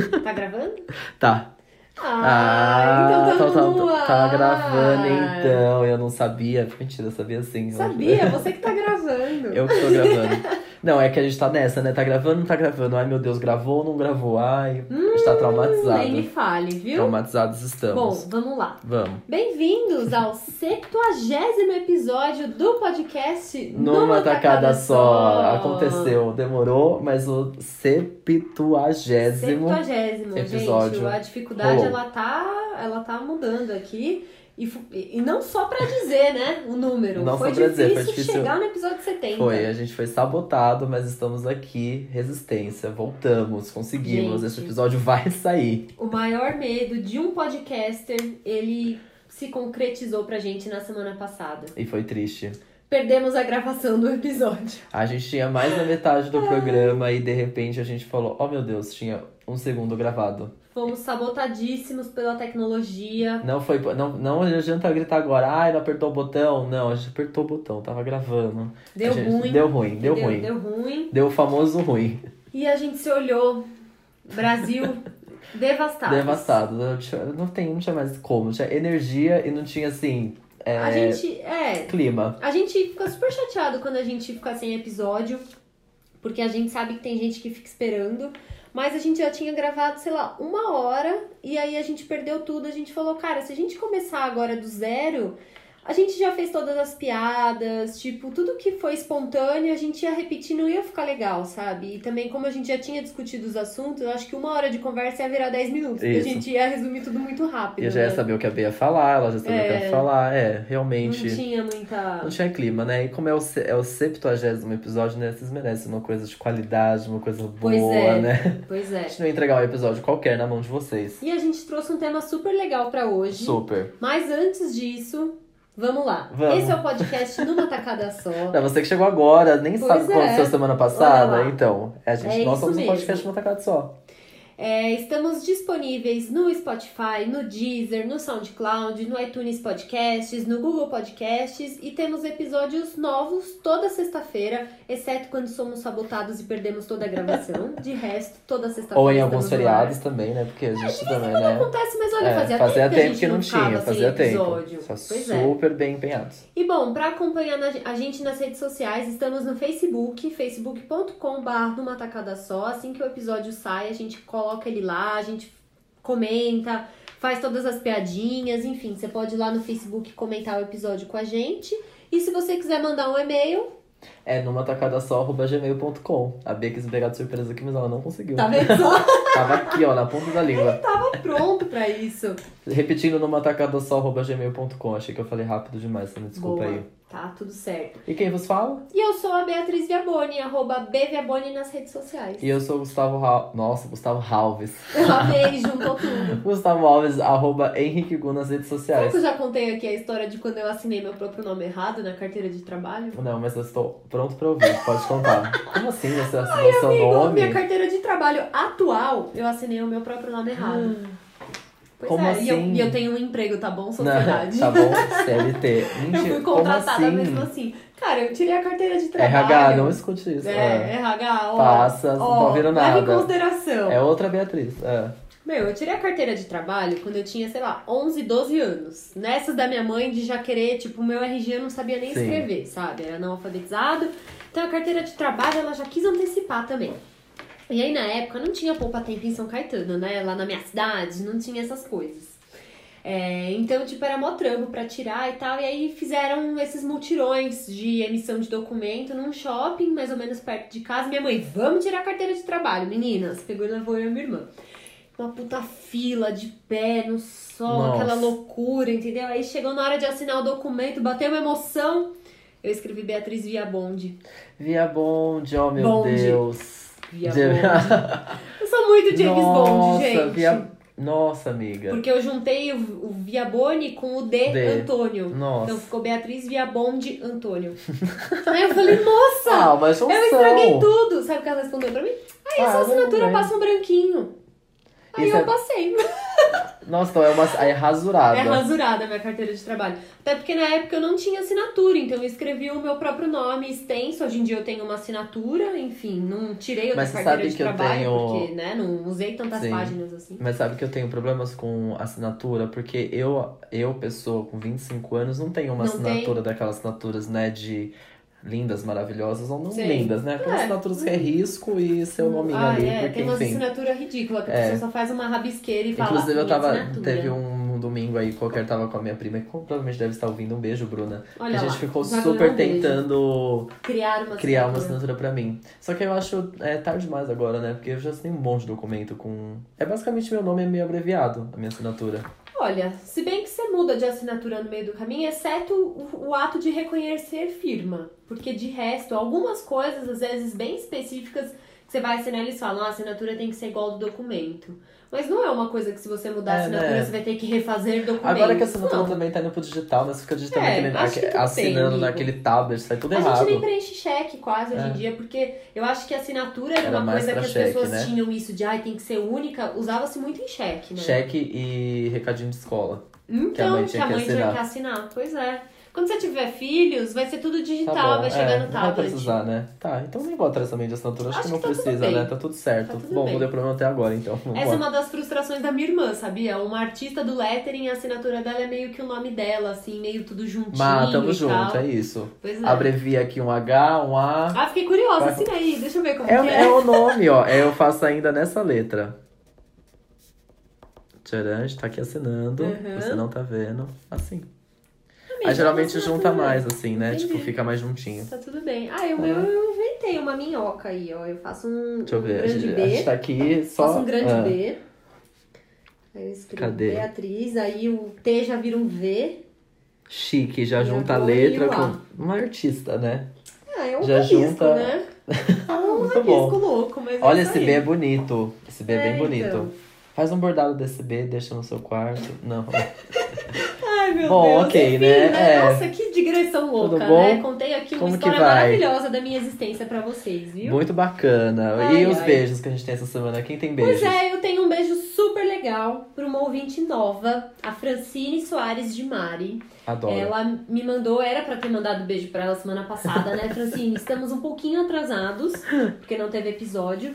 Tá gravando? Tá. Ah, então tá, tá, tá, ar. tá gravando então. Eu não sabia. Mentira, eu sabia sim. Sabia, você que tá gravando. Eu que tô gravando. Não, é que a gente tá nessa, né? Tá gravando, não tá gravando. Ai, meu Deus, gravou ou não gravou? Ai, a gente tá traumatizado. Nem me fale, viu? Traumatizados estamos. Bom, vamos lá. Vamos. Bem-vindos ao 70 episódio do podcast Numa tacada só. Aconteceu, demorou, mas o septuagésimo. Septuagésimo, episódio gente. A dificuldade, rolou. ela tá, ela tá mudando aqui. E, e não só pra dizer, né, o número. Não foi, difícil dizer, foi difícil. chegar no episódio 70. Foi, a gente foi sabotado, mas estamos aqui. Resistência, voltamos, conseguimos. Gente. Esse episódio vai sair. O maior medo de um podcaster, ele se concretizou pra gente na semana passada. E foi triste. Perdemos a gravação do episódio. A gente tinha mais da metade do programa e de repente a gente falou: Oh meu Deus, tinha um segundo gravado. Fomos sabotadíssimos pela tecnologia. Não foi. Não, não adianta gritar agora, ai, não apertou o botão. Não, a gente apertou o botão, tava gravando. Deu gente- ruim. Deu ruim, deu ruim. Deu ruim. Deu o famoso ruim. E a gente se olhou. Brasil devastado. Devastado. Não, tinha, não, tem, não tinha mais como. Tinha energia e não tinha assim. é, A gente. É. Clima. A gente fica super chateado quando a gente fica sem episódio. Porque a gente sabe que tem gente que fica esperando. Mas a gente já tinha gravado, sei lá, uma hora. E aí a gente perdeu tudo. A gente falou, cara, se a gente começar agora do zero. A gente já fez todas as piadas, tipo, tudo que foi espontâneo a gente ia repetir, não ia ficar legal, sabe? E também, como a gente já tinha discutido os assuntos, eu acho que uma hora de conversa ia virar 10 minutos, porque a gente ia resumir tudo muito rápido. E eu já ia né? saber o que a Bia ia falar, ela já sabia o que É. ia falar. É, Não realmente. tinha muita. Não tinha clima, né? E como é o, é o 70 episódio, né? Vocês merecem uma coisa de qualidade, uma coisa boa, Pois é. né? Pois é. A gente não ia entregar um episódio qualquer na mão de vocês. E a gente trouxe um tema super legal pra hoje. Super. Mas antes disso, vamos lá. Vamos. Esse é o podcast numa tacada só. Pra você que chegou agora, nem Pois sabe o que é. aconteceu semana passada, então. É, a gente, É nós somos um podcast numa tacada só. É, estamos disponíveis no Spotify, no Deezer, no SoundCloud, no iTunes Podcasts, no Google Podcasts e temos episódios novos toda sexta-feira, exceto quando somos sabotados e perdemos toda a gravação. De resto, toda sexta-feira. Ou em alguns feriados também, né? Porque a gente também, né? Acontece, mas olha, É, fazia, fazia tempo, que a gente que não tinha, fazia tempo. episódio. Só Pois é. super bem empenhados. E bom, para acompanhar a gente nas redes sociais, estamos no Facebook, facebook.com.br numa tacada só. Assim que o episódio sai, a gente coloca ele lá, a gente comenta, faz todas as piadinhas, enfim, você pode ir lá no Facebook comentar o episódio com a gente. E se você quiser mandar um e-mail, É numa tacada só, arroba gmail.com. A Bia quis pegar de surpresa aqui, mas ela não conseguiu. tá vendo só? Tava aqui, ó, na ponta da língua. Tava pronto pra isso. Repetindo numa tacada só, arroba gmail.com. Achei que eu falei rápido demais, você me desculpa Boa. aí. Tá, tudo certo. E quem vos fala? E eu sou a Beatriz Viaboni, arroba Bviaboni nas redes sociais. E eu sou o Gustavo Ra... Nossa, Gustavo Alves. Eu amei, juntou tudo. Gustavo Alves, arroba Henrique Gu nas redes Será sociais. que eu já contei aqui a história de quando eu assinei meu próprio nome errado na carteira de trabalho? Não, mas eu estou pronto pra ouvir, pode contar. Como assim você assinou seu Amigo, nome? minha carteira de trabalho atual, eu assinei o meu próprio nome errado. Pois Como é, e, eu, assim? e eu tenho um emprego, tá bom, Não, sociedade? tá bom, CLT. Eu fui contratada assim? mesmo assim. Cara, eu tirei a carteira de trabalho. RH, não escute isso. É, É, RH, ó. Passa, não ó, tá ouvindo Leva em nada. consideração. É outra Beatriz. É. Meu, eu tirei a carteira de trabalho quando eu tinha, sei lá, 11, 12 anos. Nessas da minha mãe de já querer, tipo, meu RG eu não sabia nem Sim. escrever, sabe? Era não alfabetizado. Então a carteira de trabalho ela já quis antecipar também. E aí na época não tinha poupa tempo em São Caetano, né? Lá na minha cidade não tinha essas coisas. É, então, tipo, era mó trampo pra tirar e tal. E aí fizeram esses multirões de emissão de documento num shopping, mais ou menos perto de casa. Minha mãe, vamos tirar a carteira de trabalho, meninas. Pegou e levou eu e minha irmã. Uma puta fila de pé no sol, Nossa. aquela loucura, entendeu? Aí chegou na hora de assinar o documento, bateu uma emoção. Eu escrevi Beatriz Via Bonde. Via Bond, oh meu Bonde. Deus. Via Bonde. Eu sou muito James Bond, Nossa, gente. Via... Nossa, amiga. Porque eu juntei o, o Viaboni com o D, D. Antônio. Nossa. Então ficou Beatriz Viabonde Antônio. Aí eu falei, moça, Ah, junção. eu estraguei tudo. Sabe o que ela respondeu pra mim? Aí Ah, essa assinatura passa um branquinho. Aí eu é- passei. Nossa, então é uma é rasurada. É rasurada a minha carteira de trabalho. Até porque na época eu não tinha assinatura, então eu escrevi o meu próprio nome extenso. Hoje em dia eu tenho uma assinatura, enfim, não tirei outra Mas carteira sabe de que eu trabalho, tenho- porque, né, não usei tantas Sim. páginas assim. Mas sabe que eu tenho problemas com assinatura, porque eu, eu pessoa com 25 anos, não tenho uma Não assinatura daquelas assinaturas, né, de lindas, maravilhosas, ou não Sim. lindas, né? Aquelas É. assinaturas que é risco e seu nominho ah, ali, é, porque tem umas enfim. assinaturas ridículas, que a É. pessoa só faz uma rabisqueira e fala. Inclusive, eu "Minha tava. assinatura". Teve um domingo aí, qualquer tava com a minha prima, que provavelmente deve estar ouvindo. Um beijo, Bruna. Olha a gente lá, ficou super um tentando Criar uma criar uma assinatura. assinatura pra mim. Só que eu acho é tarde demais agora, né? Porque eu já assinei um monte de documento com. É basicamente meu nome é meio abreviado, a minha assinatura. Olha, se bem que você muda de assinatura no meio do caminho, exceto o, o ato de reconhecer firma. Porque de resto, algumas coisas, às vezes bem específicas, que você vai assinar, eles falam, ah, a assinatura tem que ser igual do documento. Mas não é uma coisa que se você mudar a É, assinatura, né? você vai ter que refazer documento. Agora que a assinatura não. também tá indo pro digital, né? Você fica digitando É, naquele, que assinando tem, naquele tablet, sai tudo A errado. gente nem preenche cheque quase hoje É. em dia, porque eu acho que a assinatura era, Era uma coisa que as cheque, pessoas né? tinham isso de, ai, tem que ser única, usava-se muito em cheque, né? Cheque e recadinho de escola. Então, Que a mãe tinha que assinar. que assinar. Pois é. Quando você tiver filhos, vai ser tudo digital, Tá bom, vai chegar é, no não vai tablet. precisar, né? Tá, então nem vou atrás também de assinatura. Acho, Acho que não que tá precisa, né? Tá tudo certo. Tá tudo bom, bem. não deu problema até agora, então. Essa é uma das frustrações da minha irmã, sabia? Uma artista do lettering, a assinatura dela é meio que o nome dela, assim, meio tudo juntinho Mas tamo junto, tal. é isso. Pois é. Abrevia aqui um H, um A. Ah, fiquei curiosa, Vai- assina aí, deixa eu ver como É, que é. é o nome, ó. É, eu faço ainda nessa letra. Tcharam, tá aqui assinando. Uhum. Você não tá vendo. Assim. Aí geralmente junta mais, assim, né? Entendi. Tipo, fica mais juntinho. Tá tudo bem. Ah, o meu eu inventei uma minhoca aí, ó. Eu faço um, Deixa eu um ver. A grande gente, B. a gente tá aqui só. Faço um grande ah, B. Aí eu escrevo Cadê? Beatriz, aí o T já vira um V. Chique, já E junta a letra A. com. Uma artista, né? Ah, é um Já rabisco, junta- né? É um muito bom. louco, mas Olha, é esse aí. B é bonito. Esse B é, É, bem bonito. então. Faz um bordado desse B, deixa no seu quarto. Não. Ai, meu Bom, Deus. ok, Enfim, né? É. Nossa, que digressão louca, né? Contei aqui uma Como história maravilhosa da minha existência pra vocês, viu? Muito bacana. Ai, e os ai. beijos que a gente tem essa semana? Quem tem beijos? Pois é, eu tenho um beijo super legal pra uma ouvinte nova, a Francine Soares de Mari. Adoro. Ela me mandou, era pra ter mandado beijo pra ela semana passada, né, Francine? Estamos um pouquinho atrasados, porque não teve episódio.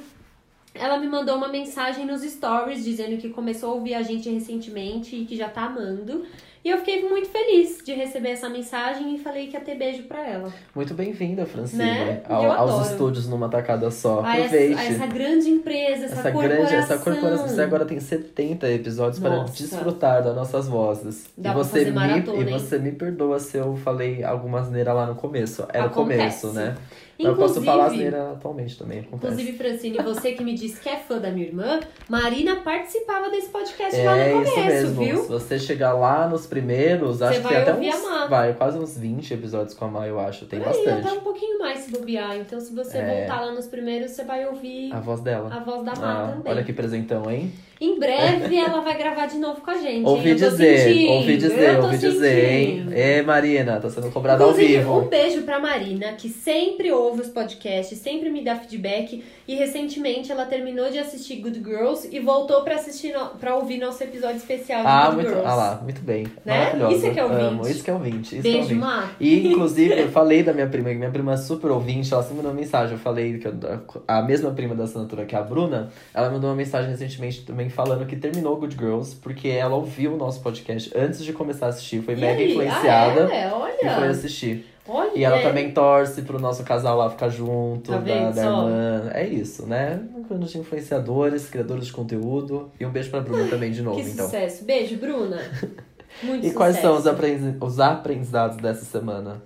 Ela me mandou uma mensagem nos stories dizendo que começou a ouvir a gente recentemente e que já tá amando. E eu fiquei muito feliz de receber essa mensagem e falei que ia ter beijo pra ela. Muito bem-vinda, Francine, Né? ao- aos estúdios numa tacada só. A essa, Aproveite. a essa grande empresa, essa, essa corporação. grande, essa corporação. Você agora tem 70 episódios para Nossa. desfrutar das nossas vozes. Dá e você fazer me maratona, e você me perdoa se eu falei alguma asneira lá no começo. Era Acontece. o começo, né? Mas eu posso Inclusive- falar asneira atualmente também, acontece. Inclusive, Francine, você que me disse que é fã da minha irmã, Marina participava desse podcast lá É no isso começo, mesmo. viu? Se você chegar lá nos primeiros, acho que tem até uns. a Má. Vai, quase uns 20 episódios com a Má, eu acho. Tem aí, bastante. até um pouquinho mais se bobear. Então, se você É. voltar lá nos primeiros, você vai ouvir A voz dela. a voz da Má Ah, também. olha que presentão, hein? Em breve ela vai gravar de novo com a gente. Ouvi tô dizer, sentindo, ouvi dizer, tô ouvi dizer, hein? sentindo. Ê, Marina, tá sendo cobrada ao vivo. um beijo pra Marina, que sempre ouve os podcasts, sempre me dá feedback. E recentemente ela terminou de assistir Good Girls e voltou pra assistir no, pra ouvir nosso episódio especial de Ah, Good muito, Girls. ah lá, muito bem. Né? Isso é que é ouvinte. Amo, isso que é ouvinte. Isso que é Beijo, ouvinte. Má. E, inclusive, eu falei da minha prima, que minha prima é super ouvinte, ela sempre mandou uma mensagem. Eu falei que eu- a mesma prima da assinatura que é a Bruna, ela mandou uma mensagem recentemente também falando que terminou Good Girls, porque ela ouviu o nosso podcast antes de começar a assistir, foi E mega aí? influenciada Ah, é? e foi Olha. assistir. Olha. E ela também torce pro nosso casal lá ficar junto, Tá da, da irmã. É isso, né? Um grande de influenciadores, criadores de conteúdo. E um beijo pra Bruna também de novo, Que então. sucesso. Beijo, Bruna. Muito E quais são os, sucesso. aprendiz- os aprendizados dessa semana?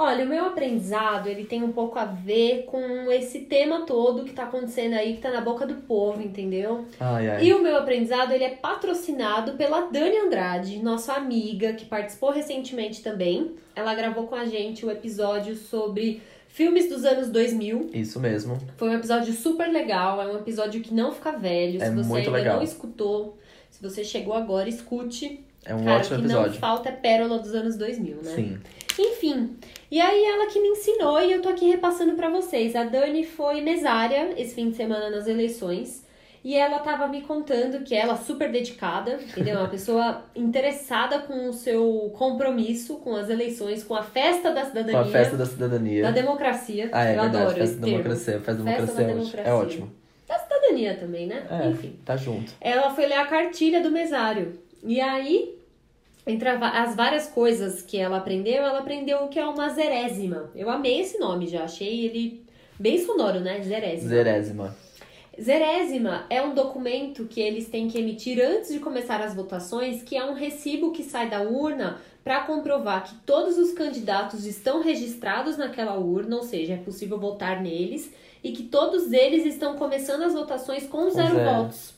Olha, o meu aprendizado, ele tem um pouco a ver com esse tema todo que tá acontecendo aí, que tá na boca do povo, entendeu? Ai, ai. E o meu aprendizado, ele é patrocinado pela Dani Andrade, nossa amiga, que participou recentemente também. Ela gravou com a gente o episódio sobre filmes dos anos 2000. Isso mesmo. Foi um episódio super legal, é um episódio que não fica velho. É Se você ainda legal. não escutou, se você chegou agora, escute. É um Cara, ótimo o que não episódio. falta é pérola dos anos 2000, né? Sim. Enfim, e aí ela que me ensinou e eu tô aqui repassando pra vocês. A Dani foi mesária esse fim de semana nas eleições. E ela tava me contando que ela é super dedicada, entendeu? Uma pessoa interessada com o seu compromisso com as eleições, com a festa da cidadania. Com a festa da cidadania. Da democracia. Ah, é Eu verdade. adoro Festa esse da termo. democracia. Festa da Festa democracia, da é ótimo. democracia. é ótimo. Da cidadania também, né? É, Enfim. tá junto. Ela foi ler a cartilha do mesário. E aí, entre as várias coisas que ela aprendeu, ela aprendeu o que é uma zerésima. Eu amei esse nome já, achei ele bem sonoro, né? Zerésima. Zerésima. Zerésima é um documento que eles têm que emitir antes de começar as votações, que é um recibo que sai da urna para comprovar que todos os candidatos estão registrados naquela urna, ou seja, é possível votar neles, e que todos eles estão começando as votações com zero zero. votos.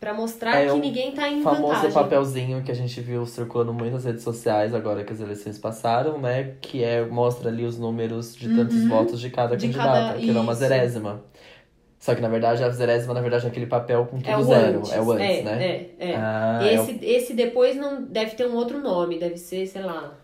Para mostrar É que o ninguém tá em famoso vantagem. papelzinho que a gente viu circulando muito nas redes sociais agora que as eleições passaram, né? Que é, mostra ali os números de tantos votos de cada Uhum. De candidato. cada- Aquilo é uma zerésima. Só que na verdade a zerésima, na verdade, é aquele papel com tudo É zero. antes. É o antes, é, né? É, é. Ah, é o- esse, esse depois não deve ter um outro nome, deve ser, sei lá,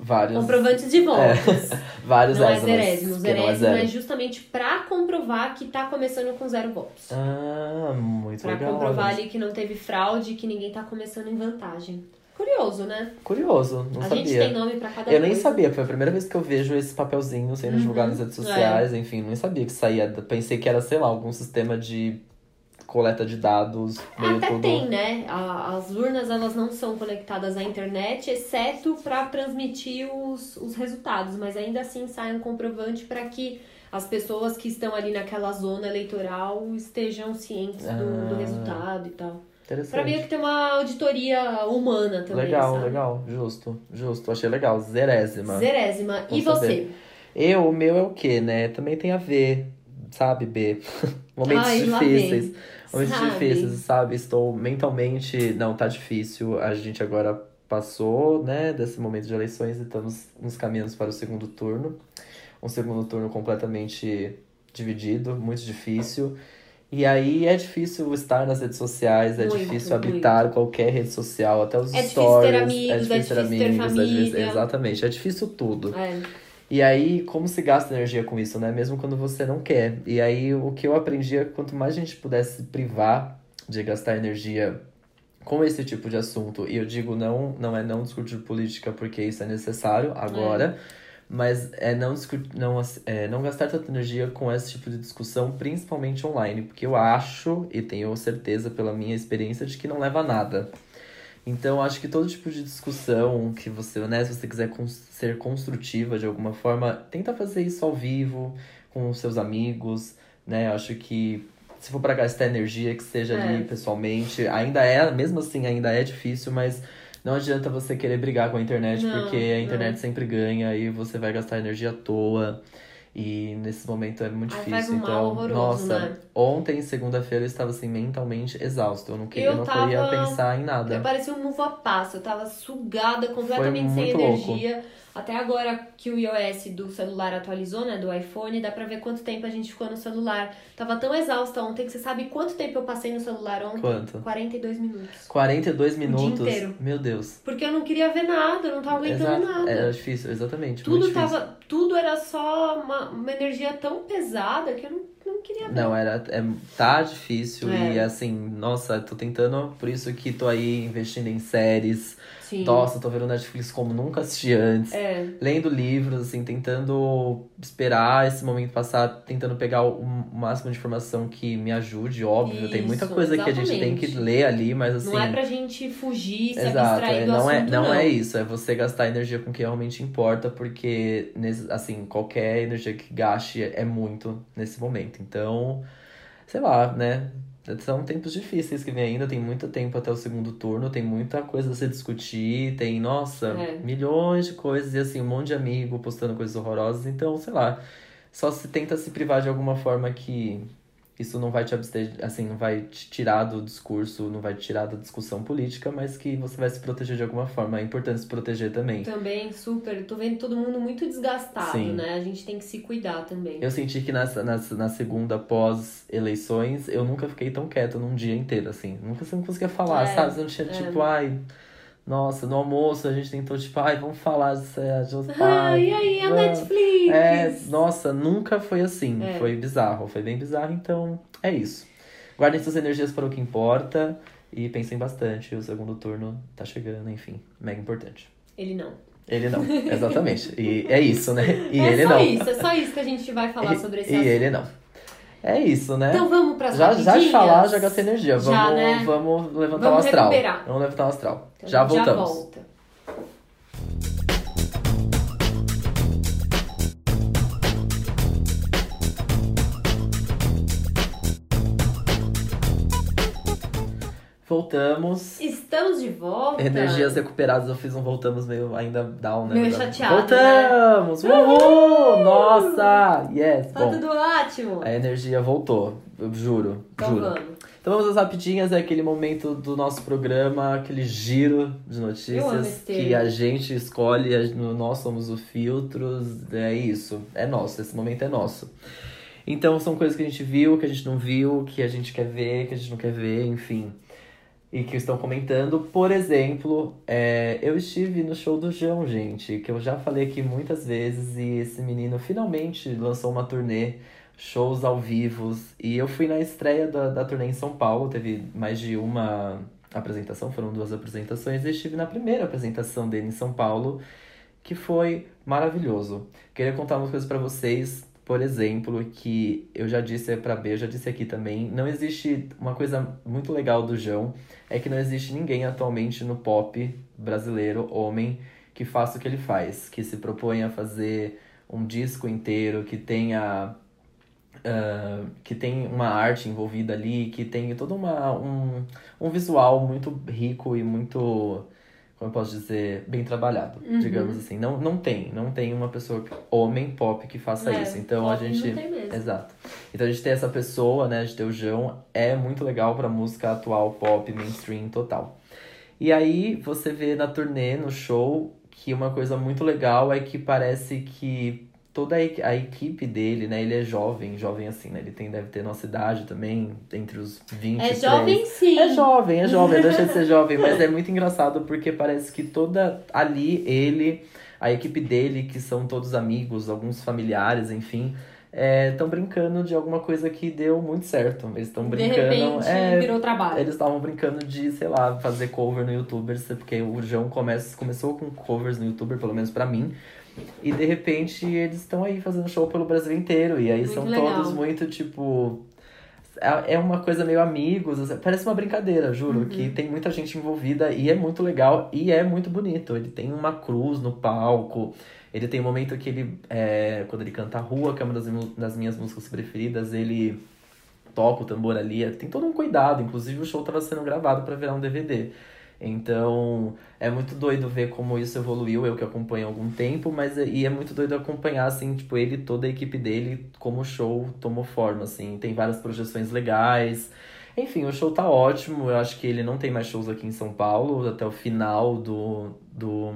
vários. comprovantes de votos. vários Não é ésimas, zerésimo. não é Zerésimo é zero. justamente pra comprovar que tá começando com zero votos. Ah, muito Pra legal. comprovar olha. ali que não teve fraude e que ninguém tá começando em vantagem. Curioso, né? Curioso, não a sabia. gente tem nome pra cada Eu nem coisa. sabia, foi a primeira vez que eu vejo esse papelzinho sendo Uhum, divulgado nas redes sociais, enfim, nem sabia que saía. Pensei que era, sei lá, algum sistema de coleta de dados, meio Até tudo. tem, né? A- As urnas elas não são conectadas à internet, exceto para transmitir os, os resultados, mas ainda assim sai um comprovante para que as pessoas que estão ali naquela zona eleitoral estejam cientes do, do Ah, resultado e tal. Pra Interessante. meio que ter uma auditoria humana também. legal, sabe? legal, justo, justo, achei legal. Zerésima. Zerésima. E Vou você? saber. Eu, o meu é o quê, né? Também tem a ver, sabe, B? Momentos Ai, difíceis. Momentos Sabe? difíceis, sabe? Estou mentalmente. Não, tá difícil. A gente agora passou, né, desse momento de eleições e estamos nos caminhos para o segundo turno. Um segundo turno completamente dividido, muito difícil. E aí é difícil estar nas redes sociais, é Muito, difícil habitar qualquer rede social, até os É difícil stories. ter amigos, é difícil ter é difícil- família. exatamente, é difícil tudo. É. E aí, como se gasta energia com isso, né? Mesmo quando você não quer. E aí, o que eu aprendi é que quanto mais a gente pudesse privar de gastar energia com esse tipo de assunto, e eu digo não, não é não discutir política porque isso é necessário agora, mas é não, não, é não gastar tanta energia com esse tipo de discussão, principalmente online, porque eu acho, e tenho certeza pela minha experiência, de que não leva a nada. Então, acho que todo tipo de discussão que você, né, se você quiser ser construtiva de alguma forma, tenta fazer isso ao vivo, com os seus amigos, né? Acho que se for para gastar energia, que seja É. ali pessoalmente, ainda é, mesmo assim, ainda é difícil, mas não adianta você querer brigar com a internet, Não, porque a não. internet sempre ganha e você vai gastar energia à toa. E nesse momento é muito Aí difícil. um então, nossa, né? Ontem, segunda-feira, eu estava assim mentalmente exausto. Eu não queria, Eu não queria tava- pensar em nada. Eu parecia um uva passa, eu tava sugada, completamente sem muito louco. energia. Até agora que o iOS do celular atualizou, né, do iPhone, dá pra ver quanto tempo a gente ficou no celular. Tava tão exausta ontem que você sabe quanto tempo eu passei no celular ontem? Quanto? 42 minutos. 42 minutos. inteiro. Meu Deus. Porque eu não queria ver nada, eu não tava aguentando Exato. nada. Era difícil, exatamente. tudo tava. Tudo era só uma, uma energia tão pesada que eu não, não queria ver. Não, era, é, tá difícil É. e assim, nossa, tô tentando, por isso que tô aí investindo em séries. Sim. Nossa, tô vendo Netflix como nunca assisti antes. É. Lendo livros, assim, tentando esperar esse momento passar, tentando pegar o, máximo de informação que me ajude, óbvio. Tem muita Isso, coisa que a gente tem que exatamente. ler ali, mas assim. Não é pra gente fugir, se Exato, abstrair é, do não, é, assunto, não, não. é isso, é você gastar energia com o que realmente importa, porque, nesse- assim, qualquer energia que gaste é muito nesse momento. Então, sei lá, né? São tempos difíceis que vem ainda, tem muito tempo até o segundo turno, tem muita coisa a se discutir, tem, nossa, É. milhões de coisas, e assim, um monte de amigo postando coisas horrorosas, então, sei lá, só se tenta se privar de alguma forma que isso não vai te abster, assim, não vai te tirar do discurso, não vai te tirar da discussão política, mas que você vai se proteger de alguma forma. É importante se proteger também. Também, super. Tô vendo todo mundo muito desgastado, Sim. né? A gente tem que se cuidar também. Eu senti que nessa, nessa, na segunda pós-eleições, eu nunca fiquei tão quieto num dia inteiro, assim. Nunca você não conseguia falar, É, sabe? Você não tinha, é. tipo, ai... Nossa, no almoço a gente tentou, tipo, ai, vamos falar disso, de outros Ah, pais, e aí, a vamos. Netflix? É, nossa, nunca foi assim. É. Foi bizarro, foi bem bizarro, então é isso. Guardem suas energias para o que importa e pensem bastante. O segundo turno tá chegando, enfim, mega importante. Ele não. Ele não, exatamente. E é isso, né? E é ele só não. isso, é só isso que a gente vai falar sobre esse E assunto. ele não. É isso, né? Então vamos para já, já de falar, já gastei energia. Já, Vamos, né? vamos levantar Vamos o astral. recuperar. Vamos levantar o astral. Então, já voltamos. Já volta. Voltamos. Estamos de volta. Energias recuperadas, eu fiz um voltamos meio ainda down, né? Meio chateado, Voltamos! Uhul! Nossa! Yes! Tá Bom, tudo ótimo. a energia voltou, eu juro, então juro. vamos. Então vamos às rapidinhas, é aquele momento do nosso programa, aquele giro de notícias que a gente escolhe, nós somos o filtros, é isso, é nosso, esse momento é nosso. Então são coisas que a gente viu, que a gente não viu, que a gente quer ver, que a gente não quer ver, enfim. E que estão comentando, por exemplo, é, eu estive no show do João, gente, que eu já falei aqui muitas vezes, e esse menino finalmente lançou uma turnê, shows ao vivo, e eu fui na estreia da, da turnê em São Paulo, teve mais de uma apresentação, foram duas apresentações, e estive na primeira apresentação dele em São Paulo, que foi maravilhoso. Queria contar umas coisas pra vocês, por exemplo, que eu já disse pra B, eu já disse aqui também, não existe uma coisa muito legal do João, é que não existe ninguém atualmente no pop brasileiro, homem, que faça o que ele faz, que se propõe a fazer um disco inteiro, que tenha ah, que tem uma arte envolvida ali, que tem todo uma, um, um visual muito rico e muito, como eu posso dizer, bem trabalhado, Uhum. digamos assim. Não, não tem, não tem uma pessoa, homem pop, que faça É, isso. Então a gente. Não tem mesmo. Exato. Então a gente ter essa pessoa, né, de ter o João, é muito legal pra música atual, pop, mainstream, total. E aí você vê na turnê, no show, que uma coisa muito legal é que parece que toda a, equi- a equipe dele, né, ele é jovem, jovem assim, né, ele tem, deve ter nossa idade também, entre os 20 É jovem sim. é jovem, é jovem, deixa de ser jovem, mas é muito engraçado porque parece que toda ali, ele, a equipe dele, que são todos amigos, alguns familiares, enfim, estão brincando de alguma coisa que deu muito certo. Eles estão De brincando. repente é, virou trabalho. eles estavam brincando de, sei lá, fazer cover no YouTuber, porque o João começa, começou com covers no YouTuber, pelo menos pra mim. E de repente eles estão aí fazendo show pelo Brasil inteiro. E aí Muito são legal. todos muito, tipo. É é uma coisa meio amigos, assim, parece uma brincadeira, juro, Uhum. que tem muita gente envolvida e é muito legal e é muito bonito. Ele tem uma cruz no palco, ele tem um momento que ele, é, quando ele canta a rua, que é uma das, das minhas músicas preferidas, ele toca o tambor ali, tem todo um cuidado, inclusive o show estava sendo gravado para virar um DVD. Então, é muito doido ver como isso evoluiu, eu que acompanho há algum tempo, mas é- e é muito doido acompanhar, assim, tipo, ele toda a equipe dele, como o show tomou forma, assim. Tem várias projeções legais. Enfim, o show tá ótimo, eu acho que ele não tem mais shows aqui em São Paulo, até o final do, do,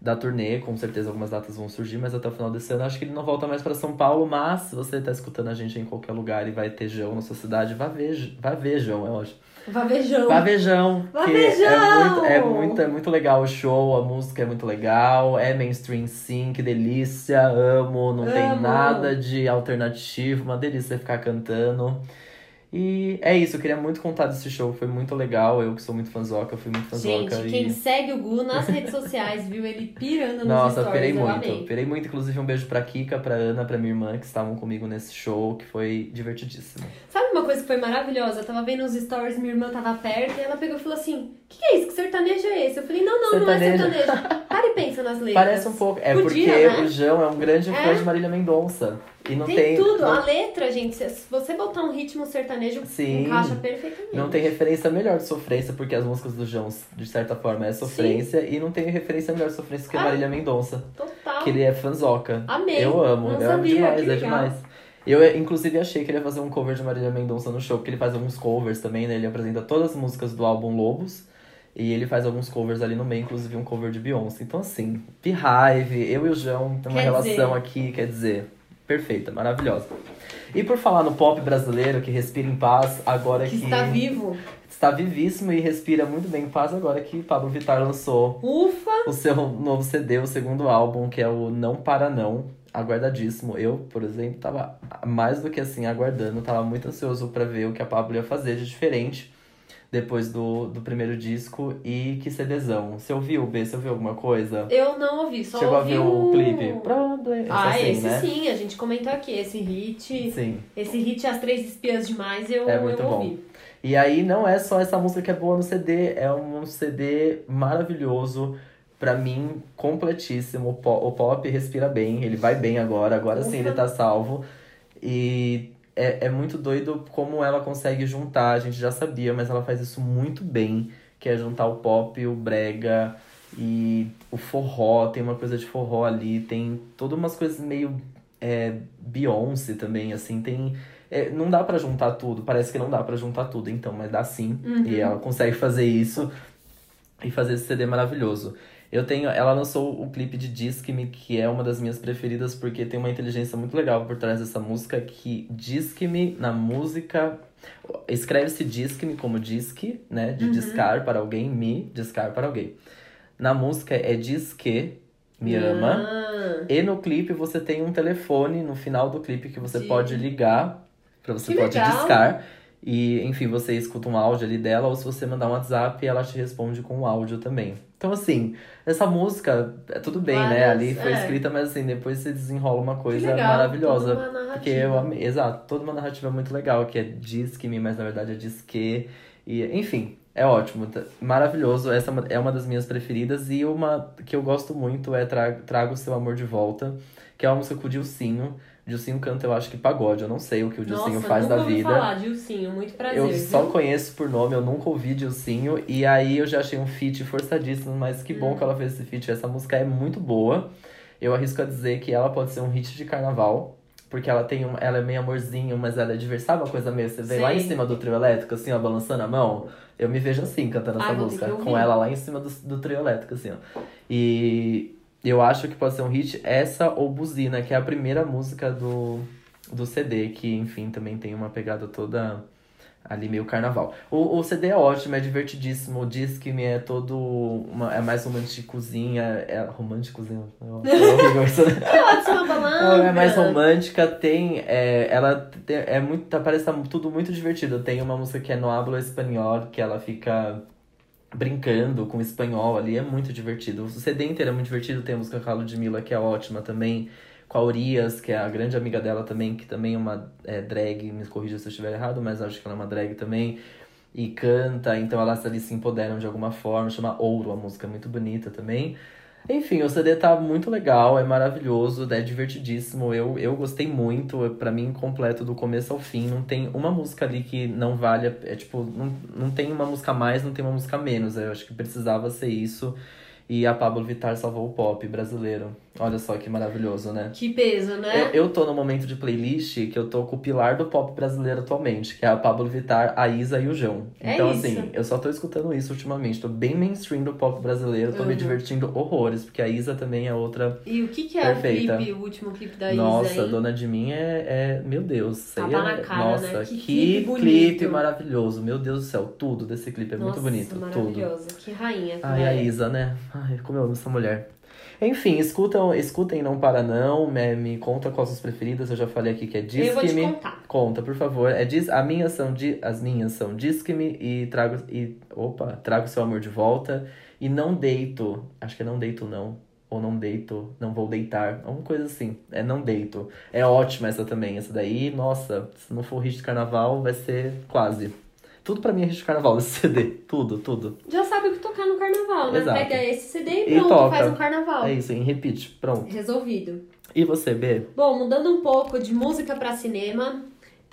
da turnê, com certeza algumas datas vão surgir, mas até o final desse ano acho que ele não volta mais para São Paulo, mas se você tá escutando a gente em qualquer lugar e vai ter João na sua cidade, vá ver, vá ver João, eu acho. Vavejão. Vavejão, que Vavejão! é muito, é, muito, é muito legal o show, a música é muito legal, é mainstream sim, que delícia, amo, não tem Amo. nada de alternativo, uma delícia ficar cantando. E é isso, eu queria muito contar desse show, foi muito legal, eu que sou muito fanzoca, fui muito fanzoca. Gente, e... quem segue o Gu nas redes sociais viu ele pirando nos Nossa, stories, pirei muito. amei. Pirei muito. Inclusive, um beijo pra Kika, pra Ana, pra minha irmã, que estavam comigo nesse show, que foi divertidíssimo. Sabe uma coisa que foi maravilhosa? Eu tava vendo os stories, minha irmã tava perto, e ela pegou e falou assim: O que, que é isso? Que sertanejo é esse? Eu falei: Não, não, não é Sertanejo. sertanejo. Para e pensa nas letras. Parece um pouco. É Podia, porque né? o João é um grande fã É. de Marília Mendonça. E não tem, tem. tudo. não- A letra, gente, se você botar um ritmo sertanejo, Sim. encaixa perfeitamente. Não tem referência melhor de sofrência, porque as músicas do João, de certa forma, é sofrência. E não tem referência melhor de sofrência que Ah. Marília Mendonça. Total. Que ele é fanzoca. Amei. Eu amo, Não eu amo sabia, demais, que é demais. Eu, inclusive, achei que ele ia fazer um cover de Marília Mendonça no show, porque ele faz alguns covers também, né? Ele apresenta todas as músicas do álbum Lobos. E ele faz alguns covers ali no meio, inclusive um cover de Beyoncé. Então, assim, Beehive, eu e o João tem uma Quer relação dizer- aqui, quer dizer, perfeita, maravilhosa. E por falar no pop brasileiro que respira em paz, agora que. Que está vivo. Está vivíssimo e respira muito bem em paz agora que Pablo Vittar lançou Ufa! o seu novo CD, o segundo álbum, que é o Não Para Não, aguardadíssimo. Eu, por exemplo, tava mais do que assim aguardando, tava muito ansioso para ver o que a Pablo ia fazer de diferente depois do, do primeiro disco e que CDzão. Você ouviu, B? Você ouviu alguma coisa? Eu não ouvi, só Chegou a ouvi ver o clipe? Pronto, esse Ah, assim, esse né? sim, a gente comentou aqui, esse hit. Sim. Esse hit As Três Espiãs Demais eu, É muito eu bom. ouvi. E aí não é só essa música que é boa no CD, é um CD maravilhoso. Pra mim, completíssimo. O po- o pop respira bem, ele vai bem agora, agora sim ele tá salvo. E é, é muito doido como ela consegue juntar, a gente já sabia, mas ela faz isso muito bem, que é juntar o pop, o brega e o forró, tem uma coisa de forró ali, tem todas umas coisas meio é, Beyoncé também, assim, tem... é, não dá pra juntar tudo, parece que não dá pra juntar tudo, então, mas dá sim. Uhum. E ela consegue fazer isso e fazer esse CD maravilhoso. Eu tenho, ela lançou o clipe de Disque-me, que é uma das minhas preferidas, porque tem uma inteligência muito legal por trás dessa música, que Disque-me na música. Escreve-se Disque-me como disque, né? De Uhum. discar para alguém, me, discar para alguém. Na música é diz que me ama. Ah, E no clipe você tem um telefone no final do clipe que você Sim. pode ligar, pra você Que pode legal. discar. E, enfim, você escuta um áudio ali dela, ou se você mandar um WhatsApp, ela te responde com um áudio também. Então, assim, essa música, é tudo bem, né? Ali foi é. escrita, mas assim, depois você desenrola uma coisa legal, maravilhosa. toda uma narrativa. Porque eu amei, exato, toda uma narrativa muito legal, que é diz que me, mas na verdade é diz que. E, enfim, é ótimo, tá- maravilhoso. Essa é uma- é uma das minhas preferidas. E uma que eu gosto muito é Tra Traga o Seu Amor de Volta, que é uma música com o Dilcinho. Dilcinho canta, eu acho que pagode, eu não sei o que o Dilcinho Nossa, faz nunca da ouvi vida. falar, Dilcinho, muito prazer, Eu viu? só conheço por nome, eu nunca ouvi Dilcinho. E aí eu já achei um feat forçadíssimo, mas que Hum. bom que ela fez esse feat. Essa música é muito boa. Eu arrisco a dizer que ela pode ser um hit de carnaval. Porque ela tem um, ela é meio amorzinho, mas ela é diversa. Sabe uma coisa meio? Você vem lá em cima do trio elétrico, assim, ó, balançando a mão. Eu me vejo assim, cantando Ah, essa música. Com ela lá em cima do, do trio elétrico, assim, ó. E eu acho que pode ser um hit essa ou Buzina, que é a primeira música do, do CD, que, enfim, também tem uma pegada toda ali meio carnaval. O, o CD é ótimo, é divertidíssimo. O Disque-me é todo. Uma, é mais românticozinho. É, é românticozinho. É. Ela é mais romântica, tem. É, ela é muito. tá- Parece tá tudo muito divertido. Tem uma música que é no Hablo Espanhol, que ela fica brincando com espanhol ali, é muito divertido. O CD inteiro é muito divertido, tem a música com a Ludmilla, que é ótima também. Com a Urias, que é a grande amiga dela também, que também é uma é, drag, me corrija se eu estiver errado, mas acho que ela é uma drag também. E canta, então elas ali se empoderam de alguma forma, chama Ouro, a música é muito bonita também. Enfim, o CD tá muito legal, é maravilhoso, é divertidíssimo. Eu, eu gostei muito, é, pra mim, completo do começo ao fim. Não tem uma música ali que não vale. a- É tipo, não, não tem uma música mais, não tem uma música menos. Eu acho que precisava ser isso. E a Pablo Vittar salvou o pop brasileiro. Olha só que maravilhoso, né? Que peso, né? Eu, eu tô no momento de playlist que eu tô com o pilar do pop brasileiro atualmente, que é a Pablo Vittar, a Isa e o João. É então, isso. assim, eu só tô escutando isso ultimamente. Tô bem mainstream do pop brasileiro, tô me Uhum. divertindo horrores, porque a Isa também é outra. E o que, que é Perfeita. o clipe, o último clipe da Isa, Nossa? Dona de Mim é, é. Meu Deus, aí Tapa é- na cara, Nossa, né? Que que, clipe clipe maravilhoso. Meu Deus do céu, tudo desse clipe é Nossa, muito bonito. Tudo. maravilhosa. Que rainha. Ai, ela a é. Isa, né? Ai, como eu amo essa mulher. Enfim, escutam, escutem Não Para Não, me, me conta quais suas preferidas, eu já falei aqui que é Eu vou te Disque-me. contar. Conta, por favor. É, diz, a minha são, di- as minhas são Disque-me e trago, e, opa, trago seu amor de volta. E Não Deito, acho que é Não Deito Não, ou Não Deito, Não Vou Deitar, alguma coisa assim. É Não Deito. É ótima essa também, essa daí, nossa, se não for hit de carnaval, vai ser quase. Tudo pra mim é hit de carnaval, esse CD. Tudo, tudo. Já sabe o que tocar no carnaval, né? Exato. Pega esse CD e E pronto, toca. faz um carnaval. É isso, em repeat, pronto. Resolvido. E você, B? Bom, mudando um pouco de música pra cinema.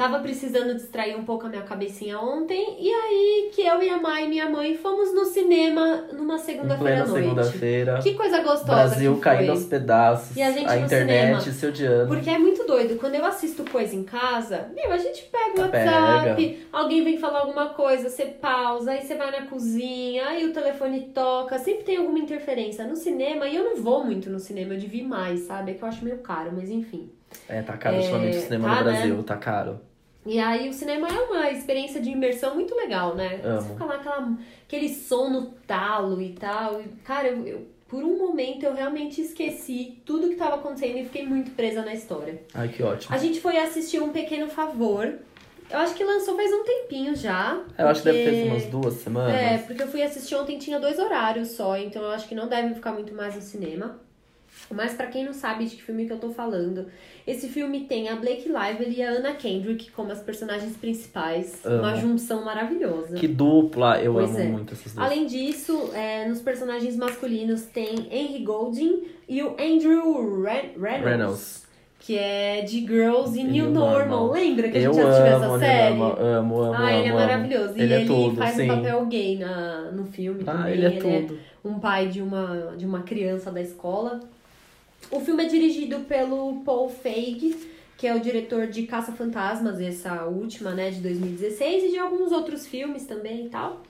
Tava precisando distrair um pouco a minha cabecinha ontem. E aí que eu e a Mai, minha mãe, fomos no cinema numa segunda-feira à noite. segunda-feira. Que coisa gostosa Brasil caindo aos pedaços. E a gente no internet cinema. se odiando. Porque é muito doido. Quando eu assisto coisa em casa, meu, a gente pega o Pega. WhatsApp, alguém vem falar alguma coisa, você pausa, aí você vai na cozinha, aí o telefone toca, sempre tem alguma interferência. No cinema, e eu não vou muito no cinema, eu devia mais, sabe? É que eu acho meio caro, mas enfim. É, tá caro ultimamente o cinema tá, no né? Brasil, tá caro. E aí o cinema é uma experiência de imersão muito legal, né? Amo. Você fica lá, aquela, aquele som no talo e tal. E, cara, eu, eu- por um momento eu realmente esqueci tudo que tava acontecendo e fiquei muito presa na história. Ai, que ótimo. A gente foi assistir Um Pequeno Favor. Eu acho que lançou faz um tempinho já. Eu acho que deve ter porque- umas duas semanas. É, porque eu fui assistir ontem, tinha dois horários só, então eu acho que não deve ficar muito mais no cinema. Mas pra quem não sabe de que filme que eu tô falando, esse filme tem a Blake Lively e a Anna Kendrick como as personagens principais. Amo. Uma junção maravilhosa. Que dupla, eu Pois amo é. muito essas duas. Além disso, é, nos personagens masculinos tem Henry Golding e o Andrew Ren- Reynolds, Reynolds. que é de Girls e New New Normal. Normal. Lembra que a Eu gente assistiu essa série? amo, amo, amo, Ah, ele é amo, amo. maravilhoso. E Ele ele, é tudo, faz sim. um papel gay na, no filme Ah, também. ele é tudo. um pai de uma, de uma criança da escola. O filme é dirigido pelo Paul Feig, que é o diretor de Caça-Fantasmas, essa última, né, de 2016, e de alguns outros filmes também e tal.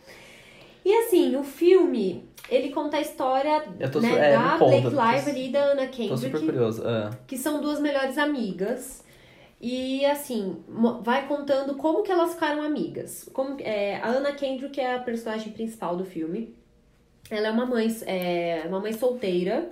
E assim, o filme, ele conta a história tô né, é, da Blake Lively e da Anna Kendrick curioso. Ah, que são duas melhores amigas. E assim, vai contando como que elas ficaram amigas. Como, é, a Anna Kendrick é a personagem principal do filme. Ela é uma mãe, é, uma mãe solteira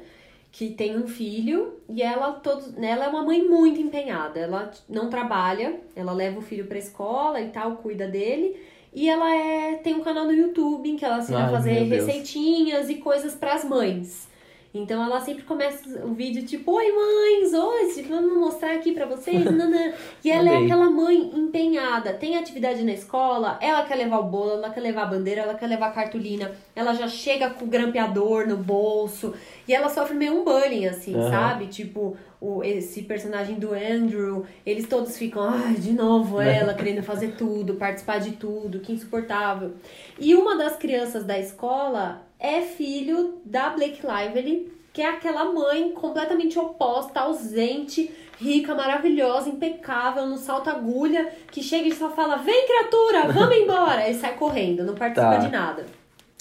que tem um filho e ela todos, ela é uma mãe muito empenhada. Ela não trabalha, ela leva o filho pra escola e tal, cuida dele. E ela é, tem um canal no YouTube em que ela ensina a fazer receitinhas e coisas pras mães. Então ela sempre começa o vídeo tipo, oi mães, hoje vamos mostrar aqui pra vocês. nanã." E ela é aquela mãe empenhada, tem atividade na escola, ela quer levar o bolo, ela quer levar a bandeira, ela quer levar a cartolina, ela já chega com o grampeador no bolso e ela sofre meio um bullying, assim, Aham. sabe? Tipo, o, esse personagem do Andrew, eles todos ficam, ai, de novo Né? ela querendo fazer tudo, participar de tudo, que insuportável. E uma das crianças da escola é filho da Blake Lively, que é aquela mãe completamente oposta, ausente, rica, maravilhosa, impecável, no salto agulha, que chega e só fala: Vem, criatura, vamos embora! E sai correndo, não participa Tá. de nada.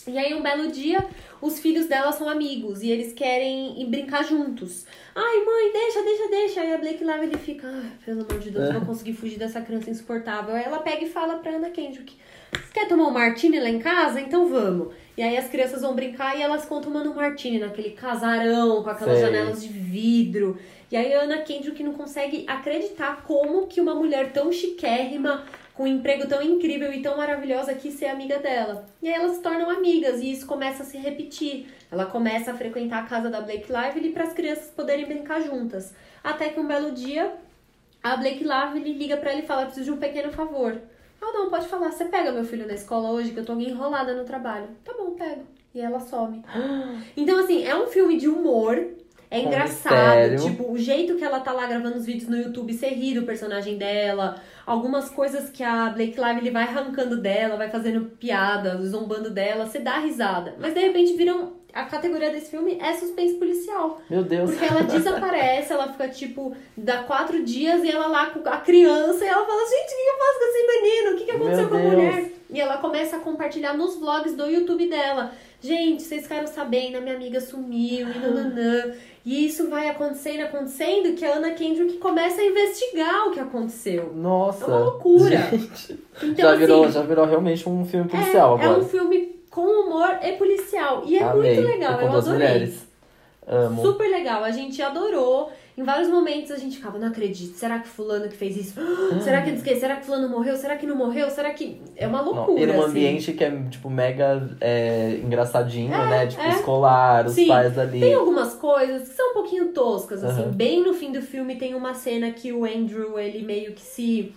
E aí, um belo dia, os filhos dela são amigos e eles querem ir brincar juntos. Ai, mãe, deixa, deixa, deixa. Aí a Blake Lively fica, ai, pelo amor de Deus, não consegui fugir dessa criança insuportável. Aí ela pega e fala pra Ana Kendrick: Você quer tomar um martini lá em casa? Então vamos. E aí as crianças vão brincar e elas ficam tomando um martini naquele casarão com aquelas Sei. janelas de vidro. E aí a Ana Kendrick não consegue acreditar como que uma mulher tão chiquérrima, com um emprego tão incrível e tão maravilhosa quis ser amiga dela. E aí elas se tornam amigas e isso começa a se repetir. Ela começa a frequentar a casa da Blake Lively para as crianças poderem brincar juntas. Até que um belo dia a Blake Lively liga pra ela e fala: preciso de um pequeno favor. Ah, não, pode falar. Você pega meu filho na escola hoje que eu tô enrolada no trabalho. Tá bom, pego. E ela some. Então, assim, é um filme de humor. É Com engraçado. Tipo, o jeito que ela tá lá gravando os vídeos no YouTube, você ri do personagem dela. Algumas coisas que a Blake Lively vai arrancando dela, vai fazendo piada, zombando dela, você dá risada. Mas de repente viram. A categoria desse filme é suspense policial. Meu Deus. Porque ela desaparece, ela fica tipo, dá quatro dias e ela lá com a criança e ela fala: Gente, o que eu faço com esse menino? O que, que aconteceu Meu com a Deus. mulher? E ela começa a compartilhar nos vlogs do YouTube dela. Gente, vocês ficaram sabendo, a minha amiga sumiu e nananã. E isso vai acontecendo, acontecendo, que a Ana Kendrick começa a investigar o que aconteceu. Nossa. É uma loucura. Gente, Então, já, virou, assim, já virou realmente um filme policial é, agora. é um filme com humor e policial. E é Amei. muito legal, eu duas adorei. mulheres. Amo. Super legal, a gente adorou. Em vários momentos a gente ficava, não acredito, será que fulano que fez isso? Será que quê? Será que fulano morreu? Será que não morreu? Será que... É uma Não, loucura, e num assim. ambiente que é, tipo, mega é, engraçadinho, É, né? Tipo, é. escolar, os Sim. pais ali. Tem algumas coisas que são um pouquinho toscas, assim. Aham. Bem no fim do filme tem uma cena que o Andrew, ele meio que se...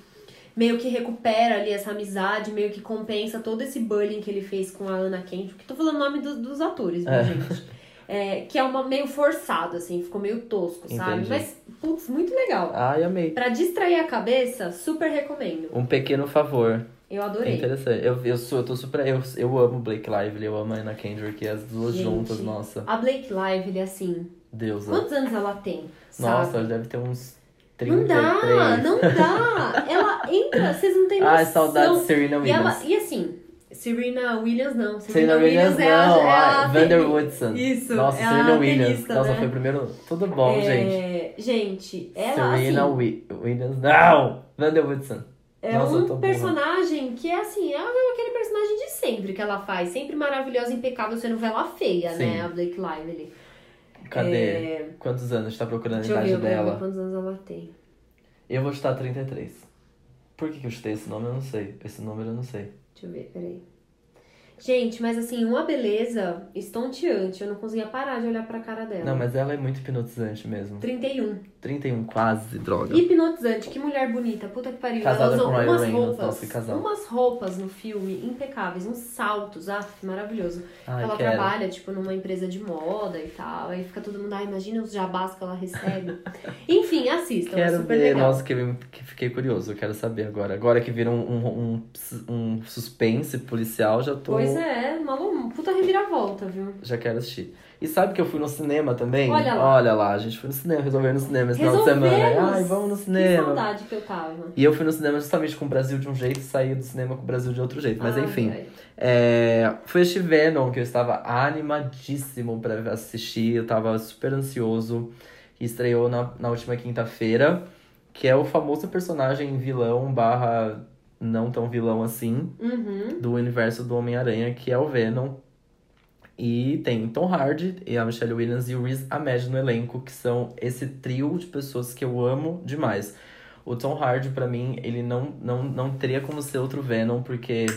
Meio que recupera ali essa amizade, meio que compensa todo esse bullying que ele fez com a Anna Kendrick. Tô falando o nome do- dos atores, viu, É. gente? É, que é uma, meio forçado, assim, ficou meio tosco, sabe? Entendi. Mas, putz, muito legal. Ai, amei. Pra distrair a cabeça, super recomendo. Um pequeno favor. Eu É adorei. interessante. Eu, eu, sou, eu tô super. Eu, eu amo Blake Lively, eu amo a Anna Kendrick, e as duas Gente, juntas, nossa. A Blake Lively, assim, Deusa. quantos anos ela tem? Nossa, sabe? ela deve ter uns 33. Não dá, não dá. Ela entra, vocês não têm noção. Ai, saudade de Serena E, Williams. ela, e assim, Serena Williams não. Serena Williams, é a, não. é a ah, Vander teni- Woodson. Isso, Nossa, é a Serena Williams. tenista, Nossa, né? foi o primeiro. Tudo bom, gente. É, gente, ela Serena assim, Wi- Williams. Não! Vander Woodson. é Nossa, um burra. personagem que é assim, é aquele personagem de sempre que ela faz. Sempre maravilhosa, impecável, sendo vela feia, Sim. né? A Blake Lively. Cadê? É, Quantos anos? A gente tá procurando a deixa ver, idade eu ver dela. quantos anos ela tem. Eu vou chutar 33. Por que, que eu chutei esse nome? Eu não sei. Esse número eu não sei. Deixa eu ver, peraí. Gente, mas assim, uma beleza estonteante. Eu não conseguia parar de olhar pra cara dela. Não, mas ela é muito hipnotizante mesmo. 31. 31, quase, droga. Hipnotizante, que mulher bonita, puta que pariu. Casada Ela usou umas Reynolds, roupas, nossa, casal. umas roupas no filme impecáveis, uns saltos, ah, maravilhoso. Ai, ela quero. trabalha, tipo, numa empresa de moda e tal, aí fica todo mundo, ah, imagina os jabás que ela recebe. Enfim, assistam, é Quero super ver, legal. nossa, que, que fiquei curioso, eu quero saber agora. Agora que vira um, um, um, suspense policial, já tô. Pois é, uma lu- puta reviravolta, viu? Já quero assistir. E sabe que eu fui no cinema também? Olha lá. Olha lá, a gente foi no cinema, resolveu ir no cinema esse final de semana. Ai, vamos no Que cinema. saudade que eu tava. E eu fui no cinema justamente com o Brasil de um jeito e saí do cinema com o Brasil de outro jeito. Mas Ai, enfim. É, foi este Venom que eu estava animadíssimo pra assistir, eu tava super ansioso. E estreou na, na última quinta-feira, que é o famoso personagem vilão barra não tão vilão assim Uhum. do universo do Homem-Aranha, que é o Venom. E tem Tom Hardy e a Michelle Williams e o Riz Ahmed no elenco, que são esse trio de pessoas que eu amo demais. O Tom Hardy, pra mim, ele não, não, não teria como ser outro Venom, porque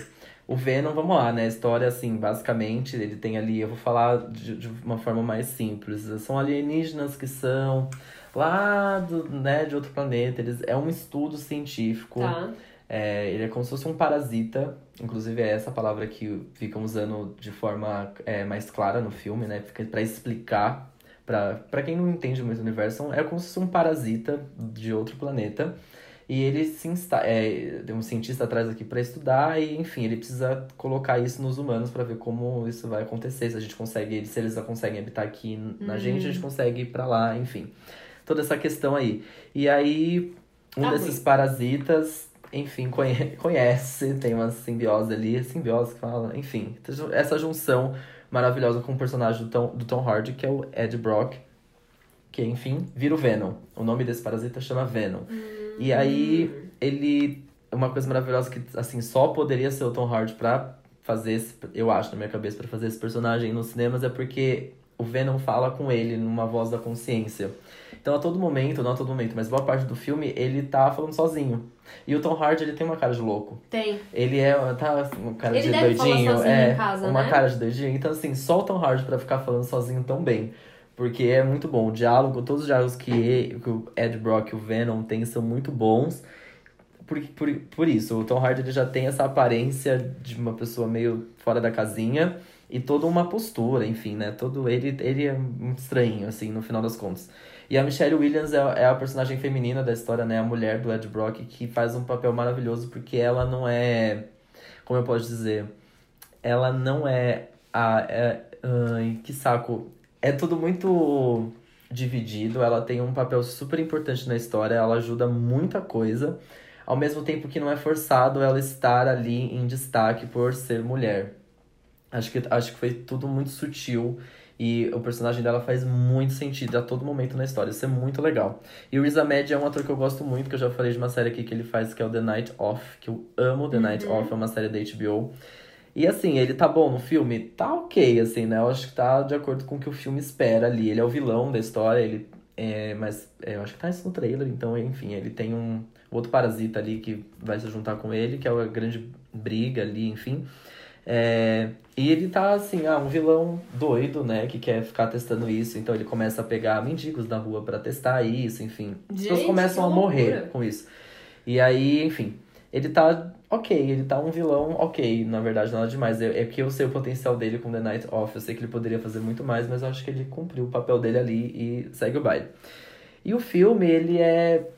o Venom, vamos lá, né? A história, assim, basicamente, ele tem ali, eu vou falar de, de uma forma mais simples. São alienígenas que são lá do, né, de outro planeta. Eles, é um estudo científico. Tá. É, ele é como se fosse um parasita. Inclusive, é essa palavra que ficam usando de forma é, mais clara no filme, né? Fica pra explicar. Pra, pra quem não entende muito o universo, é como se fosse um parasita de outro planeta. E ele se insta é, tem um cientista atrás aqui para estudar e, enfim, ele precisa colocar isso nos humanos para ver como isso vai acontecer. Se a gente consegue, se eles conseguem habitar aqui na Hum. gente, a gente consegue ir para lá, enfim. Toda essa questão aí. E aí, um Tá desses parasitas, enfim, conhe- conhece, tem uma simbiose ali, simbiose que fala, enfim, essa junção maravilhosa com o personagem do Tom, do Tom Hardy, que é o Ed Brock, que, enfim, vira o Venom. O nome desse parasita chama Venom. E aí, ele. Uma coisa maravilhosa que, assim, só poderia ser o Tom Hardy pra fazer esse. Eu acho, na minha cabeça, pra fazer esse personagem nos cinemas é porque o Venom fala com ele numa voz da consciência. Então, a todo momento, não a todo momento, mas boa parte do filme, ele tá falando sozinho. E o Tom Hardy, ele tem uma cara de louco. Tem. Ele é, tá, uma cara Ele de doidinho. é, casa, uma né? cara de doidinho. Então, assim, só o Tom Hardy pra ficar falando sozinho tão bem. Porque é muito bom. O diálogo, todos os diálogos que, e- que o Ed Brock e o Venom têm são muito bons. Por, por, por isso, o Tom Hardy ele já tem essa aparência de uma pessoa meio fora da casinha e toda uma postura, enfim, né? Todo ele, ele é estranho, assim, no final das contas. E a Michelle Williams é, é a personagem feminina da história, né? A mulher do Ed Brock, que faz um papel maravilhoso porque ela não é. Como eu posso dizer? Ela não é a. É, ai, que saco. É tudo muito dividido. Ela tem um papel super importante na história. Ela ajuda muita coisa. Ao mesmo tempo que não é forçado ela estar ali em destaque por ser mulher. Acho que, acho que foi tudo muito sutil. E o personagem dela faz muito sentido a todo momento na história. Isso é muito legal. E o Riz Ahmed é um ator que eu gosto muito, que eu já falei de uma série aqui que ele faz, que é o The Night Off, que eu amo The Night Off, é uma série da HBO. E assim, ele tá bom no filme? Tá ok, assim, né? Eu acho que tá de acordo com o que o filme espera ali. Ele é o vilão da história, ele é, mas é, eu acho que tá isso no trailer, então, enfim, ele tem um outro parasita ali que vai se juntar com ele, que é a grande briga ali, enfim. É, e ele tá assim, ah, um vilão doido, né, que quer ficar testando isso, então ele começa a pegar mendigos na rua pra testar isso, enfim. As pessoas Gente, começam a que morrer com isso. E aí, enfim, ele tá ok, ele tá um vilão ok, na verdade, nada demais. É, é porque eu sei o potencial dele com The Night Off, eu sei que ele poderia fazer muito mais, mas eu acho que ele cumpriu o papel dele ali e segue o baile. E o filme, ele é.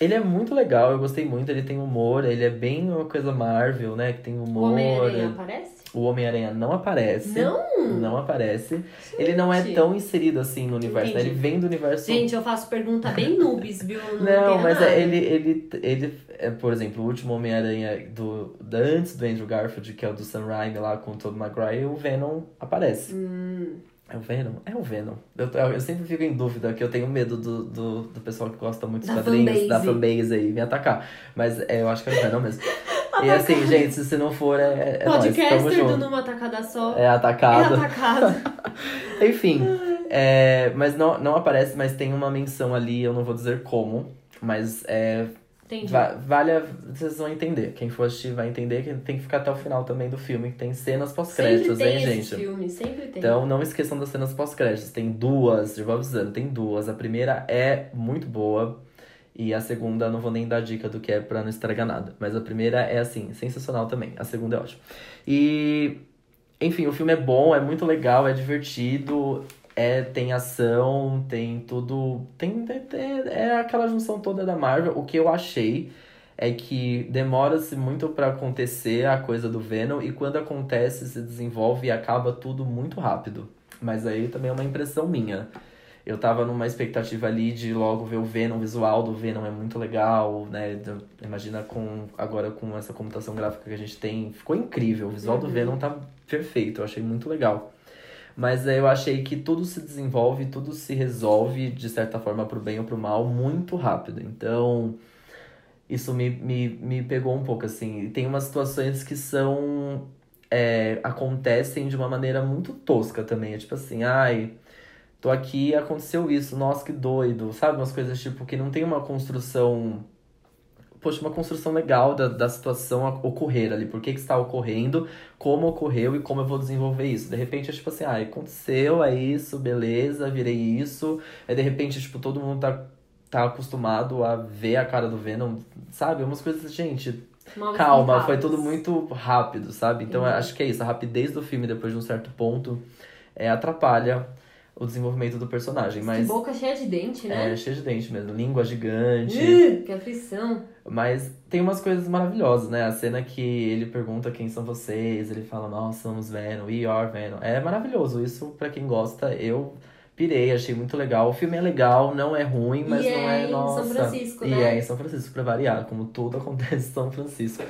Ele é muito legal, eu gostei muito, ele tem humor, ele é bem uma coisa Marvel, né? Que tem O humor. Homem-Aranha aparece? O Homem-Aranha não aparece. Não? Não aparece. Ele não é Gente. tão inserido assim no universo, né? Ele vem do universo. Gente, eu faço pergunta bem noobs, viu? Não, Não, mas é, ele, ele, ele, é, por exemplo, o último Homem-Aranha do, da, antes do Andrew Garfield, que é o do Sam Raimi lá com o Tobey Maguire, o Venom aparece. Hum, É o Venom? É o Venom. Eu, eu, sempre fico em dúvida, que eu tenho medo do, do, do pessoal que gosta muito dos Da quadrinhos, da fanbase. fanbase aí, me atacar. Mas é, eu acho que é o Venom mesmo. e assim, gente, se você não for, é, é podcaster do junto. Numa Tacada Só. É É atacado. atacado. Enfim, é, mas não, não aparece, mas tem uma menção ali, eu não vou dizer como, mas é, Entendi. va- vale a, vocês vão entender. Quem for assistir vai entender que tem que ficar até o final também do filme, que tem cenas Sempre pós-créditos, hein, gente? filme, sempre tem. Então não esqueçam das cenas pós-créditos. Tem duas, já vou avisando, tem duas. A primeira é muito boa. E a segunda, não vou nem dar dica do que é pra não estragar nada. Mas a primeira é assim, sensacional também. A segunda é ótima. E, enfim, o filme é bom, é muito legal, é divertido, é, tem ação, tem tudo. Tem, tem- tem- é aquela junção toda da Marvel. O que eu achei é que demora-se muito pra acontecer a coisa do Venom, e quando acontece, se desenvolve e acaba tudo muito rápido. Mas aí também é uma impressão minha. Eu tava numa expectativa ali de logo ver o Venom, o visual do Venom é muito legal, né? Imagina com agora com essa computação gráfica que a gente tem, ficou incrível. O visual do Uhum. Venom tá perfeito, eu achei muito legal. Mas aí eu achei que tudo se desenvolve, tudo se resolve, de certa forma, pro bem ou pro mal, muito rápido. Então, isso me, me, me pegou um pouco, assim. Tem umas situações que são. é, acontecem de uma maneira muito tosca também. É tipo assim, ai, tô aqui aconteceu isso, nossa, que doido. Sabe? Umas coisas tipo que não tem uma construção. Poxa, uma construção legal da, da situação ocorrer ali. Por que, que está ocorrendo, como ocorreu e como eu vou desenvolver isso. De repente é tipo assim, ah, aconteceu, é isso, beleza, virei isso. Aí de repente, tipo, todo mundo tá, tá acostumado a ver a cara do Venom, sabe? Umas coisas, gente, calma, foi tudo muito rápido, sabe? Então Uhum. acho que é isso, a rapidez do filme depois de um certo ponto é, atrapalha o desenvolvimento do personagem. Que Mas boca cheia de dente, né? é cheio de dente mesmo, língua gigante. Uh, que aflição. Mas tem umas coisas maravilhosas, né? A cena que ele pergunta quem são vocês, ele fala, nós somos Venom, we are Venom. É maravilhoso, isso pra quem gosta, eu pirei, achei muito legal. O filme é legal, não é ruim, mas E não é é, em nossa. São Francisco, e né? é em São Francisco, pra variar, como tudo acontece em São Francisco.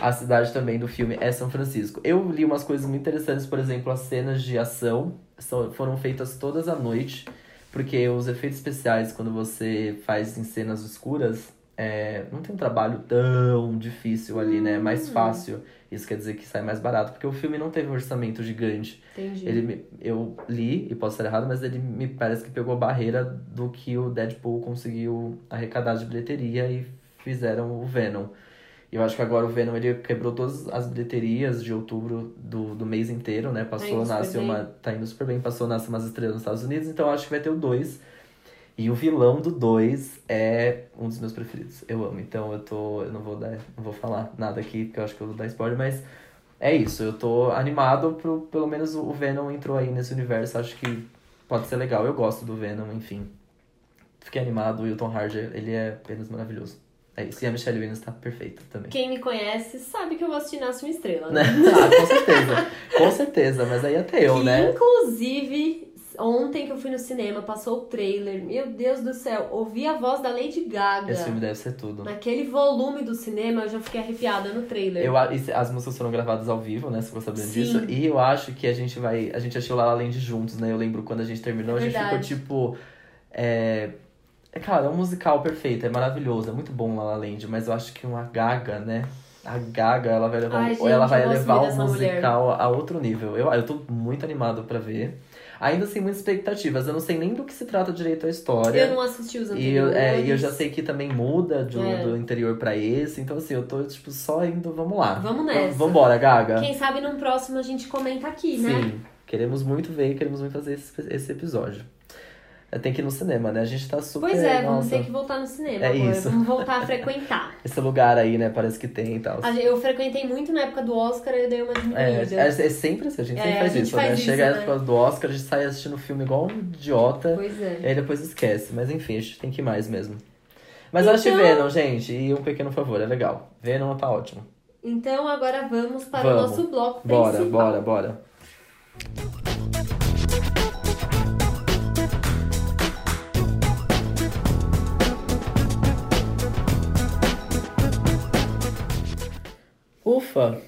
A cidade também do filme é São Francisco. Eu li umas coisas muito interessantes, por exemplo, as cenas de ação são- foram feitas todas à noite, porque os efeitos especiais, quando você faz em cenas escuras, é, não tem um trabalho tão difícil ali, né? É mais Hum. fácil. Isso quer dizer que sai mais barato, porque o filme não teve um orçamento gigante. Entendi. Ele, eu li, e posso estar errado, mas ele me parece que pegou a barreira do que o Deadpool conseguiu arrecadar de bilheteria e fizeram o Venom. Eu acho que agora o Venom ele quebrou todas as bilheterias de outubro do, do mês inteiro, né? Passou, super nasce uma. Tá indo super bem, passou, nasce umas estrelas nos Estados Unidos, então eu acho que vai ter o 2. E o vilão do 2 é um dos meus preferidos. Eu amo. Então eu tô. Eu não vou dar. Não vou falar nada aqui, porque eu acho que eu vou dar spoiler, mas é isso. Eu tô animado pro. Pelo menos o Venom entrou aí nesse universo. Acho que pode ser legal. Eu gosto do Venom, enfim. Fiquei animado. O Wilton Harder, ele é apenas maravilhoso. É isso. E a Michelle Williams tá perfeita também. Quem me conhece sabe que eu vou assistir Nasce uma Estrela, Né? ah, com certeza. Com certeza. Mas aí até eu, que, né? inclusive, ontem que eu fui no cinema, passou o trailer. Meu Deus do céu, ouvi a voz da Lady Gaga. Esse filme deve ser tudo. Naquele volume do cinema, eu já fiquei arrepiada no trailer. Eu, as músicas foram gravadas ao vivo, né? Se você sabendo Sim. disso. E eu acho que a gente vai. A gente assistiu La La Land juntos, né? Eu lembro quando a gente terminou, a gente ficou tipo. É... é, Cara, é um musical perfeito, é maravilhoso, é muito bom La La Land, mas eu acho que uma Gaga, né? A Gaga, ela vai levar, Ai, gente, ela vai levar o dessa mulher. musical a outro nível. Eu, eu tô muito animado pra ver. Ainda sem muitas expectativas, eu não sei nem do que se trata direito a história. Eu não assisti os E anteriores. eu, é, e eu já sei que também muda do, É. do interior pra esse, então assim, eu tô tipo só indo, vamos lá. Vamos nessa. Vambora, Gaga. Quem sabe num próximo a gente comenta aqui, né? Sim, queremos muito ver e queremos muito fazer esse, esse episódio. É, Tem que ir no cinema, né? A gente tá super. Pois é, vamos nossa, ter que voltar no cinema É agora. isso. Vamos voltar a frequentar. Esse lugar aí, né? Parece que tem e tal. A Eu frequentei muito na época do Oscar e eu dei uma É, diminuída. é, é sempre assim, a gente É, sempre a faz gente isso, faz né? isso, Chega a né? época do Oscar, a gente sai assistindo filme igual um idiota. Pois é. E aí depois esquece. Mas enfim, a gente tem que ir mais mesmo. Mas eu acho Então- Venom, gente. E um pequeno favor, é legal. Venom tá ótimo. Então agora vamos para Vamos. o nosso bloco Bora, principal. bora, bora. Ufa!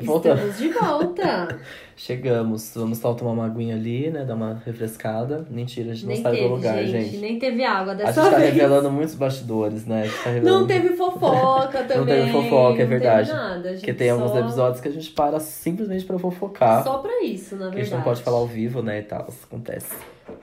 Voltamos. Estamos de volta. Chegamos. Vamos só tomar uma aguinha ali, né? Dar uma refrescada. Mentira, a gente não nem saiu teve, do lugar, gente, gente. Nem teve água A dessa gente tá vez. revelando muitos bastidores, né? A gente tá revelando... Não teve fofoca também. Não teve fofoca, é não verdade. Teve nada, Porque tem alguns só- episódios que a gente para simplesmente pra fofocar. Só pra isso, na que a verdade. gente não pode falar ao vivo, né? E tal. Isso acontece.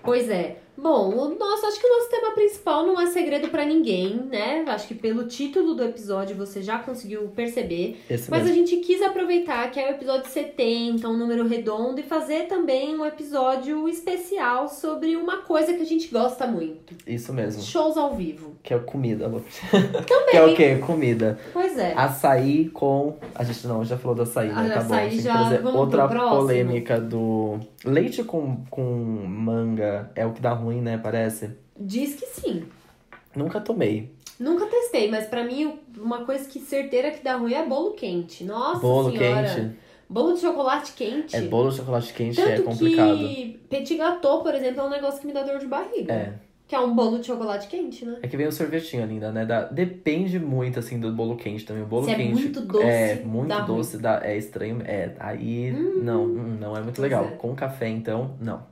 Pois é. Bom, o nosso, acho que o nosso tema principal não é segredo pra ninguém, né? Acho que pelo título do episódio você já conseguiu perceber. Esse Mas a mesmo. gente quis aproveitar que é o episódio 70, um número redondo, e fazer também um episódio especial sobre uma coisa que a gente gosta muito: Isso mesmo. shows ao vivo. Que é comida, Lu. Também. Que é o quê? Comida. Pois é. Açaí com. A gente não, já falou do açaí, né? Ah, tá bom. açaí que já- trazer vamos outra polêmica do. Leite com, com manga é o que dá ruim, né? Parece. Diz que sim. Nunca tomei. Nunca testei, mas pra mim uma coisa que certeira que dá ruim é bolo quente. Nossa Bolo senhora. quente. Bolo de chocolate quente. É bolo de chocolate quente, Tanto é complicado. que petit gâteau, por exemplo, é um negócio que me dá dor de barriga. É. Que é um bolo de chocolate quente, né? É que vem o sorvetinho ainda, né? Dá- depende muito, assim, do bolo quente também. O bolo Se é quente. muito doce, É, muito dá doce, dá, é estranho. É, aí. não, hum, não é muito legal. é. Com café, então, não.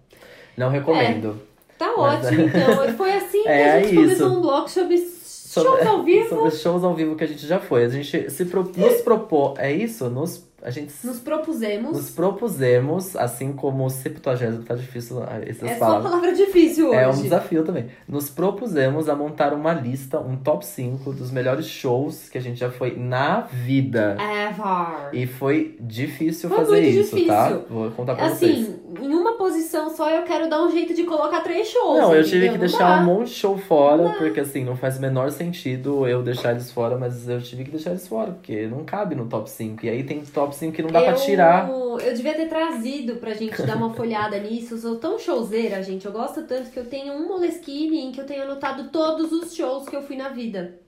Não recomendo. Tá Mas ótimo, então. Foi assim que É, a gente é começou isso. um bloco sobre Sobre- shows ao vivo. Sobre shows ao vivo que a gente já foi. A gente se pro- nos propôs. É isso? Nos, a gente Nos propusemos. nos propusemos, assim como o 70 tá difícil ah, essas É só palavras. palavra difícil hoje. É um desafio também. Nos propusemos a montar uma lista, um top 5 dos melhores shows que a gente já foi na vida. Ever. E foi difícil Foi fazer isso, tá? difícil. Vou contar pra vocês. Assim, em uma posição só eu quero dar um jeito de colocar três shows. Não, eu tive entendeu? que Não deixar dá. um monte de show fora, porque assim, não faz o menor sentido eu deixar eles fora, mas eu tive que deixar eles fora, porque não cabe no top 5. E aí tem top 5 que não dá pra eu, tirar. Eu devia ter trazido pra gente dar uma folhada nisso. Eu sou tão showzeira, gente. Eu gosto tanto que eu tenho um Moleskine em que eu tenho anotado todos os shows que eu fui na vida.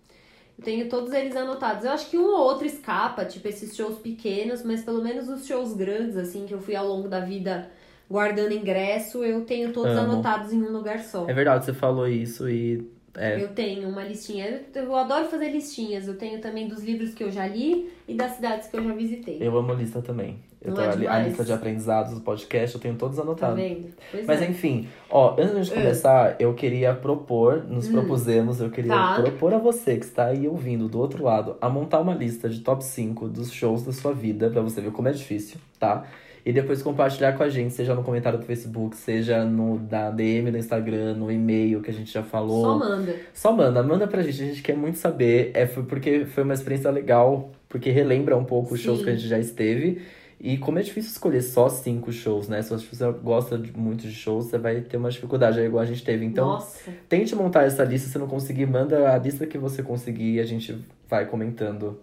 Eu tenho todos eles anotados. Eu acho que um ou outro escapa, tipo esses shows pequenos, mas pelo menos os shows grandes, assim, que eu fui ao longo da vida guardando ingresso, eu tenho todos Amo. anotados em um lugar só. É verdade, você falou isso e. É, Eu tenho uma listinha. Eu, adoro fazer listinhas. Eu tenho também dos livros que eu já li e das cidades que eu já visitei. eu amo lista também. Eu Não tô é a lista de aprendizados do podcast, eu tenho todos Tá anotados. vendo? Pois Mas é. enfim, ó, antes gente É. começar, eu queria propor, nos Hum. propusemos, eu queria Tá. propor a você que está aí ouvindo do outro lado, a montar uma lista de top 5 dos shows da sua vida, pra você ver como é difícil, tá? E depois compartilhar com a gente, seja no comentário do Facebook, seja no da DM do Instagram, no e-mail que a gente já falou. Só manda. Só manda, manda pra gente, a gente quer muito saber. É, porque foi uma experiência legal, porque relembra um pouco os shows Sim. que a gente já esteve. E como é difícil escolher só cinco shows, né? Se você gosta de- muito de shows, você vai ter uma dificuldade aí, igual a gente teve. Então, Nossa. tente montar essa lista. Se não conseguir, manda a lista que você conseguir e a gente vai comentando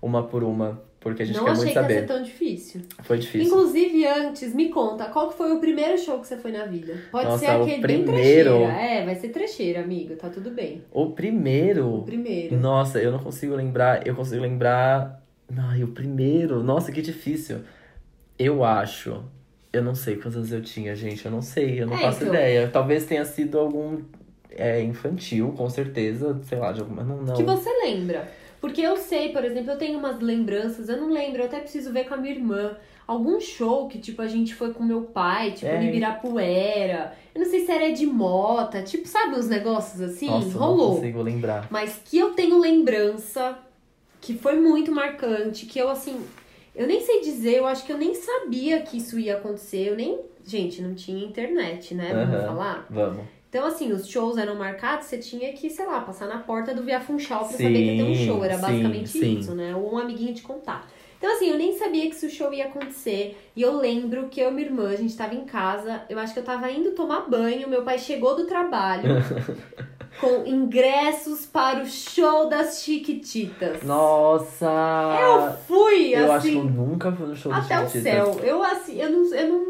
uma por uma. Porque a gente Não quer achei muito que ia ser saber. tão difícil. Foi difícil. Inclusive, antes, me conta, qual que foi o primeiro show que você foi na vida? Pode Nossa, ser o aquele bem primeiro- trecheira. É, vai ser trecheira, amigo. Tá tudo bem. O O primeiro. primeiro. Nossa, eu não consigo lembrar. Eu consigo lembrar. Ai, o primeiro. Nossa, que difícil. Eu acho. Eu não sei quantas eu tinha, gente. Eu não sei, eu não É, faço então. ideia. Talvez tenha sido algum é, infantil, com certeza. Sei lá, de alguma. Não, não. Que você lembra? Porque eu sei, por exemplo, eu tenho umas lembranças, eu não lembro, eu até preciso ver com a minha irmã. Algum show que, tipo, a gente foi com meu pai, tipo, É. Ibirapuera. Eu não sei se era de mota, tipo, sabe uns negócios assim? Nossa, Rolou. não consigo lembrar. Mas que eu tenho lembrança, que foi muito marcante, que eu, assim, eu nem sei dizer, eu acho que eu nem sabia que isso ia acontecer. Eu nem. Gente, não tinha internet, né? Vamos falar? Vamos. Então, assim, os shows eram marcados, você tinha que, sei lá, passar na porta do Via Funchal pra saber que ia ter um Sim, show. Era sim, basicamente sim. isso, né? Ou um amiguinho te contar. Então, assim, eu nem sabia que esse show ia acontecer. E eu lembro que eu e minha irmã, a gente tava em casa, eu acho que eu tava indo tomar banho, meu pai chegou do trabalho com ingressos para o show das Chiquititas. Nossa! Eu fui, Eu acho que eu assim, nunca fui no show do até o Chiquititas. céu. Eu, assim, eu não, eu não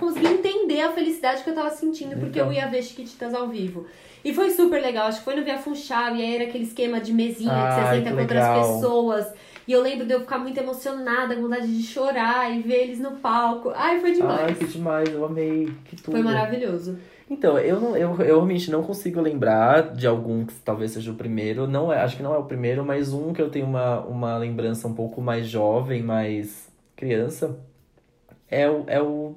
consegui entender a felicidade que eu tava sentindo, porque Então. eu ia ver Chiquititas ao vivo. E foi super legal, acho que foi no Via Funchal, e aí era aquele esquema de mesinha, Ah, que você senta com outras pessoas. E eu lembro de eu ficar muito emocionada, com vontade de chorar e ver eles no palco. Ai, foi demais. Ai, que demais, eu amei. Que tudo. Foi maravilhoso. Então, eu, não, eu, eu realmente não consigo lembrar de algum que talvez seja o primeiro. Não é, acho que não é o primeiro, mas um que eu tenho uma, uma lembrança um pouco mais jovem, mais criança, é o, é o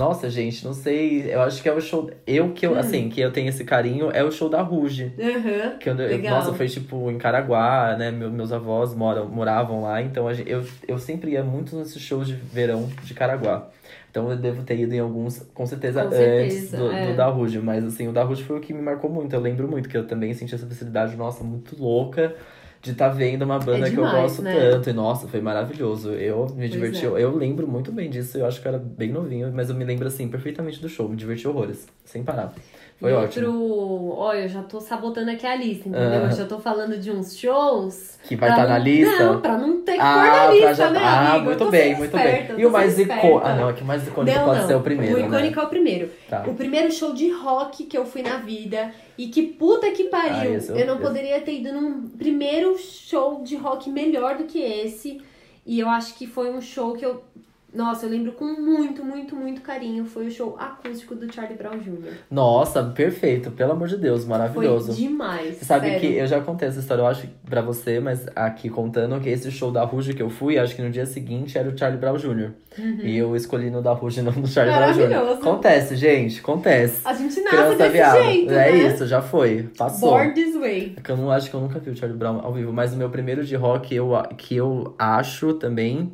nossa, gente, não sei. Eu acho que é o show. Eu que eu, Hum. assim, que eu tenho esse carinho, é o show da Ruge. Aham. Que eu, Legal. nossa, foi tipo em Caraguá, né? Meu- meus avós moram, moravam lá, então gente- eu, eu sempre ia muito nesses shows de verão de Caraguá. Então eu devo ter ido em alguns, com certeza, Com antes certeza, do, é. do da Ruge. Mas assim, o da Ruge foi o que me marcou muito. Eu lembro muito que eu também senti essa facilidade, nossa, muito louca de estar vendo uma banda que eu demais, gosto né? tanto. E nossa, foi maravilhoso. Eu me Pois diverti. é. Eu, eu lembro muito bem disso. Eu acho que eu era bem novinho, mas eu me lembro assim perfeitamente do show. Me diverti horrores, sem parar. Foi e ótimo. outro. Olha, eu já tô sabotando aqui a lista, entendeu? Ah. Eu já tô falando de uns shows. Que vai estar na não- lista? Não, pra não ter que pôr Ah, na pra lista, já... né, ah amigo? Muito bem, muito esperta, bem. E o mais icônico. Ah, não, é que o mais icônico Não, pode não. ser o primeiro. O né? icônico é o primeiro. Tá. O primeiro show de rock que eu fui na vida. E que puta que pariu. Ah, eu- não poderia ter ido num primeiro show de rock melhor do que esse. E eu acho que foi um show que eu. Nossa, eu lembro com muito, muito, muito carinho. Foi o show acústico do Charlie Brown Jr. Nossa, perfeito. Pelo amor de Deus, Foi maravilhoso. demais. Você sabe sério. que eu já contei essa história, eu acho, pra você, mas aqui contando que esse show da Ruge que eu fui, acho que no dia seguinte era o Charlie Brown Jr. E eu escolhi no da Ruge, não no Charlie Brown Jr. Uhum. Maravilhoso. Acontece, gente, acontece. A gente nasce Criança desse viada. jeito, é né? isso, já foi. Passou. Born this way. É eu não acho que eu nunca vi o Charlie Brown ao vivo, mas o meu primeiro de rock eu, que eu acho também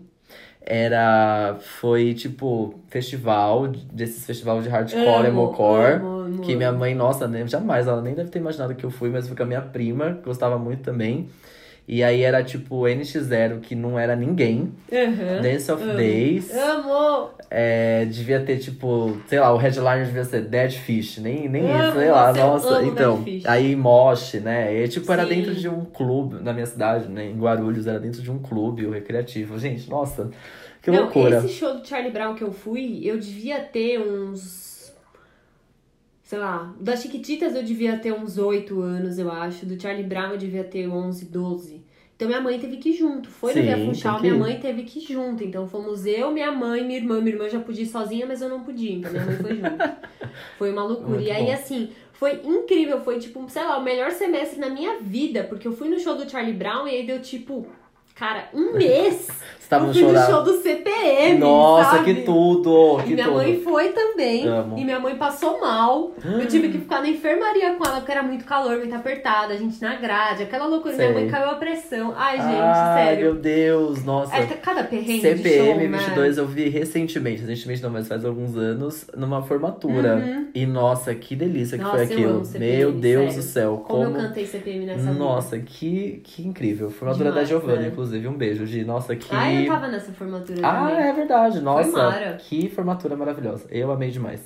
era. Foi tipo festival, desses festivais de hardcore, Amo, emocore. Que minha mãe, nossa, nem, jamais, ela nem deve ter imaginado que eu fui, mas fui com a minha prima, que gostava muito também. E aí era tipo NX0, que não era ninguém. Aham. Dance of Amo. Days. Amo! É, devia ter, tipo, sei lá, o headliner devia ser Dead Fish, nem, nem Amo, isso, sei lá, nossa, Então, aí Mosh, né? E tipo, era Sim. dentro de um clube na minha cidade, né? Em Guarulhos, era dentro de um clube, o recreativo. Gente, nossa, que Não, loucura. esse show do Charlie Brown que eu fui, eu devia ter uns. Sei lá, das Chiquititas eu devia ter uns 8 anos, eu acho. Do Charlie Brown eu devia ter 11, 12. Então minha mãe teve que ir junto. Foi no Sim, Via tem Funchal, minha mãe teve que ir junto. Então fomos eu, minha mãe, minha irmã. Minha irmã já podia ir sozinha, mas eu não podia. Então minha mãe foi junto. Foi uma loucura. Muito e aí, bom. assim, foi incrível. Foi, tipo, sei lá, o melhor semestre na minha vida. Porque eu fui no show do Charlie Brown e aí deu, tipo, cara, um mês. Você tava eu no fui no show do CPM. Nossa, sabe? que tudo! E Que minha tudo. mãe foi também. Amo. E minha mãe passou mal. Eu tive que ficar na enfermaria com ela, porque era muito calor, muito apertada, a gente na grade, aquela loucura. Minha Sei. mãe caiu a pressão. Ai, gente, Ai, sério. meu Deus, nossa. É cada perrengue CPM show, né? 22 eu vi recentemente, recentemente não, mas faz alguns anos, numa formatura. Uhum. E nossa, que delícia que Nossa, foi aquilo. CPM, Meu Deus sério. do céu, Como, como. eu cantei CPM nessa Nossa, que, que incrível. Formatura Demais, da Giovanna, né? inclusive. Um beijo, Gi. Nossa, que. Ai, eu tava nessa formatura Ah, também. é verdade. Nossa, que formatura maravilhosa. Eu amei demais.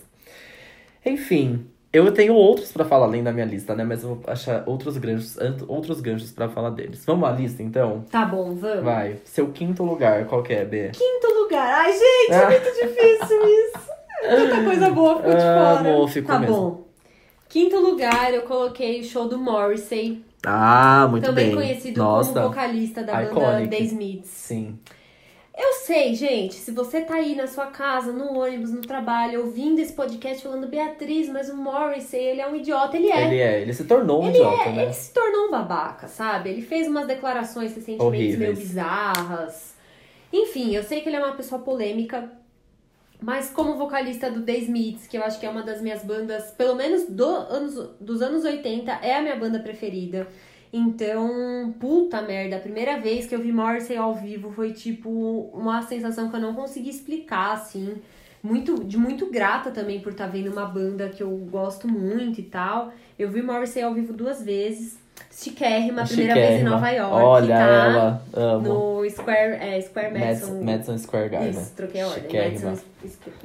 Enfim, eu tenho outros pra falar além da minha lista, né? Mas eu vou achar outros ganchos, outros ganchos pra falar deles. Vamos à lista, então? Tá bom, vamos. Vai. Seu quinto lugar, qual que é, B? Quinto lugar. Ai, gente, é Ah. muito difícil isso. Tanta coisa boa ficou de Ah, fora. amor, ficou tá mesmo. bom. Quinto lugar, eu coloquei o show do Morrissey. Ah, muito também bem. conhecido Nossa, como vocalista da banda iconic. The Smiths. sim. Eu sei, gente, se você tá aí na sua casa, no ônibus, no trabalho, ouvindo esse podcast falando Beatriz, mas o Morrissey, ele é um idiota, ele é. Ele é, ele se tornou um Ele idiota, é, né? ele se tornou um babaca, sabe? Ele fez umas declarações recentemente Horríveis. meio bizarras. Enfim, eu sei que ele é uma pessoa polêmica, mas como vocalista do The Smiths, que eu acho que é uma das minhas bandas, pelo menos do anos, dos anos 80, é a minha banda preferida. Então, puta merda, a primeira vez que eu vi Morrissey ao vivo foi tipo uma sensação que eu não consegui explicar, assim. Muito, de muito grata também por estar vendo uma banda que eu gosto muito e tal. Eu vi Morrissey ao vivo duas vezes. Chiquérrima, primeira vez em Chiquérrima. Nova York, Olha tá? ela, amo. No Square, é, Square Madison, Madison. Square Garden. Isso, troquei a ordem. Chiquérrima. Madison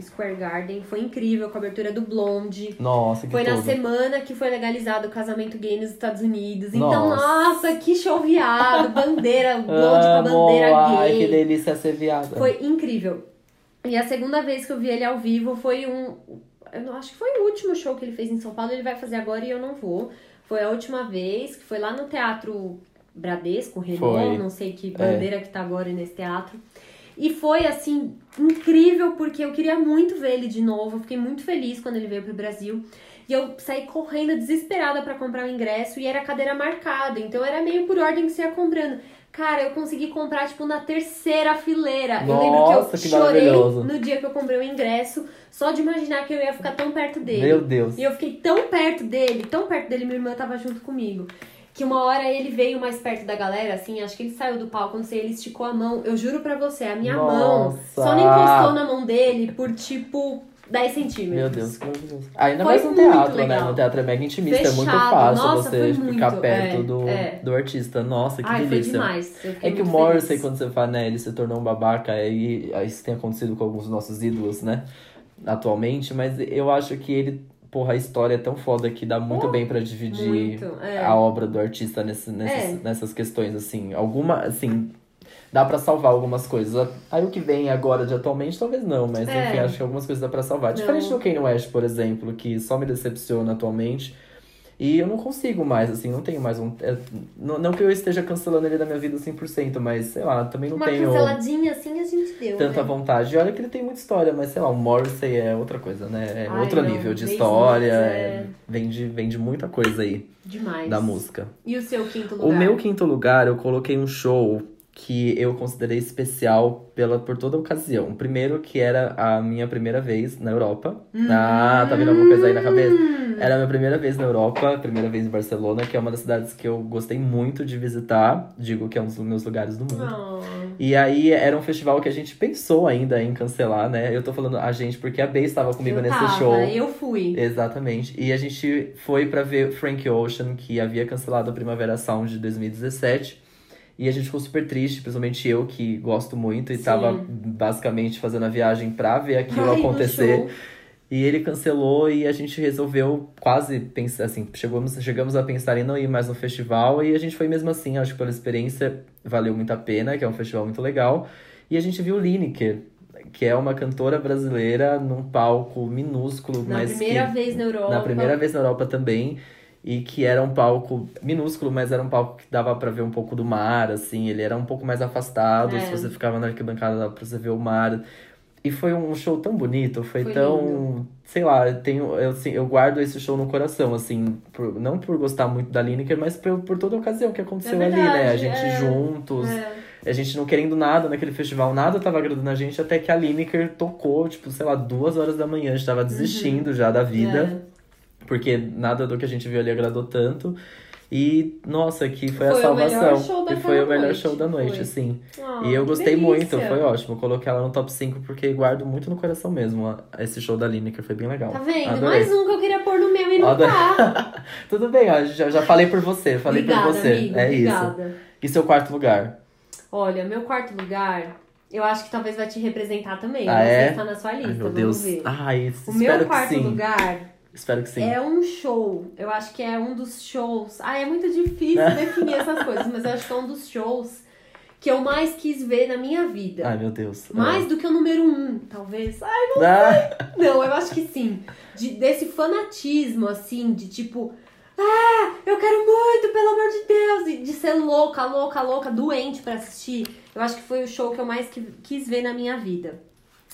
Square Garden. Foi incrível, com a abertura do Blonde. Nossa, que Foi na tudo. semana que foi legalizado o casamento gay nos Estados Unidos. Então, Nossa. nossa, que show viado. Bandeira, Blonde com a Amo, bandeira ai, gay. que delícia ser viada. Foi incrível. E a segunda vez que eu vi ele ao vivo foi um. Eu acho que foi o último show que ele fez em São Paulo. Ele vai fazer agora e eu não vou. Foi a última vez, que foi lá no Teatro Bradesco, Renault, não sei que bandeira que tá agora nesse teatro. E foi, assim, incrível, porque eu queria muito ver ele de novo. Eu fiquei muito feliz quando ele veio pro Brasil. E eu saí correndo desesperada pra comprar o ingresso e era cadeira marcada. Então era meio por ordem que você ia comprando. Cara, eu consegui comprar, tipo, na terceira fileira. eu lembro Nossa, que que eu chorei maravilhoso. no dia que eu comprei o ingresso, só de imaginar que eu ia ficar tão perto dele. Meu Deus. E eu fiquei tão perto dele, tão perto dele, minha irmã tava junto comigo. Que uma hora ele veio mais perto da galera, assim, acho que ele saiu do palco, não sei, ele esticou a mão. Eu juro pra você, a minha mão Nossa. só não encostou na mão dele por tipo 10 centímetros. Meu Deus. Ainda Foi mais no muito teatro, né? legal. No teatro é mega intimista, é muito Fechado. fácil Nossa, você foi ficar muito, perto é, do, é. do artista. Nossa, que Ai, foi delícia. demais. Eu fiquei É que o muito Morrissey, quando você fala, né, ele se tornou um babaca, aí, aí isso tem acontecido com alguns dos nossos ídolos, né, atualmente, mas eu acho que ele, porra, a história é tão foda que dá muito Oh, bem pra dividir muito, é. a obra do artista nesse, nessas, É. nessas questões, assim, alguma, assim, dá pra salvar algumas coisas. Aí o que vem agora de atualmente, talvez não, mas É. enfim, acho que algumas coisas dá pra salvar. Não. Diferente do Kanye West, por exemplo, que só me decepciona atualmente. E eu não consigo mais, assim, não tenho mais um. é, não, não que eu esteja cancelando ele da minha vida 100%, mas sei lá, também não Uma tenho canceladinha assim a gente deu. tanta né? vontade. E olha que ele tem muita história, mas sei lá, o Morrissey é outra coisa, né? É Ai, outro não, nível de história. é- é- Vende, vende muita coisa aí Demais. da música. E o seu quinto lugar? O meu quinto lugar, eu coloquei um show que eu considerei especial pela, por toda a ocasião. Primeiro, que era a minha primeira vez na Europa. Ah, tá vendo alguma coisa aí na cabeça? Hum. Era a minha primeira vez na Europa, primeira vez em Barcelona, que é uma das cidades que eu gostei muito de visitar. Digo que é um dos meus lugares do mundo. Oh. E aí era um festival que a gente pensou ainda em cancelar, né? Eu tô falando a gente porque a Bey estava comigo eu nesse tava, show. Eu fui. Exatamente. E a gente foi pra ver Frank Ocean, que havia cancelado a Primavera Sound de 2017. E a gente ficou super triste, principalmente eu, que gosto muito e Sim. tava basicamente fazendo a viagem pra ver aquilo Ai, acontecer. E ele cancelou e a gente resolveu quase pensar assim, chegamos, chegamos a pensar em não ir mais no festival e a gente foi mesmo assim, acho que pela experiência valeu muito a pena, que é um festival muito legal. E a gente viu Lineker, que é uma cantora brasileira num palco minúsculo, Na mas primeira que, vez na Europa. na primeira vez na Europa também. E que era um palco minúsculo, mas era um palco que dava pra ver um pouco do mar, assim. Ele era um pouco mais afastado. É. Se você ficava na arquibancada, dava pra você ver o mar. E foi um show tão bonito, foi, Foi tão. lindo. Sei lá, eu tenho, eu, assim, eu guardo esse show no coração, assim. por- não por gostar muito da Lineker, mas por, por toda a ocasião que aconteceu É ali, né? A verdade, gente é. juntos. É. A gente não querendo nada naquele festival, nada tava agradando a gente, até que a Lineker tocou, tipo, sei lá, duas horas da manhã. A gente tava desistindo já da vida É. porque nada do que a gente viu ali agradou tanto. E, nossa, que foi, a Foi o melhor salvação. e foi o melhor noite. show da noite, Foi. assim. Ah, e eu gostei muito, foi ótimo. Coloquei ela no top 5 porque guardo muito no coração mesmo a- esse show da Lineker, foi bem legal. Tá vendo? Adorei. Mais um que eu queria pôr no meu e não Adorei. tá. Tudo bem, ó, já, já falei por você, falei obrigada, por você. amigo. é isso. obrigada. E seu quarto lugar? Olha, meu quarto lugar, eu acho que talvez vai te representar também. Ah, não sei é? se tá na sua lista, Ai, meu vamos Deus. ver. Ai, o espero meu quarto lugar Espero que sim. é um show. Eu acho que é um dos shows. Ah, é muito difícil definir essas coisas, mas eu acho que é um dos shows que eu mais quis ver na minha vida. Ai, meu Deus. Mais do que o número um, talvez. Ai, não Ah, Não, eu acho que sim. De, desse fanatismo, assim, de tipo. Ah, eu quero muito, pelo amor de Deus! E de ser louca, louca, louca, doente pra assistir. Eu acho que foi o show que eu mais qui- quis ver na minha vida.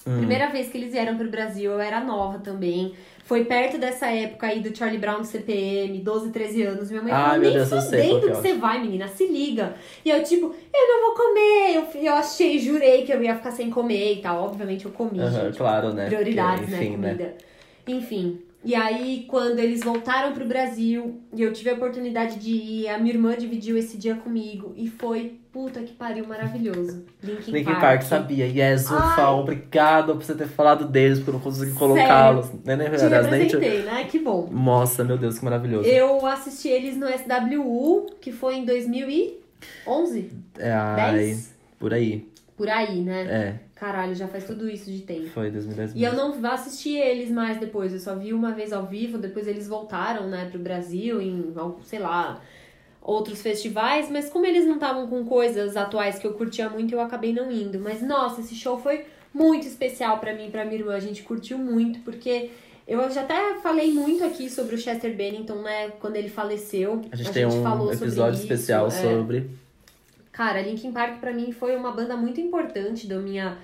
Hum. Primeira vez que eles vieram pro Brasil, eu era nova também. Foi perto dessa época aí do Charlie Brown do CPM, 12, 13 anos. Minha mãe falou, nem Deus, fudendo que é, você vai, menina, se liga. E eu, tipo, eu não vou comer. Eu, eu achei, jurei que eu ia ficar sem comer e tal. Obviamente eu comi, gente claro, né? prioridades, Porque, né, enfim, comida. Enfim. E aí, quando eles voltaram pro Brasil e eu tive a oportunidade de ir, a minha irmã dividiu esse dia comigo e foi, puta que pariu, maravilhoso. Linkin, Linkin Park. Park, sabia. Yes, ufa, obrigado por você ter falado deles, porque eu não consegui colocá-los. Né, né, Te representei, né? Que bom. Nossa, meu Deus, que maravilhoso. Eu assisti eles no SWU, que foi em 2011. É, ai, 10? por aí. Por aí, né? É, Caralho, já faz tudo isso de tempo. foi 2010. E eu não assisti eles mais depois, eu só vi uma vez ao vivo, depois eles voltaram, né, pro Brasil, em, sei lá, outros festivais, mas como eles não estavam com coisas atuais que eu curtia muito, eu acabei não indo. Mas nossa, esse show foi muito especial pra mim e pra minha irmã, a gente curtiu muito, porque Eu já até falei muito aqui sobre o Chester Bennington, né? Quando ele faleceu. A gente tem um falou sobre episódio isso, especial é. sobre. Cara, Linkin Park pra mim foi uma banda muito importante da minha,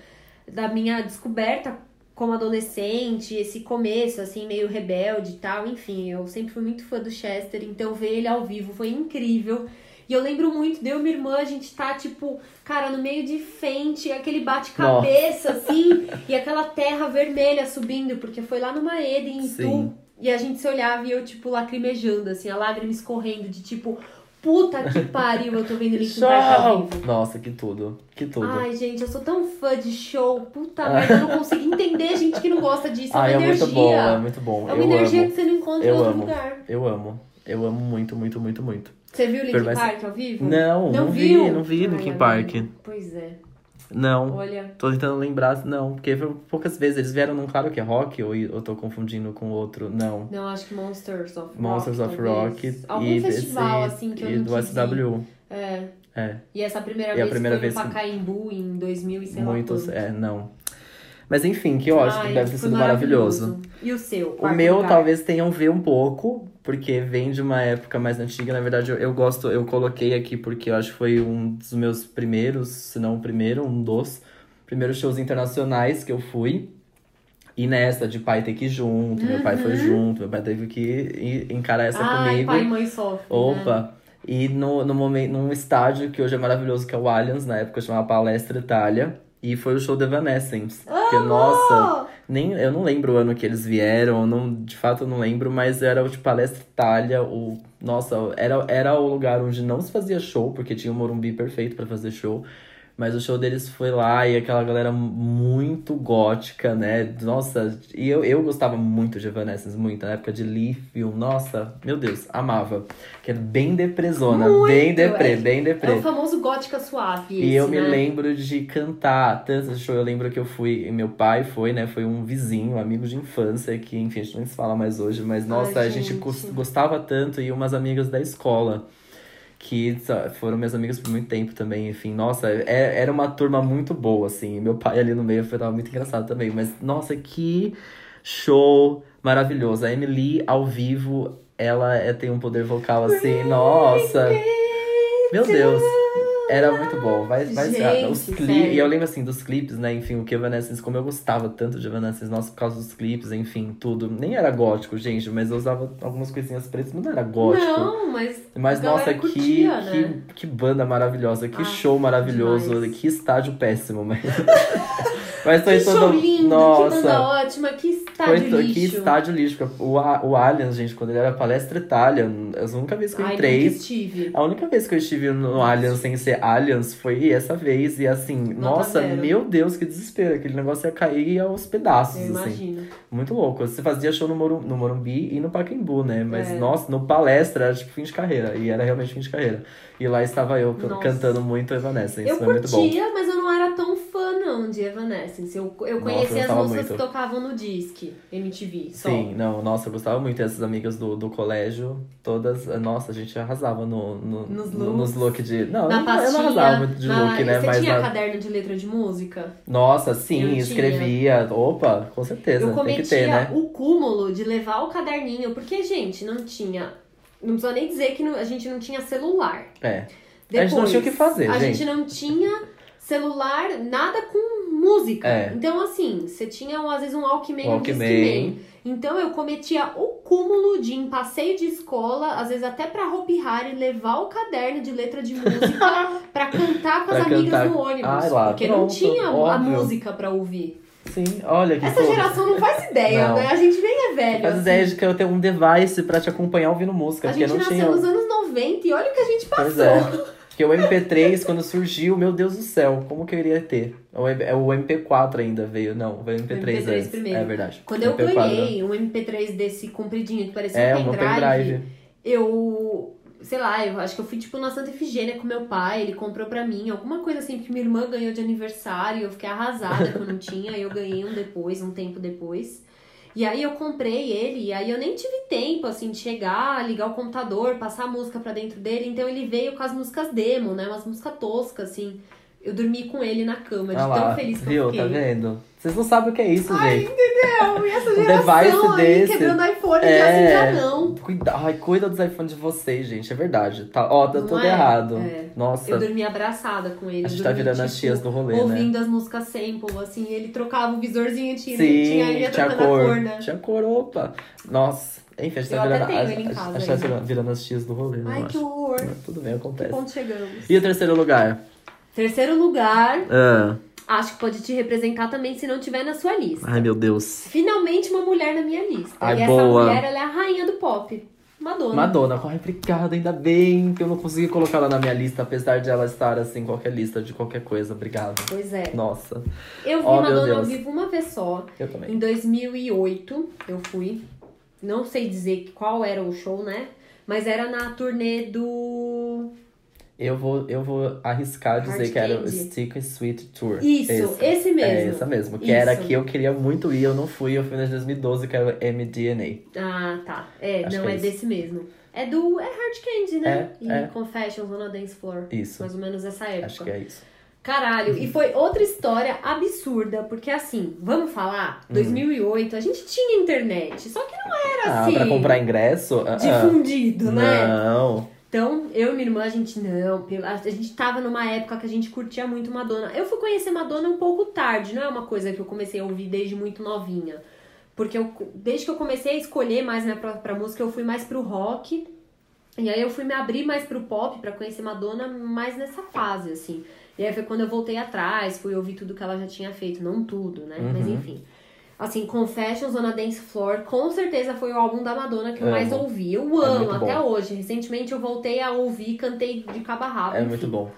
da minha descoberta como adolescente, esse começo, assim, meio rebelde e tal. Enfim, eu sempre fui muito fã do Chester, então ver ele ao vivo foi incrível. E eu lembro muito, de eu e minha irmã, a gente tá, tipo, cara, no meio de frente, aquele bate-cabeça, assim, e aquela terra vermelha subindo, porque foi lá numa Eden, em Sim. Tu, e a gente se olhava e eu, tipo, lacrimejando, assim, a lágrima escorrendo, de tipo, puta que pariu, eu tô vendo Linkin Park ao vivo. Nossa, que tudo. Que tudo. Ai, gente, eu sou tão fã de show. Puta merda, eu não consigo entender gente que não gosta disso. É uma Ai, é energia. muito bom, é muito bom. É uma eu energia amo. que você não encontra Eu em outro amo. lugar. Eu amo. Eu amo muito, muito, muito, muito. Você viu Linkin Por mais- Park ao vivo? Não, não vi, viu? não vi Ai, Linkin Park. Pois é. Não. Olha. Tô tentando lembrar, não, porque poucas vezes. Eles vieram num claro que é rock ou eu tô confundindo com outro? Não. Não, acho que Monsters of Rock. Monsters of. Rock Algum e festival, desse, assim, que eu e não do. SW. É. É, E essa primeira E a vez primeira foi vez no Pacaembu em 2000 e sei muitos, lá é, não. Mas enfim, que eu acho que Ai, deve ter foi sido maravilhoso. E o seu? O meu lugar? talvez tenha a ver um pouco, porque vem de uma época mais antiga. Na verdade, eu, eu gosto, eu coloquei aqui porque eu acho que foi um dos meus primeiros, se não o primeiro, um dos primeiros shows internacionais que eu fui. E nessa de pai ter que ir junto, meu pai foi junto, meu pai teve que encarar essa Uhum. Ai, comigo. pai e mãe sofrem, né? Opa! E no, no momento, num estádio que hoje é maravilhoso, que é o Allianz, na época chamava Palestra Itália. E foi o show do Evanescence. Que, nossa, nem, eu não lembro o ano que eles vieram, não, de fato eu não lembro, mas era o tipo Palestra Itália, o. Nossa, era, era o lugar onde não se fazia show, porque tinha o Morumbi perfeito pra fazer show. Mas o show deles foi lá e aquela galera muito gótica, né? Nossa, e eu, eu gostava muito de Evanescence, muito. Na época de Lithium, nossa, meu Deus, amava. Que era bem depresona, Muito, bem deprê, é. bem deprê. É o famoso gótica suave. E eu esse, me né? lembro de cantar tanto esse show. Eu lembro que eu fui, e meu pai foi, né? Foi um vizinho, amigo de infância, que, enfim, a gente não se fala mais hoje, mas nossa, a gente gente. gos- gostava tanto e umas amigas da escola. Que foram minhas amigas por muito tempo também, enfim, nossa, é- era uma turma muito boa, assim. Meu pai ali no meio foi tava muito engraçado também, mas nossa, que show maravilhoso. A Emily ao vivo, ela é, tem um poder vocal assim, nossa. Meu Deus. Era muito bom. Vai, vai Gente, os clipes. E eu lembro assim dos clipes, né? Enfim, o que Evanescence, como eu gostava tanto de Evanescence, nossa, por causa dos clipes, enfim, tudo. Nem era gótico, gente, mas eu usava algumas coisinhas pretas, mas não era gótico. Não, mas. Mas nossa, que, curtia, né? que, que banda maravilhosa, que Ah, show maravilhoso, demais. que estádio péssimo, mas. mas foi Que todo. show lindo, nossa. que banda ótima, que Foi estádio to- lixo. que estádio lixo. O, o Allianz, gente, quando ele era palestra Itália, a única vez que eu Ai, entrei. nunca estive. A única vez que eu estive no Allianz sem ser Allianz foi essa vez. E assim, Nota nossa, zero. meu Deus, que desespero. Aquele negócio ia cair aos pedaços, Eu assim. imagino. Muito louco. Você fazia show no, Morum, no Morumbi e no Pacaembu, né? Mas, É. nossa, no palestra era tipo fim de carreira. E era realmente fim de carreira. E lá estava eu Nossa. cantando muito Evanescence. Eu Foi muito bom. curtia, mas eu não era tão fã, de Evanescence. Eu, eu conhecia eu as músicas muito. que tocavam no Disque, MTV, só. Sim, não, nossa, eu gostava muito. Essas amigas do, do colégio, todas, nossa, a gente arrasava no, no, Nos no- nos looks. look de. Não, Na eu não- eu pastinha. não arrasava muito de na... look, né? Você Mas tinha na- caderno de letra de música? Nossa, Eu sim, tinha. escrevia. Opa, com certeza. eu cometia que ter, né? o cúmulo de levar o caderninho, porque, gente, não tinha. Não precisa nem dizer que não- a gente não tinha celular. É. Depois, A gente não tinha o que fazer, A gente. gente não tinha celular, nada com música. É. Então, assim, você tinha às vezes um Walkman, um Walkman. Discman. Então, eu cometia o cúmulo de, em passeio de escola, às vezes até pra Hopi Hari, levar o caderno de letra de música pra cantar com as Pra amigas cantar. no ônibus. Ai, lá, porque não pronto, tinha a óbvio. música pra ouvir. Sim, olha que Essa geração não faz ideia, Não. né? A gente nem é velho. Faz assim. ideia de que eu tenho um device pra te acompanhar ouvindo música, A gente não nasceu tinha. nos anos 90 e olha o que a gente passou. Pois é. Porque o MP3, quando surgiu, meu Deus do céu, como que eu iria ter? O é o MP4 ainda veio, não, veio o MP3, MP3 antes. primeiro. É verdade. Quando eu MP4, ganhei um MP3 desse compridinho que parecia É, um pendrive, pendrive. eu, sei lá, eu acho que eu fui tipo na Santa Efigênia com meu pai, ele comprou pra mim, alguma coisa assim, que minha irmã ganhou de aniversário, eu fiquei arrasada que eu não tinha, aí eu ganhei um depois, um tempo depois. E aí eu comprei ele, e aí eu nem tive tempo, assim, de chegar, ligar o computador, passar a música pra dentro dele, então ele veio com as músicas demo, né, umas músicas toscas, assim. Eu dormi com ele na cama, de Ah tão lá, feliz que viu? eu fiquei. Tá vendo? Vocês não sabem o que é isso, Ai, gente. entendeu? E essa Um geração device aí desse. quebrando iPhone É. é. assim já não. Cuida, ai, cuida dos iPhones de vocês, gente. É verdade. Tá, ó, tá Não tudo é? errado. É. Nossa, Eu dormi abraçada com ele. a gente tá dormi, virando as tipo, tias do rolê, né? Ouvindo as músicas sample, assim, ele trocava o visorzinho, tinha, Sim, tinha ele ia tinha cor. cor, né? Tinha cor, opa. Nossa, enfim, a gente Eu tá virando, a, ele em casa a gente tá virando, virando as tias do rolê, né? Ai, que acho. horror. Tudo bem, Que acontece. ponto chegamos. E o terceiro lugar? Terceiro lugar, Ah, acho que pode te representar também se não tiver na sua lista. ai, meu Deus. Finalmente uma mulher na minha lista. Ai, e essa boa. mulher, ela é a rainha do pop. Madonna. Madonna, ai, obrigado, ainda bem que eu não consegui colocar ela na minha lista, apesar de ela estar assim, em qualquer lista de qualquer coisa. Obrigado. Pois é. Nossa, Eu vi Oh, Madonna ao vivo uma vez só. eu também. Em 2008, eu fui. Não sei dizer qual era o show, né? Mas era na turnê do. Eu vou, eu vou arriscar dizer Hard que era o. Stick and Sweet Tour. Isso, esse mesmo. É essa mesmo. Que era Isso. que eu queria muito ir, eu não fui, eu fui em 2012, que era o MDNA. Ah, tá. É, Acho não, é é, desse mesmo. É do. É Hard Candy, né? É, e é. Confessions on a Dance Floor. Isso. Mais ou menos essa época. Acho que é isso. Caralho, e foi outra história absurda, porque assim, vamos falar, 2008, a gente tinha internet, só que não era. Ah, assim, pra comprar ingresso? Ah, ah. difundido, né? Não. Então, eu e minha irmã, a gente não, a gente tava numa época que a gente curtia muito Madonna. Eu fui conhecer Madonna um pouco tarde, não é uma coisa que eu comecei a ouvir desde muito novinha. Porque eu, desde que eu comecei a escolher mais minha própria música, eu fui mais pro rock. E aí eu fui me abrir mais pro pop pra conhecer Madonna mais nessa fase, assim. E aí foi quando eu voltei atrás, fui ouvir tudo que ela já tinha feito. Não tudo, né? Mas Uhum. enfim. Assim, Confessions on a Dance Floor, com certeza foi o álbum da Madonna que eu Amo. mais ouvi. Eu É amo muito até bom. hoje. Recentemente eu voltei a ouvir cantei de cabo a rabo. É enfim. muito bom.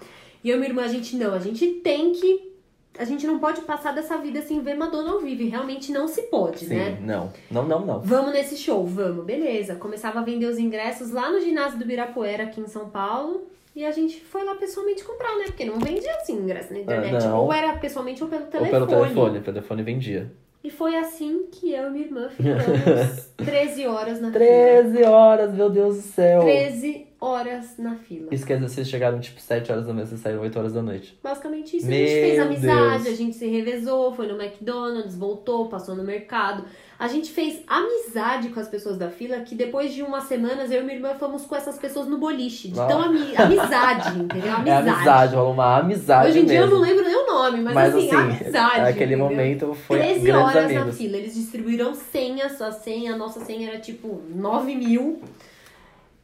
E eu e minha irmã, a gente não, a gente tem que. A gente não pode passar dessa vida sem ver Madonna ao vivo. Realmente não se pode, Sim, né? não. Não, não, não. Vamos nesse show, vamos, beleza. Começava a vender os ingressos lá no ginásio do Birapuera, aqui em São Paulo. E a gente foi lá pessoalmente comprar, né? Porque não vendia assim ingresso na internet. não. ou era pessoalmente ou pelo Ou telefone. pelo telefone, o telefone vendia. E foi assim que eu e minha irmã ficamos 13 horas na fila. 13 horas, meu Deus do céu. 13 horas na fila. Isso quer dizer que vocês chegaram tipo 7 horas da manhã, vocês saíram 8 horas da noite. Basicamente isso. a Meu gente fez amizade, Deus. a gente se revezou, foi no McDonald's, voltou, passou no mercado. A gente fez amizade com as pessoas da fila, que depois de umas semanas eu e minha irmã fomos com essas pessoas no boliche. De Ah. tão ami amizade, entendeu? É Amizade. amizade, rolou uma amizade Hoje em dia eu mesmo. não lembro nem o nome, mas, Mas assim, assim, amizade. naquele entendeu? momento foi 13 grandes horas na amigos. fila. Eles distribuíram senhas, a senha, a nossa senha era tipo 9 mil.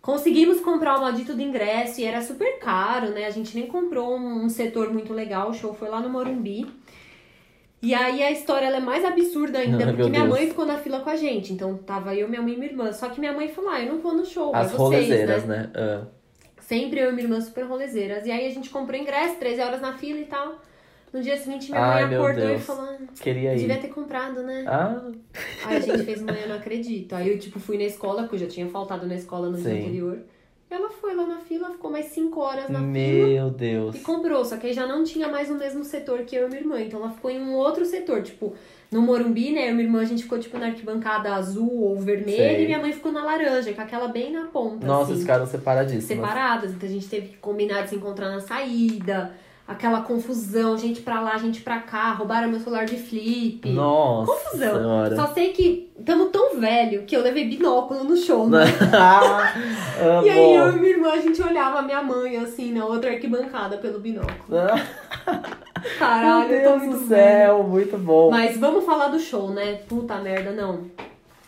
Conseguimos comprar o maldito do ingresso e era super caro, né? A gente nem comprou um, um setor muito legal, o show foi lá no Morumbi. E aí a história é mais absurda ainda, Ai, porque minha Deus. mãe ficou na fila com a gente. Então tava eu, minha mãe e minha irmã. Só que minha mãe falou: ah, eu não vou no show, As vocês, rolezeiras, né? né? Ah. Sempre eu e minha irmã super rolezeiras. E aí a gente comprou ingresso, 13 horas na fila e tal. No dia seguinte minha Ai, mãe meu acordou e falou: "Ah, Queria ir. devia ter comprado, né? Ah, Aí a gente fez manhã, não acredito. Aí eu, tipo, fui na escola, porque eu já tinha faltado na escola no dia Sim. anterior. E ela foi lá na fila, ficou mais 5 horas na fila meu Deus. e comprou. Só que aí já não tinha mais o mesmo setor que eu e minha irmã. Então ela ficou em um outro setor, tipo, no Morumbi, né? Eu e minha irmã, a gente ficou, tipo, na arquibancada azul ou vermelha Sei. e minha mãe ficou na laranja, com aquela bem na ponta. Nossa, assim, ficaram separadíssimas. separadas. Então a gente teve que combinar de se encontrar na saída. Aquela confusão, gente pra lá, gente pra cá, roubaram meu celular de flip. Nossa Confusão. senhora. Só sei que estamos tão velho que eu levei binóculo no show, né? E aí eu e minha irmã, a gente olhava a minha mãe, assim, na outra arquibancada pelo binóculo. Caralho, Meu Deus muito do céu, muito bom. Mas vamos falar do show, né? Puta merda, não.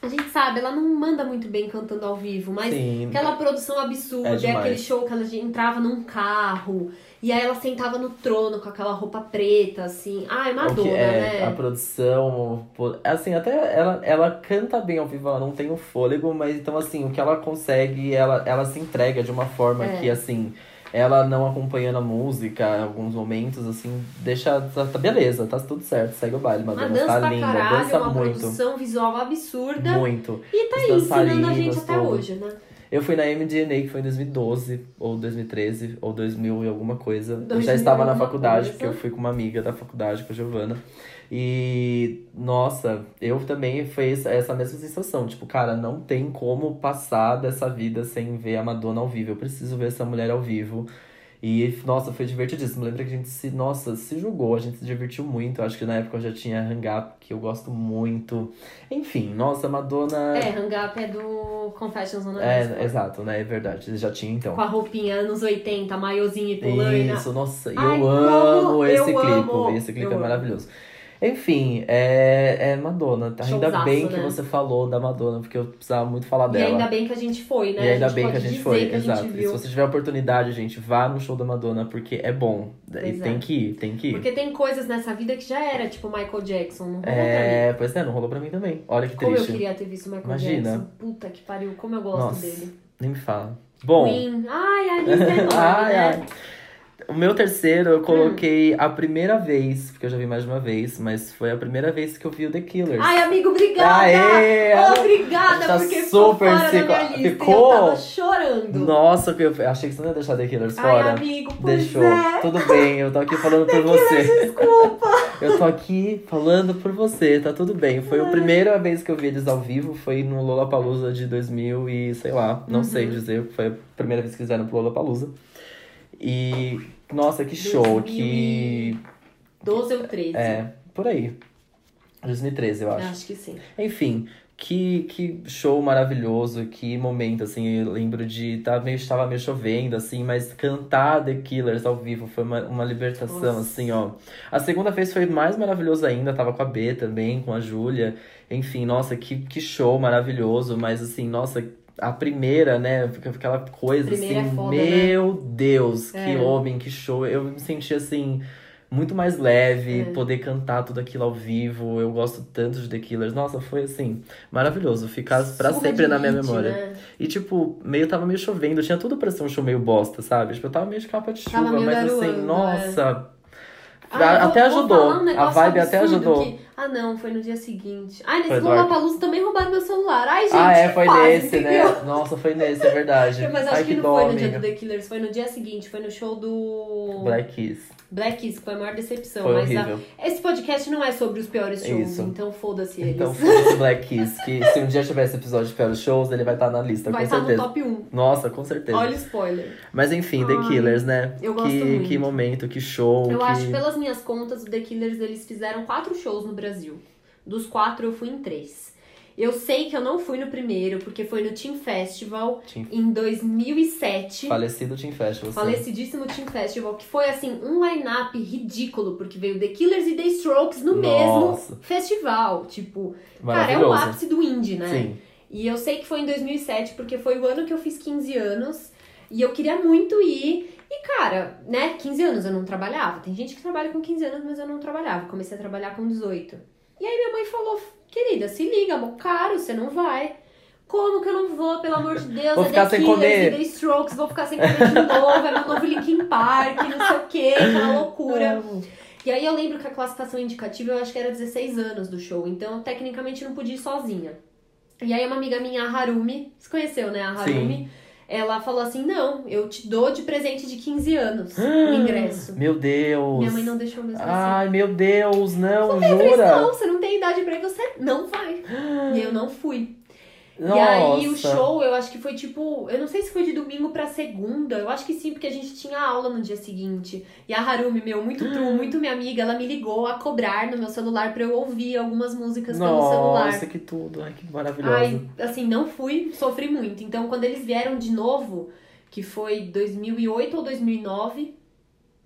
A gente sabe, ela não manda muito bem cantando ao vivo, mas Sim. aquela produção absurda, É é, aquele show que ela entrava num carro, e aí ela sentava no trono com aquela roupa preta, assim. Ai, O Madonna, é, né? a produção, assim, até ela, ela canta bem ao vivo, ela não tem o fôlego, mas então assim, o que ela consegue, ela, ela se entrega de uma forma É. que assim, ela não acompanhando a música, em alguns momentos, assim, deixa, tá, tá beleza, tá tudo certo, segue o baile, Uma Madonna dança tá pra linda, caralho, dança uma muito, produção visual absurda. muito. E tá aí ensinando a gente até hoje, né? Eu fui na MDNA, que foi em 2012, ou 2013, ou 2000 e alguma coisa. eu 2000 já estava na faculdade, coisa. porque eu fui com uma amiga da faculdade, com a Giovana. E, nossa, eu também fiz essa mesma sensação. Tipo, cara, não tem como passar dessa vida sem ver a Madonna ao vivo. Eu preciso ver essa mulher ao vivo. E, nossa, foi divertidíssimo. Lembra que a gente se, nossa, se jogou, a gente se divertiu muito. Acho que na época eu já tinha Hang Up, que eu gosto muito. Enfim, nossa, Madonna. É, Hang Up é do Confessions on a É, exato, né? É verdade. Já tinha então. Com a roupinha anos 80, maiozinho e polaina. Isso, nossa, Ai, eu eu amo amo, esse eu clipe. amo, Esse clipe eu é amo. maravilhoso. Enfim, é, é Madonna. tá? Ainda Showzaço, bem que né? você falou da Madonna, porque eu precisava muito falar E dela. ainda bem que a gente foi, né? E ainda bem que a gente foi, que exato. gente E se você tiver oportunidade, gente, vá no show da Madonna, porque é bom. E Pois tem é. que ir, tem que ir. Porque tem coisas nessa vida que já era, tipo Michael Jackson, não rolou pra mim. É, pois é, não rolou pra mim também. Olha que Como eu triste. queria ter visto o Michael Imagina. Jackson. Puta que pariu, como eu gosto Nossa. dele. Nem me fala. Bom, Queen. Ai, a lista é enorme, ai, né? ai. O meu terceiro eu coloquei Hum. a primeira vez, porque eu já vi mais de uma vez, mas foi a primeira vez que eu vi o The Killers. Ai, amigo, obrigada! Aê! Obrigada, Tá porque ficou super fora da minha lista ficou? eu tava chorando. Nossa, eu achei que você não ia deixar The Killers Ai, fora. amigo, pois Deixou. é. Tudo bem, eu tô aqui falando por você. Desculpa. Eu tô aqui falando por você, tá tudo bem. Foi a primeira vez que eu vi eles ao vivo, foi no Lollapalooza de 2000 e sei lá, não Uhum. sei dizer, foi a primeira vez que fizeram pro Lollapalooza. E nossa, que show, 2000 que 12 ou 13. é, por aí. 2013, eu acho. Acho que sim. Enfim, que, que show maravilhoso, que momento, assim, eu lembro de. Tá meio, estava meio chovendo, assim, mas cantar The Killers ao vivo foi uma, uma libertação, Nossa. assim, ó. A segunda vez foi mais maravilhoso ainda, tava com a B também, com a Júlia. Enfim, nossa, que, que show maravilhoso, mas assim, nossa. A primeira, né? fica Aquela coisa Primeira assim, é foda, né? meu Deus, que É. homem, que show. Eu me senti assim, muito mais leve, É. poder cantar tudo aquilo ao vivo. Eu gosto tanto de The Killers. Nossa, foi assim, maravilhoso. Ficar pra Surra sempre na minha memória. né? E tipo, meio tava meio chovendo, tinha tudo pra ser um show meio bosta, sabe? Tipo, eu tava meio de capa de chuva, mas assim, garoando, nossa. Ah, a- vou- até ajudou. um a vibe até ajudou. que- Ah, não, foi no dia seguinte. Ai, nesse. Lollapalooza também roubaram meu celular. Ai, gente, ah, é, que foi fase, nesse, entendeu? né? Nossa, foi nesse, é verdade. Mas acho Ai, que, não dó, foi no dia amiga. do The Killers, foi no dia seguinte, foi no show do Black Keys. Black Keys, que foi a maior decepção. Foi mas horrível. a- esse podcast não é sobre os piores shows, Isso. então foda-se eles. Então foi esse Black Keys, que se um dia tiver esse episódio de piores shows, ele vai estar na lista, Vai com estar no certeza. top 1. Nossa, com certeza. Olha o spoiler. Mas enfim, The Ai, Killers, né? eu gosto que, muito. que momento, que show. Eu que... acho, pelas minhas contas, o The Killers, eles fizeram quatro shows no Brasil. Dos quatro, eu fui em três. Eu sei que eu não fui no primeiro, porque foi no Team Festival Team- em 2007. Falecido Team Festival. sim. Falecidíssimo Team Festival, que foi assim, um line-up ridículo, porque veio The Killers e The Strokes no Nossa. mesmo festival. Tipo, cara, é o ápice do indie, né? Sim. E eu sei que foi em 2007, porque foi o ano que eu fiz 15 anos. E eu queria muito ir. E, cara, né, 15 anos eu não trabalhava. Tem gente que trabalha com 15 anos, mas eu não trabalhava. Comecei a trabalhar com 18. E aí minha mãe falou, querida, se liga, amor, caro, você não vai. Como que eu não vou, pelo amor de Deus? Vou é ficar The sem Killers comer. The Strokes, vou ficar sem comer de novo, é meu novo Linkin Park, não sei o que, aquela loucura. E aí eu lembro que a classificação indicativa eu acho que era 16 anos do show, então eu tecnicamente não podia ir sozinha. E aí uma amiga minha, a Harumi, você conheceu, né? A Harumi, ela falou assim: não, eu te dou de presente de 15 anos o ingresso. Meu Deus. Minha mãe não deixou mesmo assim. Ai, meu Deus, não, Eu falei, jura? não, você não tem idade pra ir, você não vai. e eu não fui. Nossa. E aí o show, eu acho que foi tipo, eu não sei se foi de domingo pra segunda, eu acho que sim, porque a gente tinha aula no dia seguinte. E a Harumi, meu, muito true, muito minha amiga, ela me ligou a cobrar no meu celular pra eu ouvir algumas músicas pelo celular. Nossa, que tudo. Ai, que maravilhoso. Ai, assim, não fui, sofri muito. Então, quando eles vieram de novo, que foi 2008 ou 2009,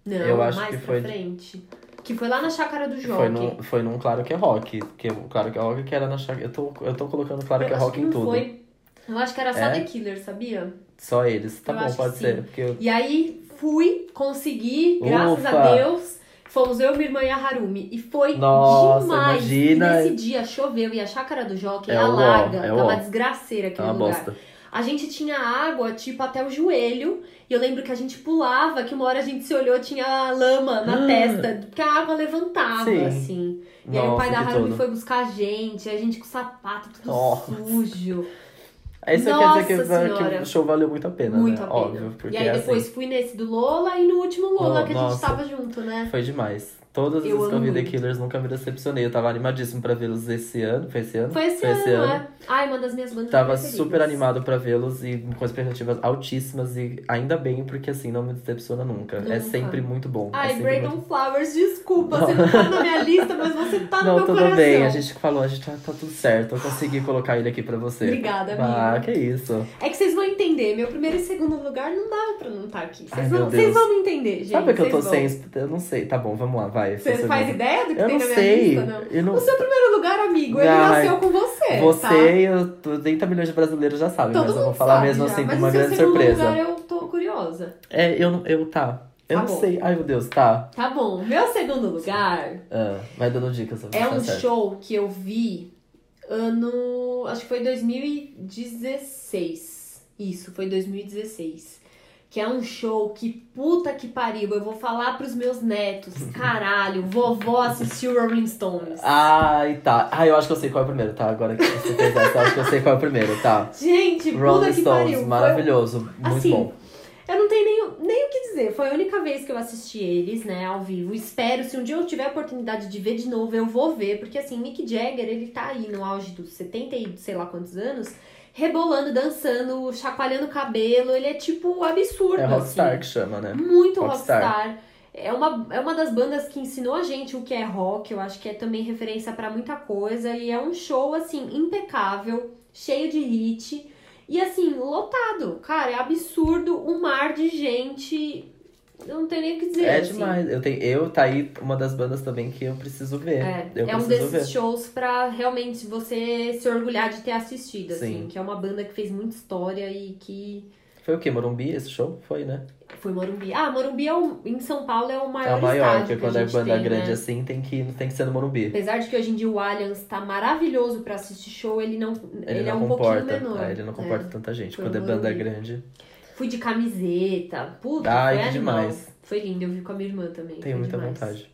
não, Eu acho mais que pra de- frente. Que foi lá na chácara do Jockey. Foi num, foi num Claro que é Rock. Porque o Claro que é Rock que era na chácara. Eu tô, eu tô colocando Claro que é Eu Rock que em tudo. foi. Eu acho que era só É? The Killer, sabia? Só eles. Tá Eu bom, pode que ser. Porque eu- E aí fui, consegui, graças Ufa. a Deus. Fomos eu, minha irmã e a Harumi. E foi Nossa, demais. imagina. E nesse dia choveu e a chácara do Jockey É é alaga. é tá uma desgraceira é aquele uma lugar. bosta. A gente tinha água, tipo, até o joelho. E eu lembro que a gente pulava, que uma hora a gente se olhou, tinha lama na Ah. testa. Porque a água levantava, Sim. assim. E aí o Nossa, pai da Harumi foi buscar a gente. A gente com o sapato tudo Nossa. sujo. Isso Nossa quer dizer que, que o show valeu muito a pena, Muito né? a pena. Óbvio. Porque e aí é depois assim, fui nesse do Lola e no último Lola Oh, que a gente nossa. tava junto, né? foi demais. Todas as Eu The muito. Killers nunca me decepcionei. Eu tava animadíssimo pra vê-los esse ano. Foi esse ano? Foi esse ano, é. Ai, uma das minhas bandas Tava super animado pra vê-los e com expectativas altíssimas. E ainda bem, porque assim, não me decepciona nunca. É sempre muito bom. é Ai, sempre Brandon muito... Flowers, desculpa, você não tá na minha lista, mas você tá no Não, meu tudo coração. bem, a gente falou, a gente tá, tá tudo certo. Eu consegui colocar ele aqui pra você. Obrigada, Ah, amiga. que isso. É que vocês vão entender, meu primeiro e segundo lugar não dava pra não estar aqui. Ai, Vocês meu vão, vocês vão me entender, gente. Sabe que eu tô vocês sem. Eu não sei. Tá bom, vamos lá, vai. Você Seu faz segundo. ideia do que Eu tem não na minha sei. lista, não? Eu não... O seu primeiro lugar, amigo, ele Ai, nasceu com você, Você tá? e eu, 30 milhões de brasileiros já sabem, Todo mas eu vou falar sabe mesmo já, assim com uma grande segundo surpresa. lugar eu tô curiosa. É, eu não. Eu tá. Eu Tá não bom. sei. Ai, meu Deus, tá. Tá bom, meu segundo lugar Ah, vai dando dicas. é um certo. show que eu vi ano. Acho que foi 2016. Isso, foi 2016. Que é um show que puta que pariu. Eu vou falar pros meus netos. Caralho, vovó assistiu Rolling Stones. Ai, tá. Ai, eu acho que eu sei qual é o primeiro, tá? Agora que você fez essa, eu acho que eu sei qual é o primeiro, tá? Gente, puta Rolling que Stones, pariu. Maravilhoso. Muito Assim, bom. Eu não tenho nem, nem o que dizer. Foi a única vez que eu assisti eles, né, ao vivo. Espero, se um dia eu tiver a oportunidade de ver de novo, eu vou ver. Porque, assim, Mick Jagger, ele tá aí no auge dos 70 e sei lá quantos anos, rebolando, dançando, chacoalhando o cabelo. Ele é, tipo, absurdo, É Rockstar assim. que chama, né? Muito Rockstar. rockstar. É uma, é uma das bandas que ensinou a gente o que é rock. Eu acho que é também referência pra muita coisa. E é um show, assim, impecável, cheio de hit. E, assim, lotado. Cara, é absurdo. Um mar de gente. Eu não tenho nem o que dizer. É assim. demais. Eu, tenho, eu tá aí uma das bandas também que eu preciso ver. É, eu é um desses ver. shows pra realmente você se orgulhar de ter assistido, assim. Sim. Que é uma banda que fez muita história e que Foi o quê? Morumbi esse show? Foi, né? foi Morumbi. Ah, Morumbi é o, em São Paulo é o maior é o maior, porque quando é banda tem, grande né? assim, tem que, tem que ser no Morumbi. Apesar de que hoje em dia o Allianz tá maravilhoso pra assistir show, ele não ele, Ele é não um comporta. pouquinho menor. é, ele não comporta tanta gente. Foi Quando é banda grande. Fui de camiseta. Puta, Ai, foi que animal. demais. Foi lindo, eu vi com a minha irmã também. Tenho muita demais. vontade.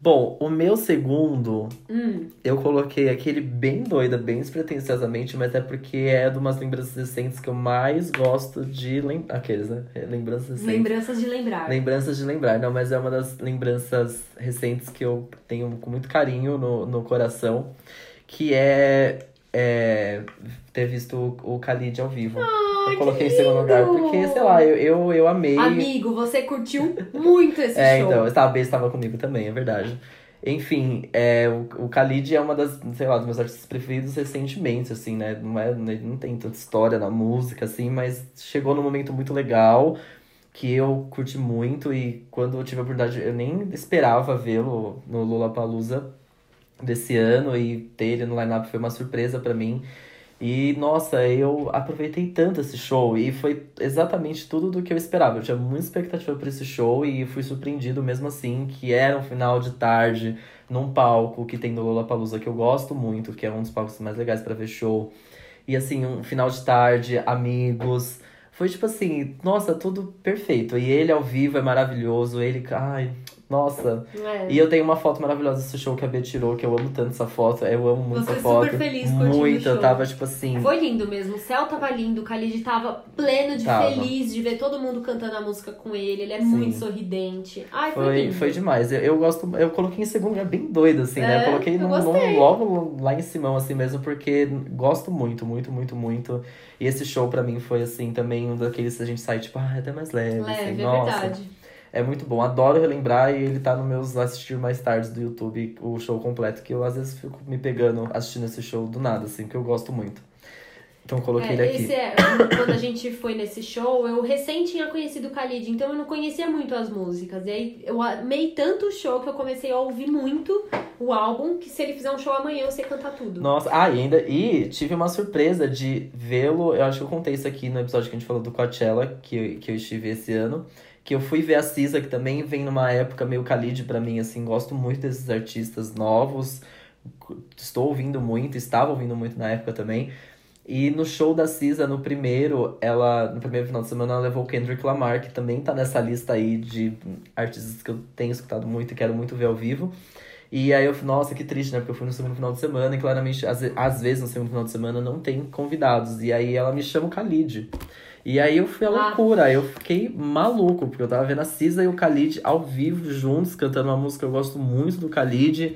Bom, o meu segundo, Hum, eu coloquei aquele bem doida, bem despretensiosamente, mas é porque é de umas lembranças recentes que eu mais gosto de lembrar. Aqueles, né? Lembranças recentes. lembranças de lembrar. Lembranças de lembrar, não, mas é uma das lembranças recentes que eu tenho com muito carinho no, no coração, que é, é ter visto o, o Khalid ao vivo. Eu coloquei em segundo lugar, porque, sei lá, eu, eu, eu amei. Amigo, você curtiu muito esse É, show. então, eu estava, estava comigo também, é verdade. Enfim, é, o, o Khalid é uma das, sei lá, dos meus artistas preferidos recentemente, assim, né? Não, é, não tem tanta história na música, assim, mas chegou num momento muito legal que eu curti muito e quando eu tive a oportunidade, eu nem esperava vê-lo no Lollapalooza desse ano e ter ele no line-up foi uma surpresa pra mim. E, nossa, eu aproveitei tanto esse show e foi exatamente tudo do que eu esperava. Eu tinha muita expectativa pra esse show e fui surpreendido mesmo assim, que era um final de tarde num palco que tem no Lollapalooza que eu gosto muito, que é um dos palcos mais legais pra ver show. E assim, um final de tarde, amigos. Foi tipo assim, nossa, tudo perfeito. E ele ao vivo é maravilhoso, ele, ai, nossa. É. E eu tenho uma foto maravilhosa desse show que a Bia tirou, que eu amo tanto essa foto. Eu amo muito Você essa foto. super feliz o Muito, eu tava tipo assim. Foi lindo mesmo. O céu tava lindo, o Khalid tava pleno de Tava. feliz de ver todo mundo cantando a música com ele. Ele é Sim. muito sorridente. Ai, foi, Foi, lindo. foi demais. Eu, eu gosto, eu coloquei em segundo lugar bem doido, assim, né? É, Eu coloquei eu num, num- logo lá em cima, assim mesmo, porque gosto muito, muito, muito, muito. E esse show pra mim foi, assim, também um daqueles que a gente sai, tipo, ah, é até mais leve, assim, Leve, é nossa. verdade. É muito bom, adoro relembrar e ele tá nos meus assistir mais tarde do YouTube, o show completo, que eu às vezes fico me pegando assistindo esse show do nada, assim, que eu gosto muito. Então coloquei ele É, aqui. esse é, quando a gente foi nesse show, eu recém tinha conhecido o Khalid, então eu não conhecia muito as músicas. E aí eu amei tanto o show que eu comecei a ouvir muito o álbum, que se ele fizer um show amanhã eu sei cantar tudo. Nossa, ah, e ainda. E tive uma surpresa de vê-lo. Eu acho que eu contei isso aqui no episódio que a gente falou do Coachella, que, que eu estive esse ano. Que eu fui ver a Cisa, que também vem numa época meio Khalid pra mim, assim, gosto muito desses artistas novos. Estou ouvindo muito, estava ouvindo muito na época também. E no show da Cisa, no primeiro, ela. No primeiro final de semana, ela levou o Kendrick Lamar, que também tá nessa lista aí de artistas que eu tenho escutado muito e quero muito ver ao vivo. E aí eu nossa, que triste, né? Porque eu fui no segundo final de semana e claramente, às, às vezes no segundo final de semana não tem convidados. E aí ela me chama o Khalid. E aí eu fui à Ah. loucura, eu fiquei maluco, porque eu tava vendo a Cisa e o Khalid ao vivo juntos, cantando uma música que eu gosto muito do Khalid.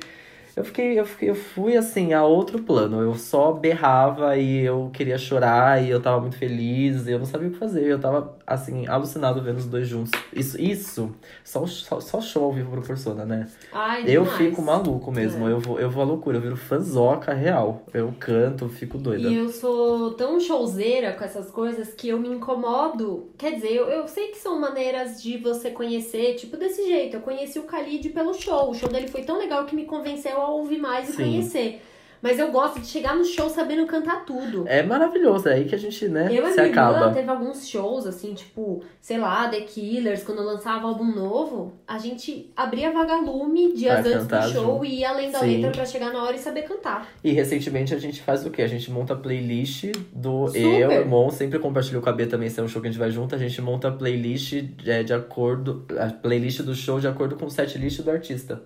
Eu fiquei, eu fiquei, eu fui assim a outro plano. Eu só berrava e eu queria chorar e eu tava muito feliz, e eu não sabia o que fazer. Eu tava assim alucinado vendo os dois juntos. Isso, isso, só, só, só show ao vivo proporciona, né? Ai, Eu demais. fico maluco mesmo, É. eu vou, eu vou à loucura, eu viro fanzoca real. Eu canto, fico doida. E eu sou tão showzeira com essas coisas que eu me incomodo. Quer dizer, eu, eu sei que são maneiras de você conhecer, tipo desse jeito. Eu conheci o Khalid pelo show. O show dele foi tão legal que me convenceu a ouvir mais e Sim. conhecer. Mas eu gosto de chegar no show sabendo cantar tudo. É maravilhoso, é aí que a gente, né, Eu e se minha irmã acaba. teve alguns shows, assim, tipo, sei lá, The Killers, quando lançava álbum novo, a gente abria vagalume dias Pra antes do show junto. e ia além da Sim. letra pra chegar na hora e saber cantar. E recentemente a gente faz o quê? A gente monta a playlist do Super. eu, irmão, sempre compartilho com a B também, se é um show que a gente vai junto, a gente monta a playlist é, de acordo. A playlist do show de acordo com o setlist do artista.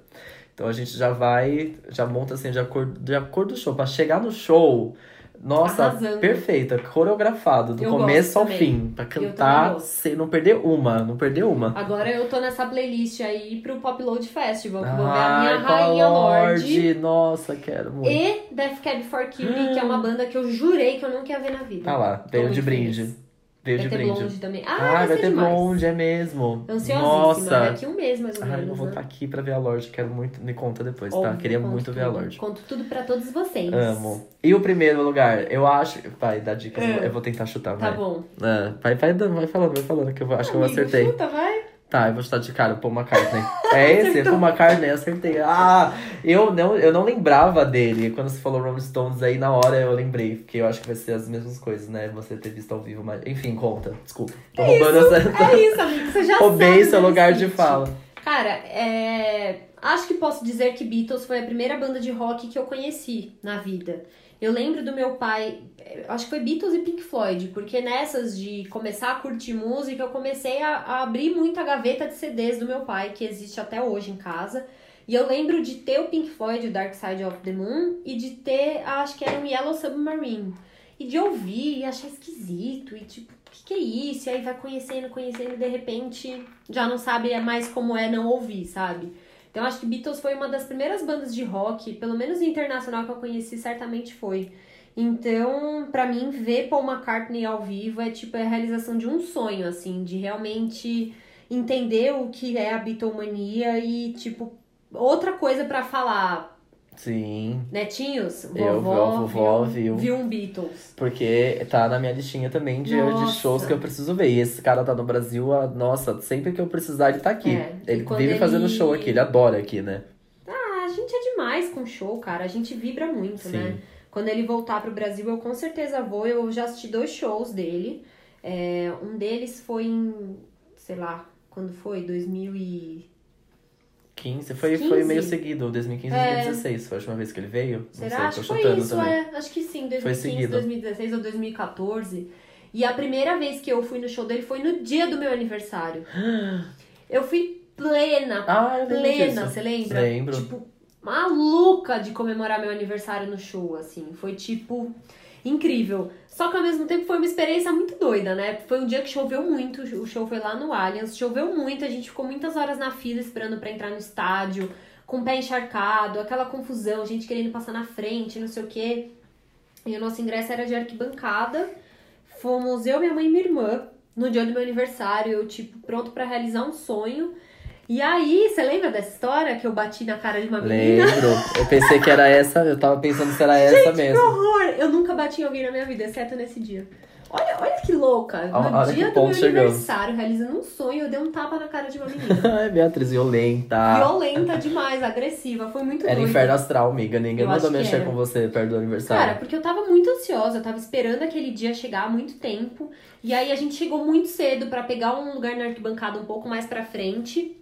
Então a gente já vai, já monta assim, de acordo, de acordo com o show. Pra chegar no show, nossa, Arrasando. perfeita, coreografado, do Eu começo ao também. fim. Pra cantar sem não perder uma, não perder uma. Agora eu tô nessa playlist aí pro Pop Load Festival, que eu vou ver a minha Rainha Lorde. Nossa, quero muito. E Death Cab for Cutie, que é uma banda que eu jurei que eu nunca ia ver na vida. Tá lá, veio de brinde. feliz. Veio Vai de ter brinde. blonde também. Ah, Ah, vai, vai ter demais. blonde, é mesmo. Ansiosíssima, Nossa. daqui um mês mais ou Ai, eu menos. vou né? estar aqui pra ver a Lorde, quero muito. Me conta depois, tá? Óbvio, Queria conto muito ver a tudo. Lorde. Conto tudo pra todos vocês. Amo. E o primeiro lugar, eu acho. Vai, dá dicas, É. eu vou tentar chutar, Tá vai. bom. É, vai, vai, vai falando, vai falando, que eu acho que eu Amigo, acertei. Chuta, vai. Tá, eu vou chutar de cara, Paul McCartney. É esse? Acertou. Paul McCartney, acertei. Ah, eu não, eu não lembrava dele. Quando você falou Rolling Stones aí, na hora eu lembrei. Porque eu acho que vai ser as mesmas coisas, né? Você ter visto ao vivo, mas... Enfim, conta. Desculpa. Tô roubando essa... É isso, amigo. Você já Roubei seu do lugar de fala. Cara, é... acho que posso dizer que Beatles foi a primeira banda de rock que eu conheci na vida. Eu lembro do meu pai, acho que foi Beatles e Pink Floyd, porque nessas de começar a curtir música, eu comecei a, a abrir muito a gaveta de CDs do meu pai, que existe até hoje em casa. E eu lembro de ter o Pink Floyd, o Dark Side of the Moon, e de ter, acho que era um Yellow Submarine. E de ouvir e achar esquisito, e tipo, o que, que é isso? E aí vai conhecendo, conhecendo, e de repente já não sabe mais como é não ouvir, sabe? Então acho que Beatles foi uma das primeiras bandas de rock, pelo menos internacional que eu conheci, certamente foi. Então, pra mim, ver Paul McCartney ao vivo é tipo a realização de um sonho, assim, de realmente entender o que é a Beatlemania e, tipo, outra coisa pra falar. Sim, Netinhos, Eu, vovó, vovó, viu, viu. viu um Beatles. porque tá na minha listinha também de, de shows que eu preciso ver. E esse cara tá no Brasil, a- nossa, sempre que eu precisar ele tá aqui. É, ele vive fazendo ele- show aqui, ele adora aqui, né? Ah, a gente é demais com show, cara. A gente vibra muito, Sim. né? Quando ele voltar pro Brasil, eu com certeza vou. Eu já assisti dois shows dele. É, um deles foi em, sei lá, quando foi? 2000 e... 15, foi, 15? foi meio seguido, 2015 É. 2016, foi a última vez que ele veio? Será? Não sei, Acho tô que foi isso, também. é. Acho que sim, 2015, seguido. 2016 ou 2014. E a primeira vez que eu fui no show dele foi no dia do meu aniversário. Eu fui plena, Ah, eu plena, você lembra? Lembro. Tipo, maluca de comemorar meu aniversário no show, assim. Foi, tipo, incrível. Só que ao mesmo tempo foi uma experiência muito doida, né? Foi um dia que choveu muito, o show foi lá no Allianz, choveu muito, a gente ficou muitas horas na fila esperando pra entrar no estádio, com o pé encharcado, aquela confusão, gente querendo passar na frente, não sei o quê. E o nosso ingresso era de arquibancada. Fomos eu, minha mãe e minha irmã no dia do meu aniversário, eu, tipo, pronto pra realizar um sonho. E aí, você lembra dessa história que eu bati na cara de uma menina? Lembro. Eu pensei que era essa, eu tava pensando se era essa Que mesmo. horror! Eu nunca bati em alguém na minha vida, exceto nesse dia. Olha, olha que louca. No Olha que dia do meu chegamos. aniversário, realizando um sonho, eu dei um tapa na cara de uma menina. Ai, Beatriz, violenta. Violenta demais, agressiva. Foi muito Era doido. inferno astral, amiga. Ninguém Eu mandou que mexer com você perto do aniversário. Cara, porque eu tava muito ansiosa, eu tava esperando aquele dia chegar há muito tempo. E aí a gente chegou muito cedo pra pegar um lugar na arquibancada um pouco mais pra frente.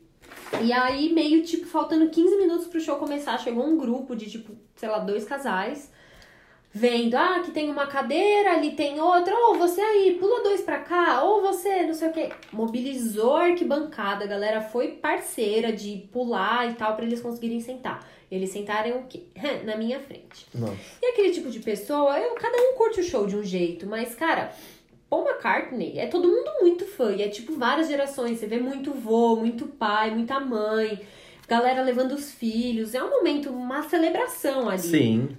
E aí, meio tipo, faltando 15 minutos pro show começar, chegou um grupo de, tipo, sei lá, dois casais. Vendo, ah, aqui tem uma cadeira, ali tem outra, ou você aí, pula dois pra cá, ou você, não sei o que. Mobilizou a arquibancada, a galera foi parceira de pular e tal pra eles conseguirem sentar. Eles sentaram o quê? Na minha frente. Não. E aquele tipo de pessoa, eu, cada um curte o show de um jeito, mas, cara, Paul McCartney é todo mundo muito fã. E é tipo várias gerações. Você vê muito vô, muito pai, muita mãe. Galera levando os filhos. É um momento, uma celebração ali. Sim.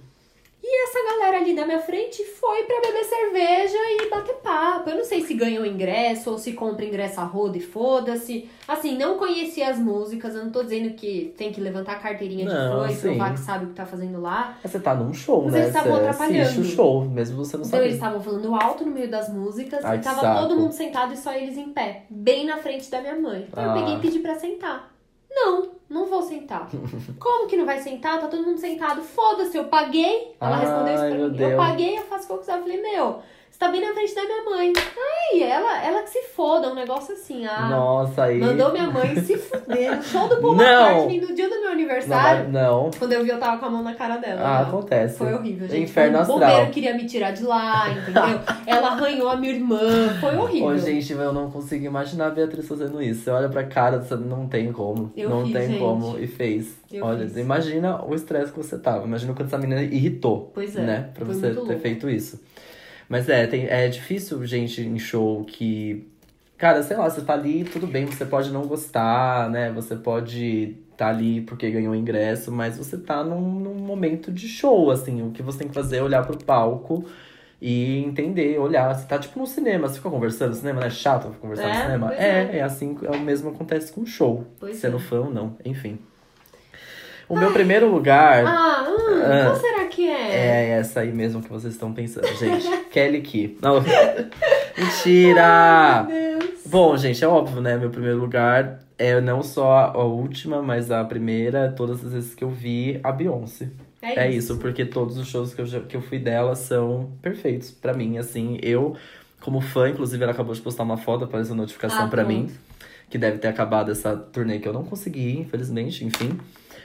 E essa galera ali da minha frente foi pra beber cerveja e bater papo. Eu não sei se ganhou ingresso ou se compra ingresso a roda e foda-se. Assim, não conhecia as músicas. Eu não tô dizendo que tem que levantar a carteirinha de Não, fã e provar que sabe o que tá fazendo lá. Mas Você tá num show, Mas né? eles estavam atrapalhando. o show, mesmo você não Então eles sabe. estavam falando alto no meio das músicas Ai, e tava saco. todo mundo sentado e só eles em pé, bem na frente da minha mãe. Então eu Ah. peguei e pedi pra sentar. Não, não vou sentar. Como que não vai sentar? Tá todo mundo sentado. Foda-se, eu paguei. Ela Ai, respondeu isso pra mim. Eu paguei, eu faço o que eu quiser. Eu falei, meu, você tá bem na frente da minha mãe. Ai, ela, ela que se foda, um negócio assim. Ah, Nossa, aí. mandou minha mãe se fuder. No show do Paul Não. McCartney no dia do meu Não, aniversário. vai- não. Quando eu vi, eu tava com a mão na cara dela. Ah, Não. acontece. Foi horrível, gente. Inferno astral. bombeiro queria me tirar de lá, entendeu? Ela arranhou a minha irmã. Foi horrível. Ô, gente, eu não consigo imaginar a Beatriz fazendo isso. Você olha pra cara, você não tem como. Eu não fiz, tem gente. como. E fez. Eu olha, fiz. imagina o estresse que você tava. Imagina o quanto essa menina irritou. Pois é, Né? Pra você ter louco. feito isso. Mas é, tem, é difícil, gente, em show que. Cara, sei lá, você tá ali, tudo bem, você pode não gostar, né? Você pode tá ali porque ganhou ingresso, mas você tá num, num momento de show, assim. O que você tem que fazer é olhar pro palco e entender, olhar. Você tá tipo no cinema, você fica conversando no cinema, não é chato conversar É, no cinema? É, é. é assim, é o mesmo acontece com show. Pois sendo é. fã ou não, enfim. O meu primeiro lugar Ah, hum, Ah. qual será que é? é essa aí mesmo que vocês estão pensando, gente. Kelly Key. Não. Mentira! Meu Deus. Bom, gente, é óbvio, né? Meu primeiro lugar é não só a última, mas a primeira, todas as vezes que eu vi, a Beyoncé. É isso, porque todos os shows que eu, já- que eu fui dela são perfeitos pra mim, assim. Eu, como fã, inclusive, ela acabou de postar uma foto, apareceu notificação Ah, pra pronto. mim. Que deve ter acabado essa turnê que eu não consegui, infelizmente, enfim.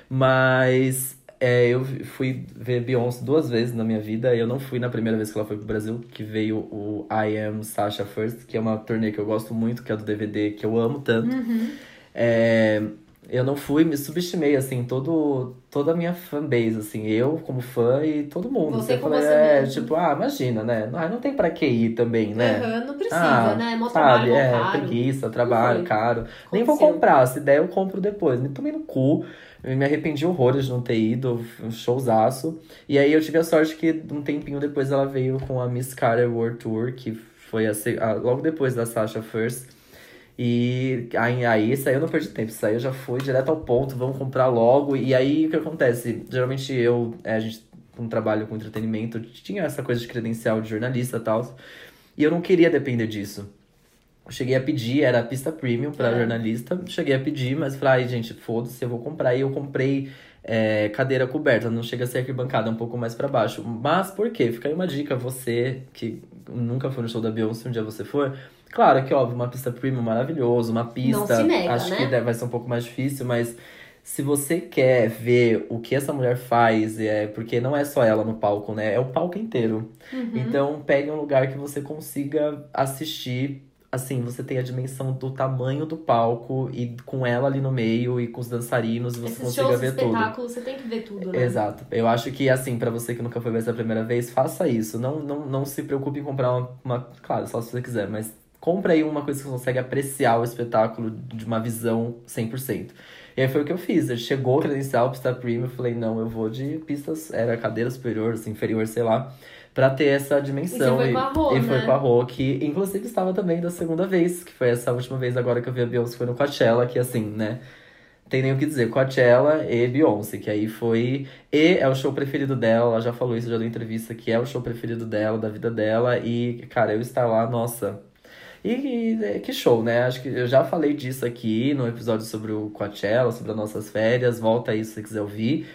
Mas é, eu fui ver Beyoncé duas vezes na minha vida. Eu não fui na primeira vez que ela foi pro Brasil, que veio o I Am Sasha First, que é uma turnê que eu gosto muito, que é do DVD que eu amo tanto. Uhum. É, eu não fui, me subestimei, assim, todo, toda a minha fanbase, assim, eu como fã e todo mundo. Você Eu como falei, você é, mesmo. tipo, ah, imagina, né? Ah, não tem pra que ir também, né? Aham, não precisa, Ah, né? É mó Sabe, trabalho, é, caro. preguiça, trabalho, caro. Nem vou comprar, se der eu compro depois. Me tomei no cu, eu me arrependi horrores de não ter ido, um showzaço. E aí eu tive a sorte que um tempinho depois ela veio com a Miss Carter World Tour, que foi a, a- logo depois da Sasha First. E aí, aí isso aí eu não perdi tempo, isso aí eu já fui direto ao ponto, vamos comprar logo. E aí o que acontece? Geralmente eu, é, a gente, com trabalho com entretenimento, tinha essa coisa de credencial de jornalista e tal. E eu não queria depender disso. Cheguei a pedir, era a pista premium pra É. jornalista. Cheguei a pedir, mas falei, ai, gente, foda-se, eu vou comprar. E eu comprei é, cadeira coberta, não chega a ser arquibancada, um pouco mais pra baixo. Mas por quê? Fica aí uma dica, você que nunca foi no show da Beyoncé, um dia você for. Claro que, óbvio, uma pista premium maravilhoso, uma pista. nega, acho né? que vai ser um pouco mais difícil, mas se você quer ver o que essa mulher faz, é porque não é só ela no palco, né? É o palco inteiro. Uhum. Então, pegue um lugar que você consiga assistir. Assim, você tem a dimensão do tamanho do palco e com ela ali no meio e com os dançarinos, você Esses consiga shows, ver tudo. espetáculos, você tem que ver tudo, né? Exato. Eu acho que, assim, pra você que nunca foi ver essa primeira vez, faça isso. Não, não, não se preocupe em comprar uma, uma- Claro, só se você quiser, mas compra aí uma coisa que você consegue apreciar o espetáculo de uma visão 100%. E aí foi o que eu fiz. Eu chegou o credencial pista premium, eu falei, não, eu vou de pistas, era cadeira superior, assim, inferior, sei lá, pra ter essa dimensão. E foi com a Rô, e foi né? com a Rô, que inclusive estava também da segunda vez, que foi essa última vez agora que eu vi a Beyoncé, foi no Coachella, que assim, né? Tem nem o que dizer, Coachella e Beyoncé, que aí foi. E é o show preferido dela, ela já falou isso, já deu entrevista, que é o show preferido dela, da vida dela. E, cara, eu estar lá, nossa. E, e, que show, né? Acho que eu já falei disso aqui no episódio sobre o Coachella, sobre as nossas férias. Volta aí se você quiser ouvir.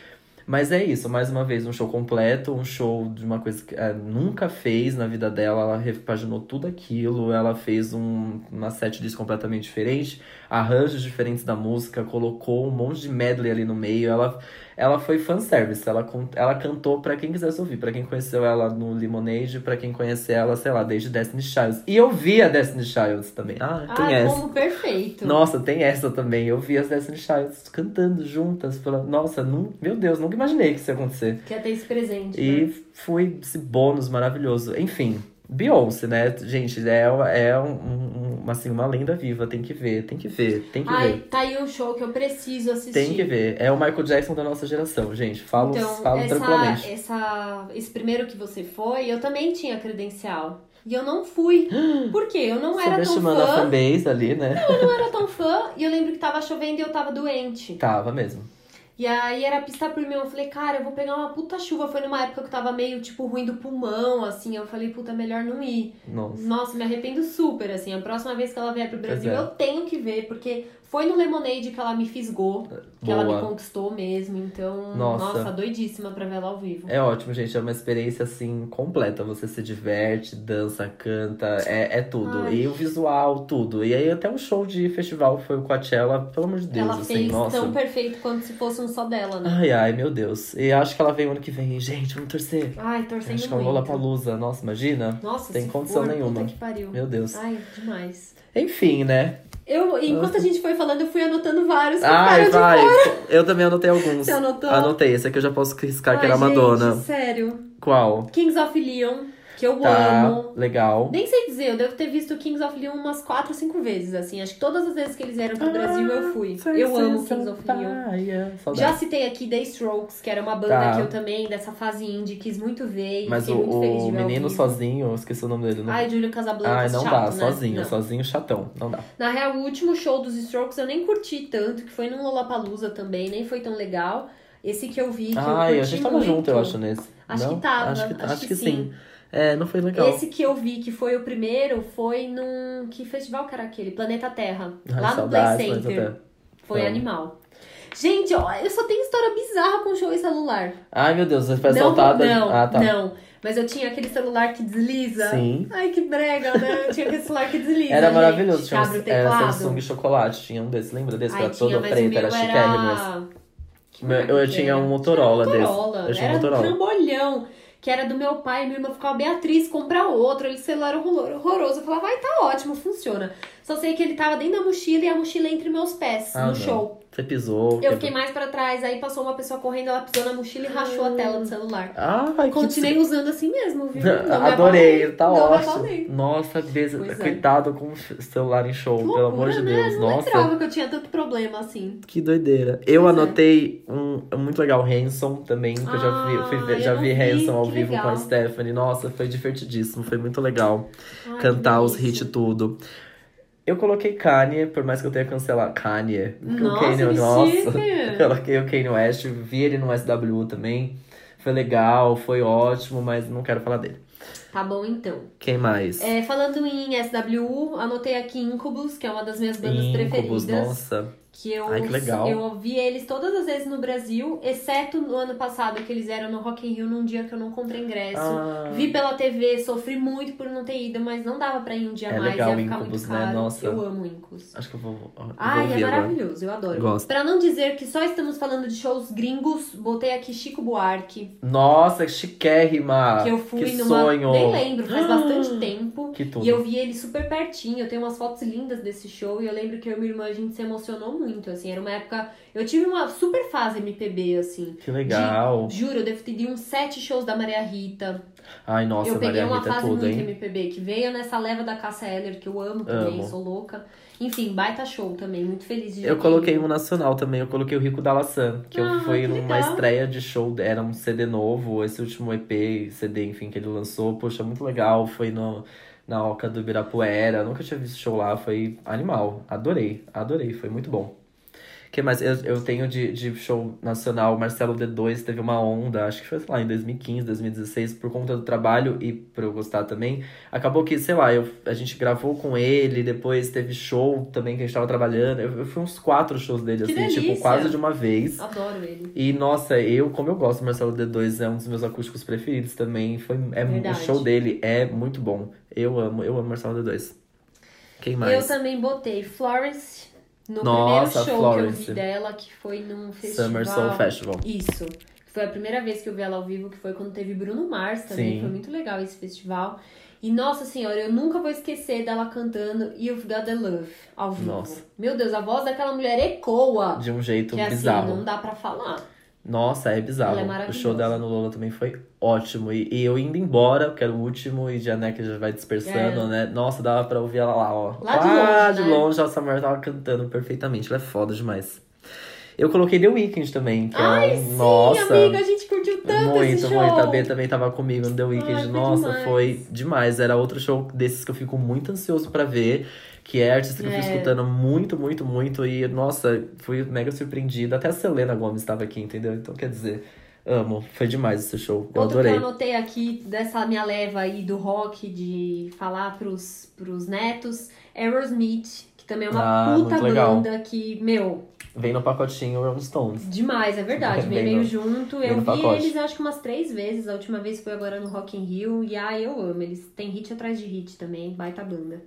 Mas é isso, mais uma vez, um show completo, um show de uma coisa que ela nunca fez na vida dela. Ela repaginou tudo aquilo, ela fez um, uma set list completamente diferente, arranjos diferentes da música, colocou um monte de medley ali no meio. Ela, ela foi fanservice, ela, ela cantou pra quem quisesse ouvir, pra quem conheceu ela no Lemonade, pra quem conhece ela, sei lá, desde Destiny Childs. E eu vi a Destiny Childs também. Ah, tem Ah, essa. como perfeito. Nossa, tem essa também. Eu vi as Destiny Childs cantando juntas. Pela... Nossa, nu... meu Deus, nunca imaginei que isso ia acontecer. Quer ter esse presente. né? E foi esse bônus maravilhoso. Enfim, Beyoncé, né? Gente, é, é um, um, assim, uma lenda viva. Tem que ver, tem que ver, tem que Ai, ver. tá aí um show que eu preciso assistir. Tem que ver. É o Michael Jackson da nossa geração, gente. Falo, Então, falo tranquilamente. essa, essa, esse primeiro que você foi, eu também tinha credencial. E eu não fui. Por quê? Eu não era tão Subestimando a fã. fanbase ali, né? Eu não era tão fã. E eu lembro que tava chovendo e eu tava doente. Tava mesmo. E aí era pista premium. Eu falei, cara, eu vou pegar uma puta chuva. Foi numa época que eu tava meio, tipo, ruim do pulmão, assim. Eu falei, puta, melhor não ir. Nossa. Nossa, me arrependo super, assim. A próxima vez que ela vier pro Brasil, é. eu tenho que ver, porque foi no Lemonade que ela me fisgou, que ela me Boa. conquistou mesmo. Então, Nossa. nossa, doidíssima pra ver ela ao vivo. É ótimo, gente. É uma experiência, assim, completa. Você se diverte, dança, canta, é, é tudo. Ai. E o visual, tudo. E aí até um show de festival foi o Coachella, pelo amor de Deus, ela assim, fez nossa. tão perfeito quanto se fosse um só dela, né? Ai, ai, meu Deus. E acho que ela vem ano que vem. Gente, vamos torcer. Ai, torcendo Acho que é um muito. Lollapalooza. Nossa, imagina. Nossa, Tem condição for, nenhuma. Puta que pariu. Meu Deus. Ai, demais. Enfim, né? Eu, enquanto a gente foi falando, eu fui anotando vários. que Ai, ficaram de vai. fora. Eu também anotei alguns. Você anotou? Anotei. Esse aqui eu já posso riscar que Ai, era Madonna. Gente, sério. Qual? Kings of Leon, que eu Tá, amo. legal. Nem sei dizer, eu devo ter visto Kings of Leon umas 4 ou 5 vezes, assim. Acho que todas as vezes que eles vieram pro Brasil eu fui. Eu amo Kings of Leon. Leon. Já citei aqui The Strokes, que era uma banda Tá. que eu também, dessa fase indie, quis muito ver e Mas o, muito feliz de o ver menino sozinho, eu esqueci o nome dele. Não... Ai, Júlio Casablanca, Ai, não chato, dá, né? sozinho, Não. sozinho chatão, não dá. Na real, o último show dos Strokes eu nem curti tanto, que foi num Lollapalooza também, nem foi tão legal. Esse que eu vi, que eu Ai, curti a gente tava muito. junto, eu acho, nesse. Acho não? que tava, Acho que, acho que sim. sim. É, não foi legal. Esse que eu vi, que foi o primeiro, foi num... Que festival que era aquele? Planeta Terra. Ai, lá no Play Center. Foi Amo. animal. Gente, ó, eu só tenho história bizarra com show e celular. Ai, meu Deus, você foi assaltada. não, ah, tá. não. Mas eu tinha aquele celular que desliza. Sim. Ai, que brega, né? Eu tinha aquele celular que desliza. Era gente, maravilhoso. Tinha abre o um, era teclado. Samsung chocolate, tinha um desses. Lembra desse? Ai, era tinha, todo preto, era chiquérrimo era... Meu- eu que tinha era? um Motorola Tinha desse. Motorola. Eu tinha um era Motorola. um trambolhão. Que era do meu pai, minha irmã ficava Beatriz, comprar outro. Ele celular horror- horroroso. Eu falava, vai, tá ótimo, funciona. Só sei que ele tava dentro da mochila e a mochila entre meus pés, Ah, no não. show. Você pisou. Eu fiquei mais pra trás, aí passou uma pessoa correndo, ela pisou na mochila e rachou a tela do celular. Ai, que Continuei usando assim mesmo, viu? Não Adorei, tá não ótimo. Nossa, besa, Pois é. cuidado com o celular em show, Que pelo amor loucura, de né? Deus. Não Nossa, lembrava que eu tinha tanto problema assim. que doideira. Eu Pois é. anotei um, um muito legal, Hanson também, que eu já vi, fui Ah, já eu não vi vi, Hanson ao que vivo com a legal. Stephanie. Nossa, foi divertidíssimo, foi muito legal Ai, cantar que os hits tudo. Eu coloquei Kanye, por mais que eu tenha cancelado. Kanye. Nossa, o Kanye, que nossa. chique. Coloquei o Kanye West, vi ele no SW também. Foi legal, foi ótimo, mas não quero falar dele. Tá bom, então. Quem mais? É, falando em SWU, anotei aqui Incubus, que é uma das minhas bandas Incubus, preferidas. nossa. Que eu, Ai, que legal. eu ouvi eles todas as vezes no Brasil, exceto no ano passado, que eles eram no Rock in Rio num dia que eu não comprei ingresso. Ah. Vi pela TV, sofri muito por não ter ido, mas não dava pra ir um dia É mais, legal ia ficar Incubus, muito né? caro. Nossa. Eu amo Incubus. Acho que eu vou, vou Ai, é ouvir agora. maravilhoso, eu adoro. Gosto. Pra não dizer que só estamos falando de shows gringos, botei aqui Chico Buarque, Nossa, que chiquérrima! que eu fui que numa. sonho! Nem lembro, faz bastante tempo. Que tudo. E eu vi ele super pertinho, eu tenho umas fotos lindas desse show e eu lembro que eu e minha irmã a gente se emocionou muito, assim, era uma época, eu tive uma super fase MPB, assim. Que legal. De- juro, eu devo ter ido uns sete shows da Maria Rita. Ai, nossa, eu peguei Maria uma Rita é fase muito hein? MPB, que veio nessa leva da Cássia Eller, que eu amo também, Amo. sou louca. Enfim, baita show também, muito feliz de Eu coloquei um nacional também, eu coloquei o Rico da Laçã, que eu Ah, fui que numa legal. estreia de show, era um CD novo, esse último EP, CD, enfim, que ele lançou, poxa, muito legal, foi no, na Oca do Ibirapuera, nunca tinha visto show lá, foi animal, adorei, adorei, foi muito bom. O que mais? Eu, eu tenho de, de show nacional, Marcelo D2 teve uma onda, acho que foi, sei lá, em 2015, 2016, por conta do trabalho e por eu gostar também. Acabou que, sei lá, eu, a gente gravou com ele, depois teve show também que a gente tava trabalhando. Eu, eu fui uns quatro shows dele, Que assim, tipo, delícia! quase de uma vez. Adoro ele. E, nossa, eu, como eu gosto do Marcelo D2, é um dos meus acústicos preferidos também. Foi, é, o show dele é muito bom. Eu amo, eu amo Marcelo D2. Quem Eu mais? também botei Florence no Nossa, primeiro show Florence. que eu vi dela, que foi num festival. Summer Soul Festival. Isso. Foi a primeira vez que eu vi ela ao vivo, que foi quando teve Bruno Mars também. Sim. Foi muito legal esse festival. E nossa senhora, eu nunca vou esquecer dela cantando You've Got the Love ao vivo. Nossa. Meu Deus, a voz daquela mulher ecoa. De um jeito que assim, bizarro. não dá pra falar. Nossa, é bizarro. É o show dela no Lola também foi ótimo. E, e eu indo embora, que era o último, e já, né, que já vai dispersando, É. né? Nossa, dava pra ouvir ela lá, ó. Lá de longe, de né? longe, a Samara tava cantando perfeitamente. Ela é foda demais. Eu coloquei The Weeknd também, que Ai, é um. sim, Nossa. amiga, a gente curtiu tanto muito, esse show. muito. A B também tava comigo no The Weeknd. Ai, foi Nossa, demais. foi demais. Era outro show desses que eu fico muito ansioso pra ver. Que é artista que eu fui É. escutando muito, muito, muito. E, nossa, fui mega surpreendida. Até a Selena Gomes estava aqui, entendeu? Então, quer dizer, amo. Foi demais esse show. Eu Outro adorei. que eu anotei aqui dessa minha leva aí do rock, de falar pros, pros netos, Aerosmith, que também é uma Ah, puta banda que, meu, Vem no pacotinho Rolling Stones. demais, é verdade, vem meio no- junto. Eu vi pacote. eles acho que umas três vezes, a última vez foi agora no Rock in Rio, e ai, eu amo, eles têm hit atrás de hit também, baita banda.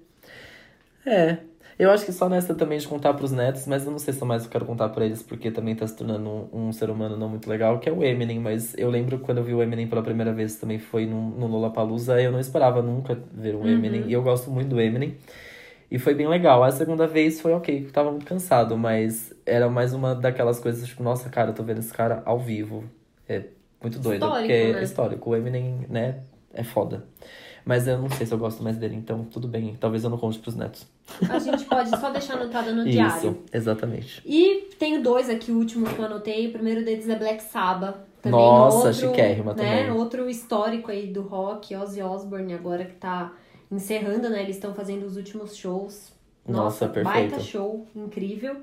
É. Eu acho que só nessa também de contar pros netos, mas eu não sei se eu mais quero contar pra eles, porque também tá se tornando um, um ser humano não muito legal, que é o Eminem. Mas eu lembro quando eu vi o Eminem pela primeira vez, também foi no, no Lollapalooza, eu não esperava nunca ver o Eminem. E eu gosto muito do Eminem. E foi bem legal. A segunda vez foi ok, eu tava muito cansado, mas era mais uma daquelas coisas, tipo, nossa, cara, eu tô vendo esse cara ao vivo. É muito doido, Histórico, porque né? é histórico. O Eminem, né, é foda. Mas eu não sei se eu gosto mais dele, então tudo bem. Talvez eu não conte pros netos. A gente pode só deixar anotada no Isso, diário. exatamente. E tenho dois aqui, o último que eu anotei. O primeiro deles é Black Sabbath. Também Nossa, outro, chiquérrima né, também. Outro histórico aí do rock, Ozzy Osbourne, agora que tá encerrando, né? Eles estão fazendo os últimos shows. Nossa, perfeito. baita show, incrível.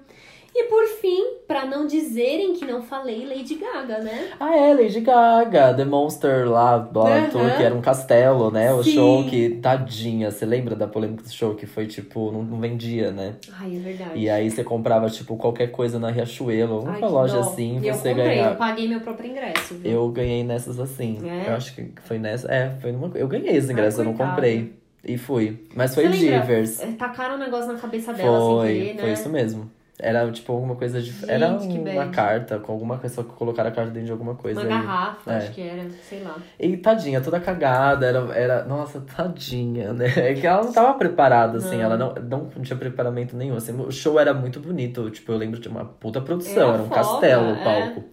E por fim, pra não dizerem que não falei, Lady Gaga, né? Ah, é, Lady Gaga, The Monster lá, Aham. Tour, que era um castelo, né? O Sim. show que, tadinha, você lembra da polêmica do show que foi tipo, não, não vendia, né? Ai, é verdade. E aí você comprava, tipo, qualquer coisa na Riachuelo, alguma Ai, loja dó. assim, E eu você comprei, eu ganhava. paguei meu próprio ingresso, viu? Eu ganhei nessas assim. É? Eu acho que foi nessa. É, foi numa. Eu ganhei esse Ai, ingresso, eu não comprei. E fui. Mas foi? Divers. É, Tacaram um negócio na cabeça dela sem Foi, querer, né? foi isso mesmo. Era tipo alguma coisa de. Gente, Era uma carta com alguma coisa, só que colocaram a carta dentro de alguma coisa. Uma aí. garrafa, É. acho que era, sei lá. E tadinha, toda cagada, era, era. Nossa, tadinha, né? É que ela não tava preparada, assim, Não. ela não, não tinha preparamento nenhum. Assim, o show era muito bonito, tipo, eu lembro de uma puta produção, Era era um foda, castelo o é. palco.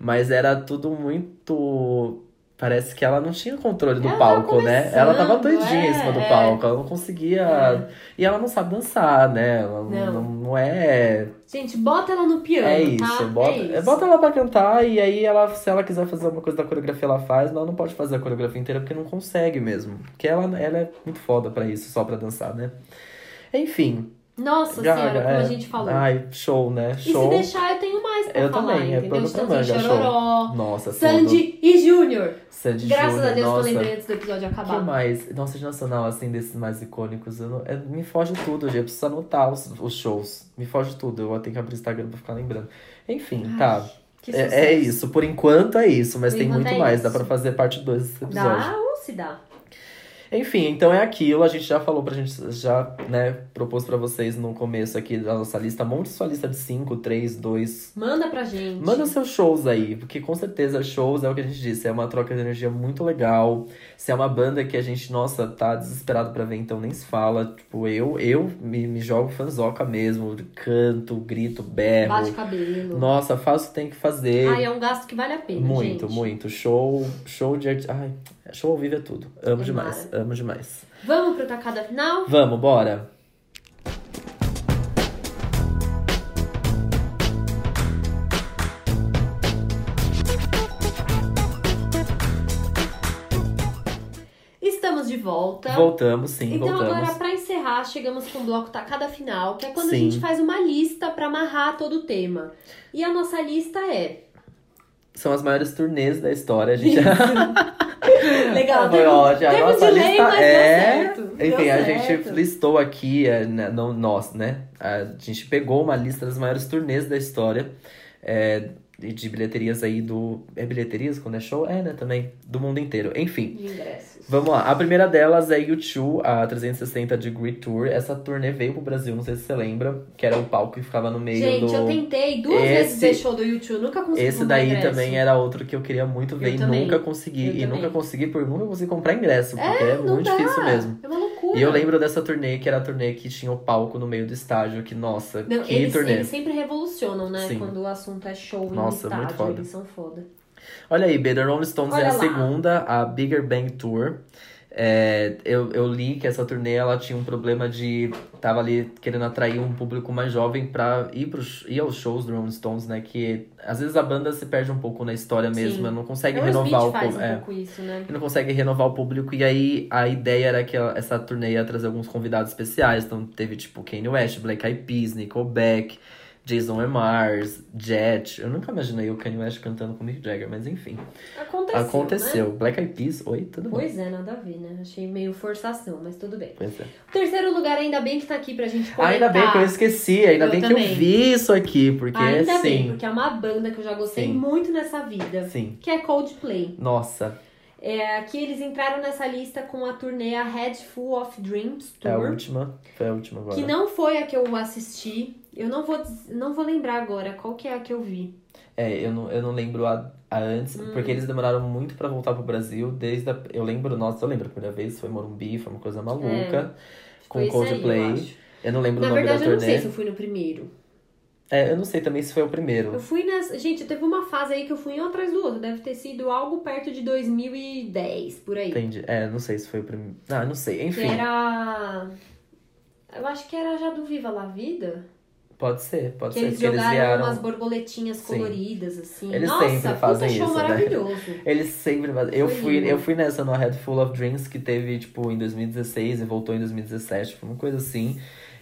Mas era tudo muito. Parece que ela não tinha controle do Ela palco, né? Ela tava doidinha em cima do é, palco, ela não conseguia. É. E ela não sabe dançar, né? Ela não, Não. não, é. Gente, bota ela no piano, É isso, tá? bota, é isso. bota ela pra cantar e aí ela, se ela quiser fazer alguma coisa da coreografia, ela faz, mas ela não pode fazer a coreografia inteira porque não consegue mesmo. Porque ela, ela é muito foda pra isso, só pra dançar, né? Enfim. Nossa Gaga, senhora, como é. a gente falou. Ai, show, né? e Show. se deixar, eu tenho mais pra Eu falar, também, é entendeu? em manga, show. Chororó, Nossa, tudo. Sandy e Júnior. Sandy Graças Júnior, a Deus nossa. que eu lembrei antes do episódio O que acabar. mais? Nossa, de nacional, assim, desses mais icônicos, eu não- é, me foge tudo, gente. Eu preciso anotar os, os shows. Me foge tudo. Eu ter que abrir o Instagram pra ficar lembrando. Enfim, Ai, tá. É, é isso. Por enquanto é isso, mas Por tem muito é mais. isso. Dá pra fazer parte 2 desse episódio. Dá ou se dá? Enfim, então é aquilo. A gente já falou pra gente, já, né, propôs pra vocês no começo aqui da nossa lista. Monte sua lista de 5, 3, 2. Manda pra gente. Manda seus shows aí, porque com certeza shows é o que a gente disse, é uma troca de energia muito legal. Se é uma banda que a gente, nossa, tá desesperado pra ver, então nem se fala. Tipo, eu, eu me, me jogo fanzoca mesmo, canto, grito, berro. Bate cabelo. Nossa, faço o que tem que fazer. Ai, é um gasto que vale a pena, Muito, gente. muito. Show, show de arte. Ai, show ao vivo é tudo. Amo É demais, mara. Amo demais. Vamos pro tacada final? Vamos, bora. Estamos de volta. Voltamos, sim, Então voltamos. agora, pra encerrar, chegamos com o bloco tacada final, que é quando a Sim. gente faz uma lista pra amarrar todo o tema. E a nossa lista é... São as maiores turnês da história, a gente. Legal, Foi ótimo. A teve um nossa delay, lista mas é. certo. Enfim, a certo. gente listou aqui, é, né, não nós, né? A gente pegou uma lista das maiores turnês da história. É, de bilheterias aí do. É bilheterias quando é show? É, né? Também. Do mundo inteiro. Enfim. De ingressos. Vamos lá. A primeira delas é U2, a 360 Degree Tour. Essa turnê veio pro Brasil, não sei se você lembra, que era o palco que ficava no meio Gente, do. eu tentei duas Esse- vezes ver show do YouTube, nunca consegui Esse daí ingresso. também era outro que eu queria muito ver Eu e também. nunca consegui. Eu E também. nunca consegui por nunca consegui comprar ingresso, porque É, é, muito dá. difícil mesmo. É uma loucura. loucura. E eu lembro dessa turnê, que era a turnê que tinha o palco no meio do estádio, que, nossa, Não, que eles, turnê. eles sempre revolucionam, né? Sim. Quando o assunto é show Nossa, no muito estádio, foda. eles são foda. Olha aí, The Rolling Stones Olha é a lá. segunda, a Bigger Bang Tour. É, eu, eu li que essa turnê ela tinha um problema de. Tava ali querendo atrair um público mais jovem pra ir, pros, ir aos shows do Rolling Stones, né? Que às vezes a banda se perde um pouco na história mesmo, Sim. não consegue renovar o público. um é, isso, né? não consegue renovar o público. E aí a ideia era que essa turnê ia trazer alguns convidados especiais. Então teve tipo Kanye West, Black Eyed Peas, Nickelback, Jason Mars, Jet. Eu nunca imaginei o Kanye West cantando com o Mick Jagger, mas enfim. Aconteceu. Né? Aconteceu. Black Eyed Peas, oi, tudo bom? Pois é, nada a ver, né? Achei meio forçação, mas tudo bem. Pois é. O terceiro lugar, ainda bem que tá aqui pra gente comentar. Ainda bem que eu esqueci, ainda Eu bem que também. eu vi isso aqui, porque Ainda sim. bem, porque é uma banda que eu já gostei Sim. muito nessa vida. Sim. Que é Coldplay. Nossa, É, aqui eles entraram nessa lista com a turnê A Head Full of Dreams é a Tour. última. Foi a última agora. Que não foi a que eu assisti. Eu não vou, não vou lembrar agora qual que é a que eu vi. É, eu não, eu não lembro a, a antes, Hum. porque eles demoraram muito pra voltar pro Brasil. Desde a, eu lembro, nossa, eu lembro a primeira vez, foi Morumbi, foi uma coisa maluca. Com isso aí, Coldplay. eu. Eu não lembro Na o nome verdade, da eu não turnê. sei se eu fui no primeiro. É, eu não sei também se foi o primeiro. Eu fui nessa. Gente, teve uma fase aí que eu fui um atrás do outro. Deve ter sido algo perto de 2010, por aí. Entendi. É, não sei se foi o primeiro. Ah, não sei. Que Enfim, era. Eu acho que era já do Viva La Vida. pode ser, pode Que ser. eles eles jogaram vieram. umas borboletinhas Sim. coloridas, assim. Eles Nossa, sempre fazem show isso, né? maravilhoso. Eles sempre fazem. Eu fui, lindo. eu fui nessa no Head Full of Dreams que teve, tipo, em 2016 e voltou em 2017. Foi uma coisa assim.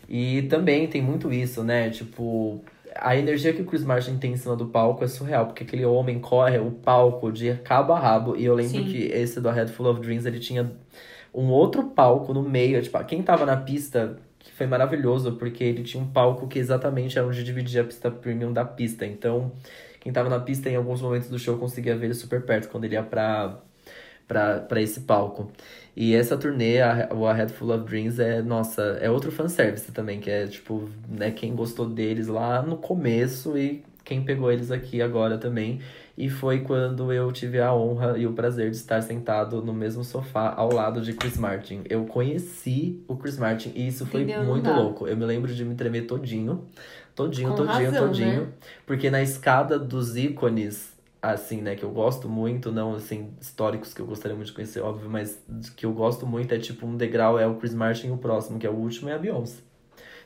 E também tem muito isso, né? Tipo, a energia que o Chris Martin tem em cima do palco é surreal, porque aquele homem corre o palco de cabo a rabo. E eu lembro Sim. que esse do Head Full of Dreams ele tinha um outro palco no meio. Tipo, quem tava na pista. que Foi maravilhoso, porque ele tinha um palco que exatamente era onde dividia a pista premium da pista. Então, quem tava na pista em alguns momentos do show conseguia ver ele super perto quando ele ia pra, pra, pra esse palco. E essa turnê, a, o A Head Full of Dreams, é, nossa, é outro fanservice também, que é tipo, né, quem gostou deles lá no começo e quem pegou eles aqui agora também. E foi quando eu tive a honra e o prazer de estar sentado no mesmo sofá ao lado de Chris Martin. Eu conheci o Chris Martin e isso foi Entendeu? Muito louco. Eu me lembro de me tremer todinho. Todinho, Com todinho, razão, todinho. né? Porque na escada dos ícones, assim, né, que eu gosto muito, não assim, históricos que eu gostaria muito de conhecer, óbvio, mas que eu gosto muito é tipo um degrau é o Chris Martin e o próximo, que é o último, é a Beyoncé.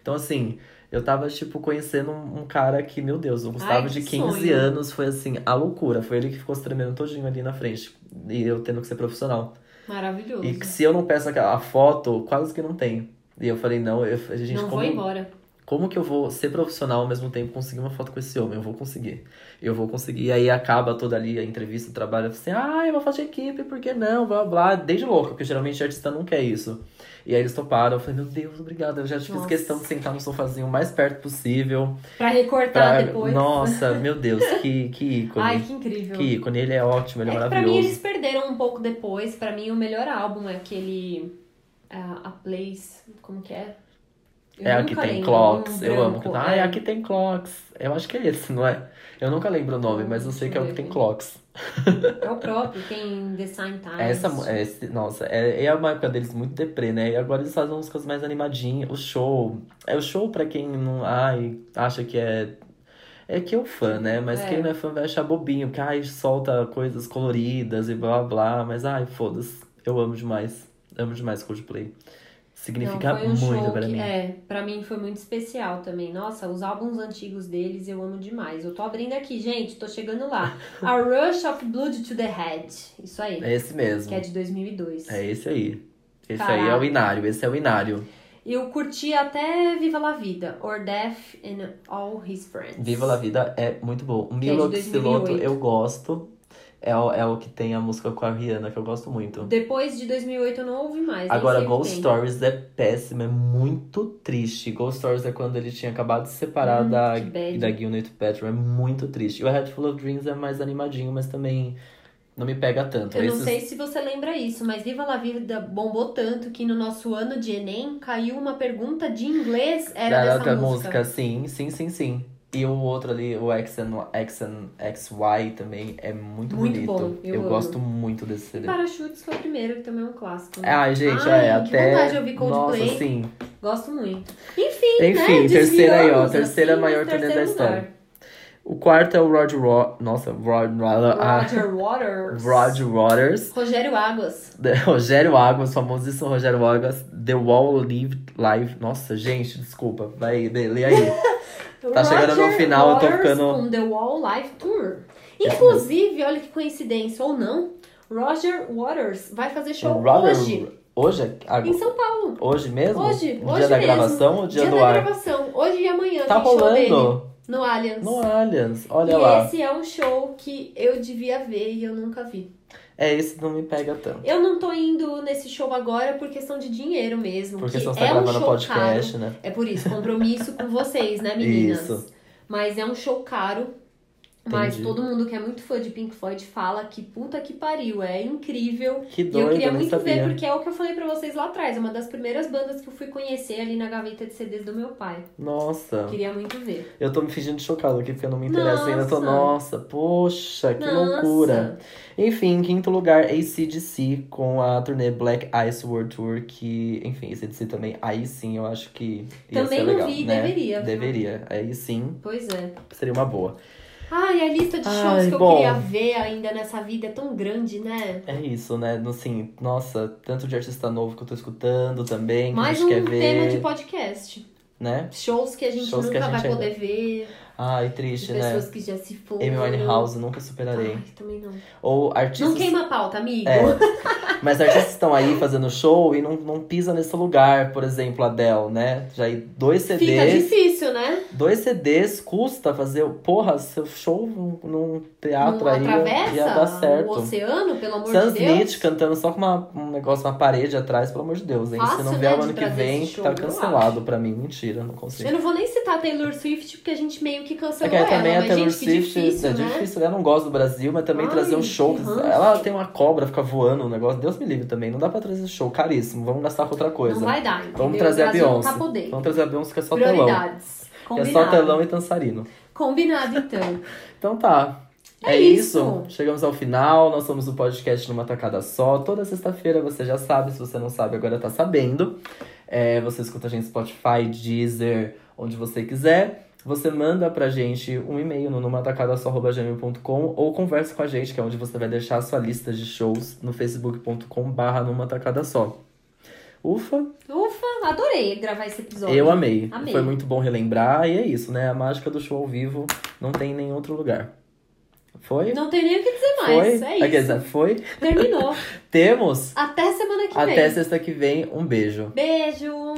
Então, assim, eu tava, tipo, conhecendo um, um cara que, meu Deus, o Gustavo Ai, de que 15 sonho. anos foi assim, a loucura. Foi ele que ficou se tremendo todinho ali na frente. E eu tendo que ser profissional. Maravilhoso. E que se eu não peço aquela a foto, quase que não tem. E eu falei, não, eu, a gente não como, vou embora. Como que eu vou ser profissional ao mesmo tempo conseguir uma foto com esse homem? Eu vou conseguir. Eu vou conseguir. E aí acaba toda ali a entrevista, o trabalho, assim, ah, uma foto de equipe, por que não? Blá, blá. Desde louco, porque geralmente artista não quer isso. E aí eles toparam, eu falei, meu Deus, obrigado. Eu já fiz Nossa. questão de sentar no sofazinho o mais perto possível. Pra recortar Pra... depois. Nossa, meu Deus, que, que ícone. Ai, que incrível. que ícone, ele é ótimo, ele é, É que pra maravilhoso. mim eles perderam um pouco depois. Pra mim o melhor álbum é aquele. A, a Place. Como que é? Eu É, nunca aqui tem Clocks. um eu amo. branco, Ah, é. aqui tem Clocks. Eu acho que é esse, não é? Eu nunca lembro o nome, mas eu sei que é o que tem Clocks. É o próprio, tem The Sign Times. Essa, é esse- nossa, é, é uma época deles muito deprê, né? E agora eles fazem músicas mais animadinhas. O show. É o show pra quem não. Ai, acha que é. É que é o fã, né? Mas É. quem não é fã vai achar bobinho, porque ai, solta coisas coloridas e blá blá blá. Mas ai, foda-se. Eu amo demais. Amo demais Coldplay. Significa Não, um muito que, mim. É, pra mim foi muito especial também. Nossa, os álbuns antigos deles eu amo demais. Eu tô abrindo aqui, gente, tô chegando lá. A Rush of Blood to the Head. Isso aí. É esse mesmo. Que é de 2002. É esse aí. Esse Caraca. aí é o Inário, esse é o Inário. Eu curti até Viva la Vida, or Death and All His Friends. Viva la Vida é muito bom. O é de Milo 2008. Piloto eu gosto. É o, é o que tem a música com a Rihanna, que eu gosto muito. Depois de 2008 eu não ouvi mais. Agora, Ghost. Stories é péssimo, é muito triste. Ghost Stories é quando ele tinha acabado de se separar Hum, da, da Gwyneth Paltrow, é muito triste. E o A Head Full of Dreams é mais animadinho, mas também não me pega tanto. Eu não Esses- sei se você lembra isso, mas Viva la Vida bombou tanto que no nosso ano de Enem caiu uma pergunta de inglês, era da, dessa música. música, sim, sim, sim, sim. E o outro ali, o XY também é muito, Muito bonito. bom, eu amo. gosto muito desse E CD. Parachutes foi o primeiro, que também é um clássico. né? Ai, gente, Ai, é que até. vontade de ouvir Coldplay. Nossa, sim. Gosto muito. Enfim, né? Enfim, terceira aí, ó. Desviamos, Terceira assim, maior turnê da história. lugar. O quarto é o Roger Wa Nossa, Rod, ah, Roger Waters. Roger Waters. Rogério Águas. Rogério Águas, famosíssimo Rogério Águas. The Wall Live Live. Nossa, gente, desculpa. Vai, lê aí. Tá chegando no final, eu tô Waters ficando- Com The Wall Live Tour. Inclusive, olha que coincidência, ou não, Roger Waters vai fazer show Roger- hoje, Hoje? em Agora, São Paulo. hoje mesmo? Hoje, No hoje dia da mesmo. gravação ou dia, Dia do da ar? gravação, hoje e amanhã Tá tem show dele rolando no Allianz. no Allianz. Olha e lá. esse é um show que eu devia ver e eu nunca vi. É, esse não me pega tanto. Eu não tô indo nesse show agora por questão de dinheiro mesmo. Porque que você tá é um gravando show podcast, caro. né? É por isso, compromisso com vocês, né, meninas? Isso. Mas é um show caro. Mas Entendi. todo mundo que é muito fã de Pink Floyd fala que puta que pariu, é incrível. Que e eu doido, queria eu muito sabia. ver, porque é o que eu falei pra vocês lá atrás. É uma das primeiras bandas que eu fui conhecer ali na gaveta de CDs do meu pai. Nossa. Queria muito ver. Eu tô me fingindo chocado aqui porque eu não me interesso ainda. Eu tô, Nossa. poxa, que Nossa. loucura. Enfim, em quinto lugar, ACDC com a turnê Black Ice World Tour, que, enfim, ACDC também, aí sim eu acho que Também não legal, vi, né? deveria? Deveria, aí sim Pois é. seria uma boa. Ai, a lista de shows Ai, que eu bom. queria ver ainda nessa vida é tão grande, né? É isso, né? Assim, nossa, tanto de artista novo que eu tô escutando também, que Mais a um gente quer tema ver, de podcast. né? Shows que a gente Shows nunca a gente vai ainda- poder ver. Ai, De triste, né? pessoas que já se foram. Amy Winehouse, nunca superarei. Ai, também não. Ou artistas... Não queima a pauta, amigo. É. Mas artistas estão aí fazendo show e não, não pisam nesse lugar, por exemplo, Adele, né? Já aí dois Fica CDs. difícil, né? Dois CDs custa fazer. Porra, seu show num, teatro não aí atravessa ia dar certo. o oceano, pelo amor Sam de Deus. Smith cantando só com uma, um negócio na parede atrás, pelo amor de Deus, hein? Se Fácil, não né, vier o de ano que vem, esse show, tá cancelado pra mim. Mentira, não consigo. Eu não vou nem citar Taylor Swift, porque a gente meio que É cancelou que aí também ela, a Taylor que Swift difícil, é né? difícil, eu não gosto do Brasil, mas também Ai, trazer um show. que. Ela tem uma cobra, fica voando um negócio. Deus me livre também. Não dá pra trazer show caríssimo. Vamos gastar com outra coisa. Não vai dar, entendeu? Vamos trazer o a Brasil Beyoncé. Tá. Vamos trazer a Beyoncé que é só telão. Prioridades. Que é só telão e dançarino. Combinado, então. Então tá. É É, isso. isso. Chegamos ao final. Nós somos o podcast numa tacada só. Toda sexta-feira você já sabe. Se você não sabe, agora tá sabendo. É, você escuta a gente no Spotify, Deezer, onde você quiser. Você manda pra gente um e-mail no numatacadasó.gmail.com ou conversa com a gente, que é onde você vai deixar a sua lista de shows no facebook.com barra numatacadasó. Ufa, Ufa, adorei gravar esse episódio. eu amei. Amei. Foi muito bom relembrar e é isso, né? A mágica do show ao vivo não tem em nenhum outro lugar. Foi? Não tem nem o que dizer Foi? mais. É Ah, quer isso. dizer, foi? Terminou. Temos. Até semana que Até vem. sexta que vem. Um beijo. Beijo.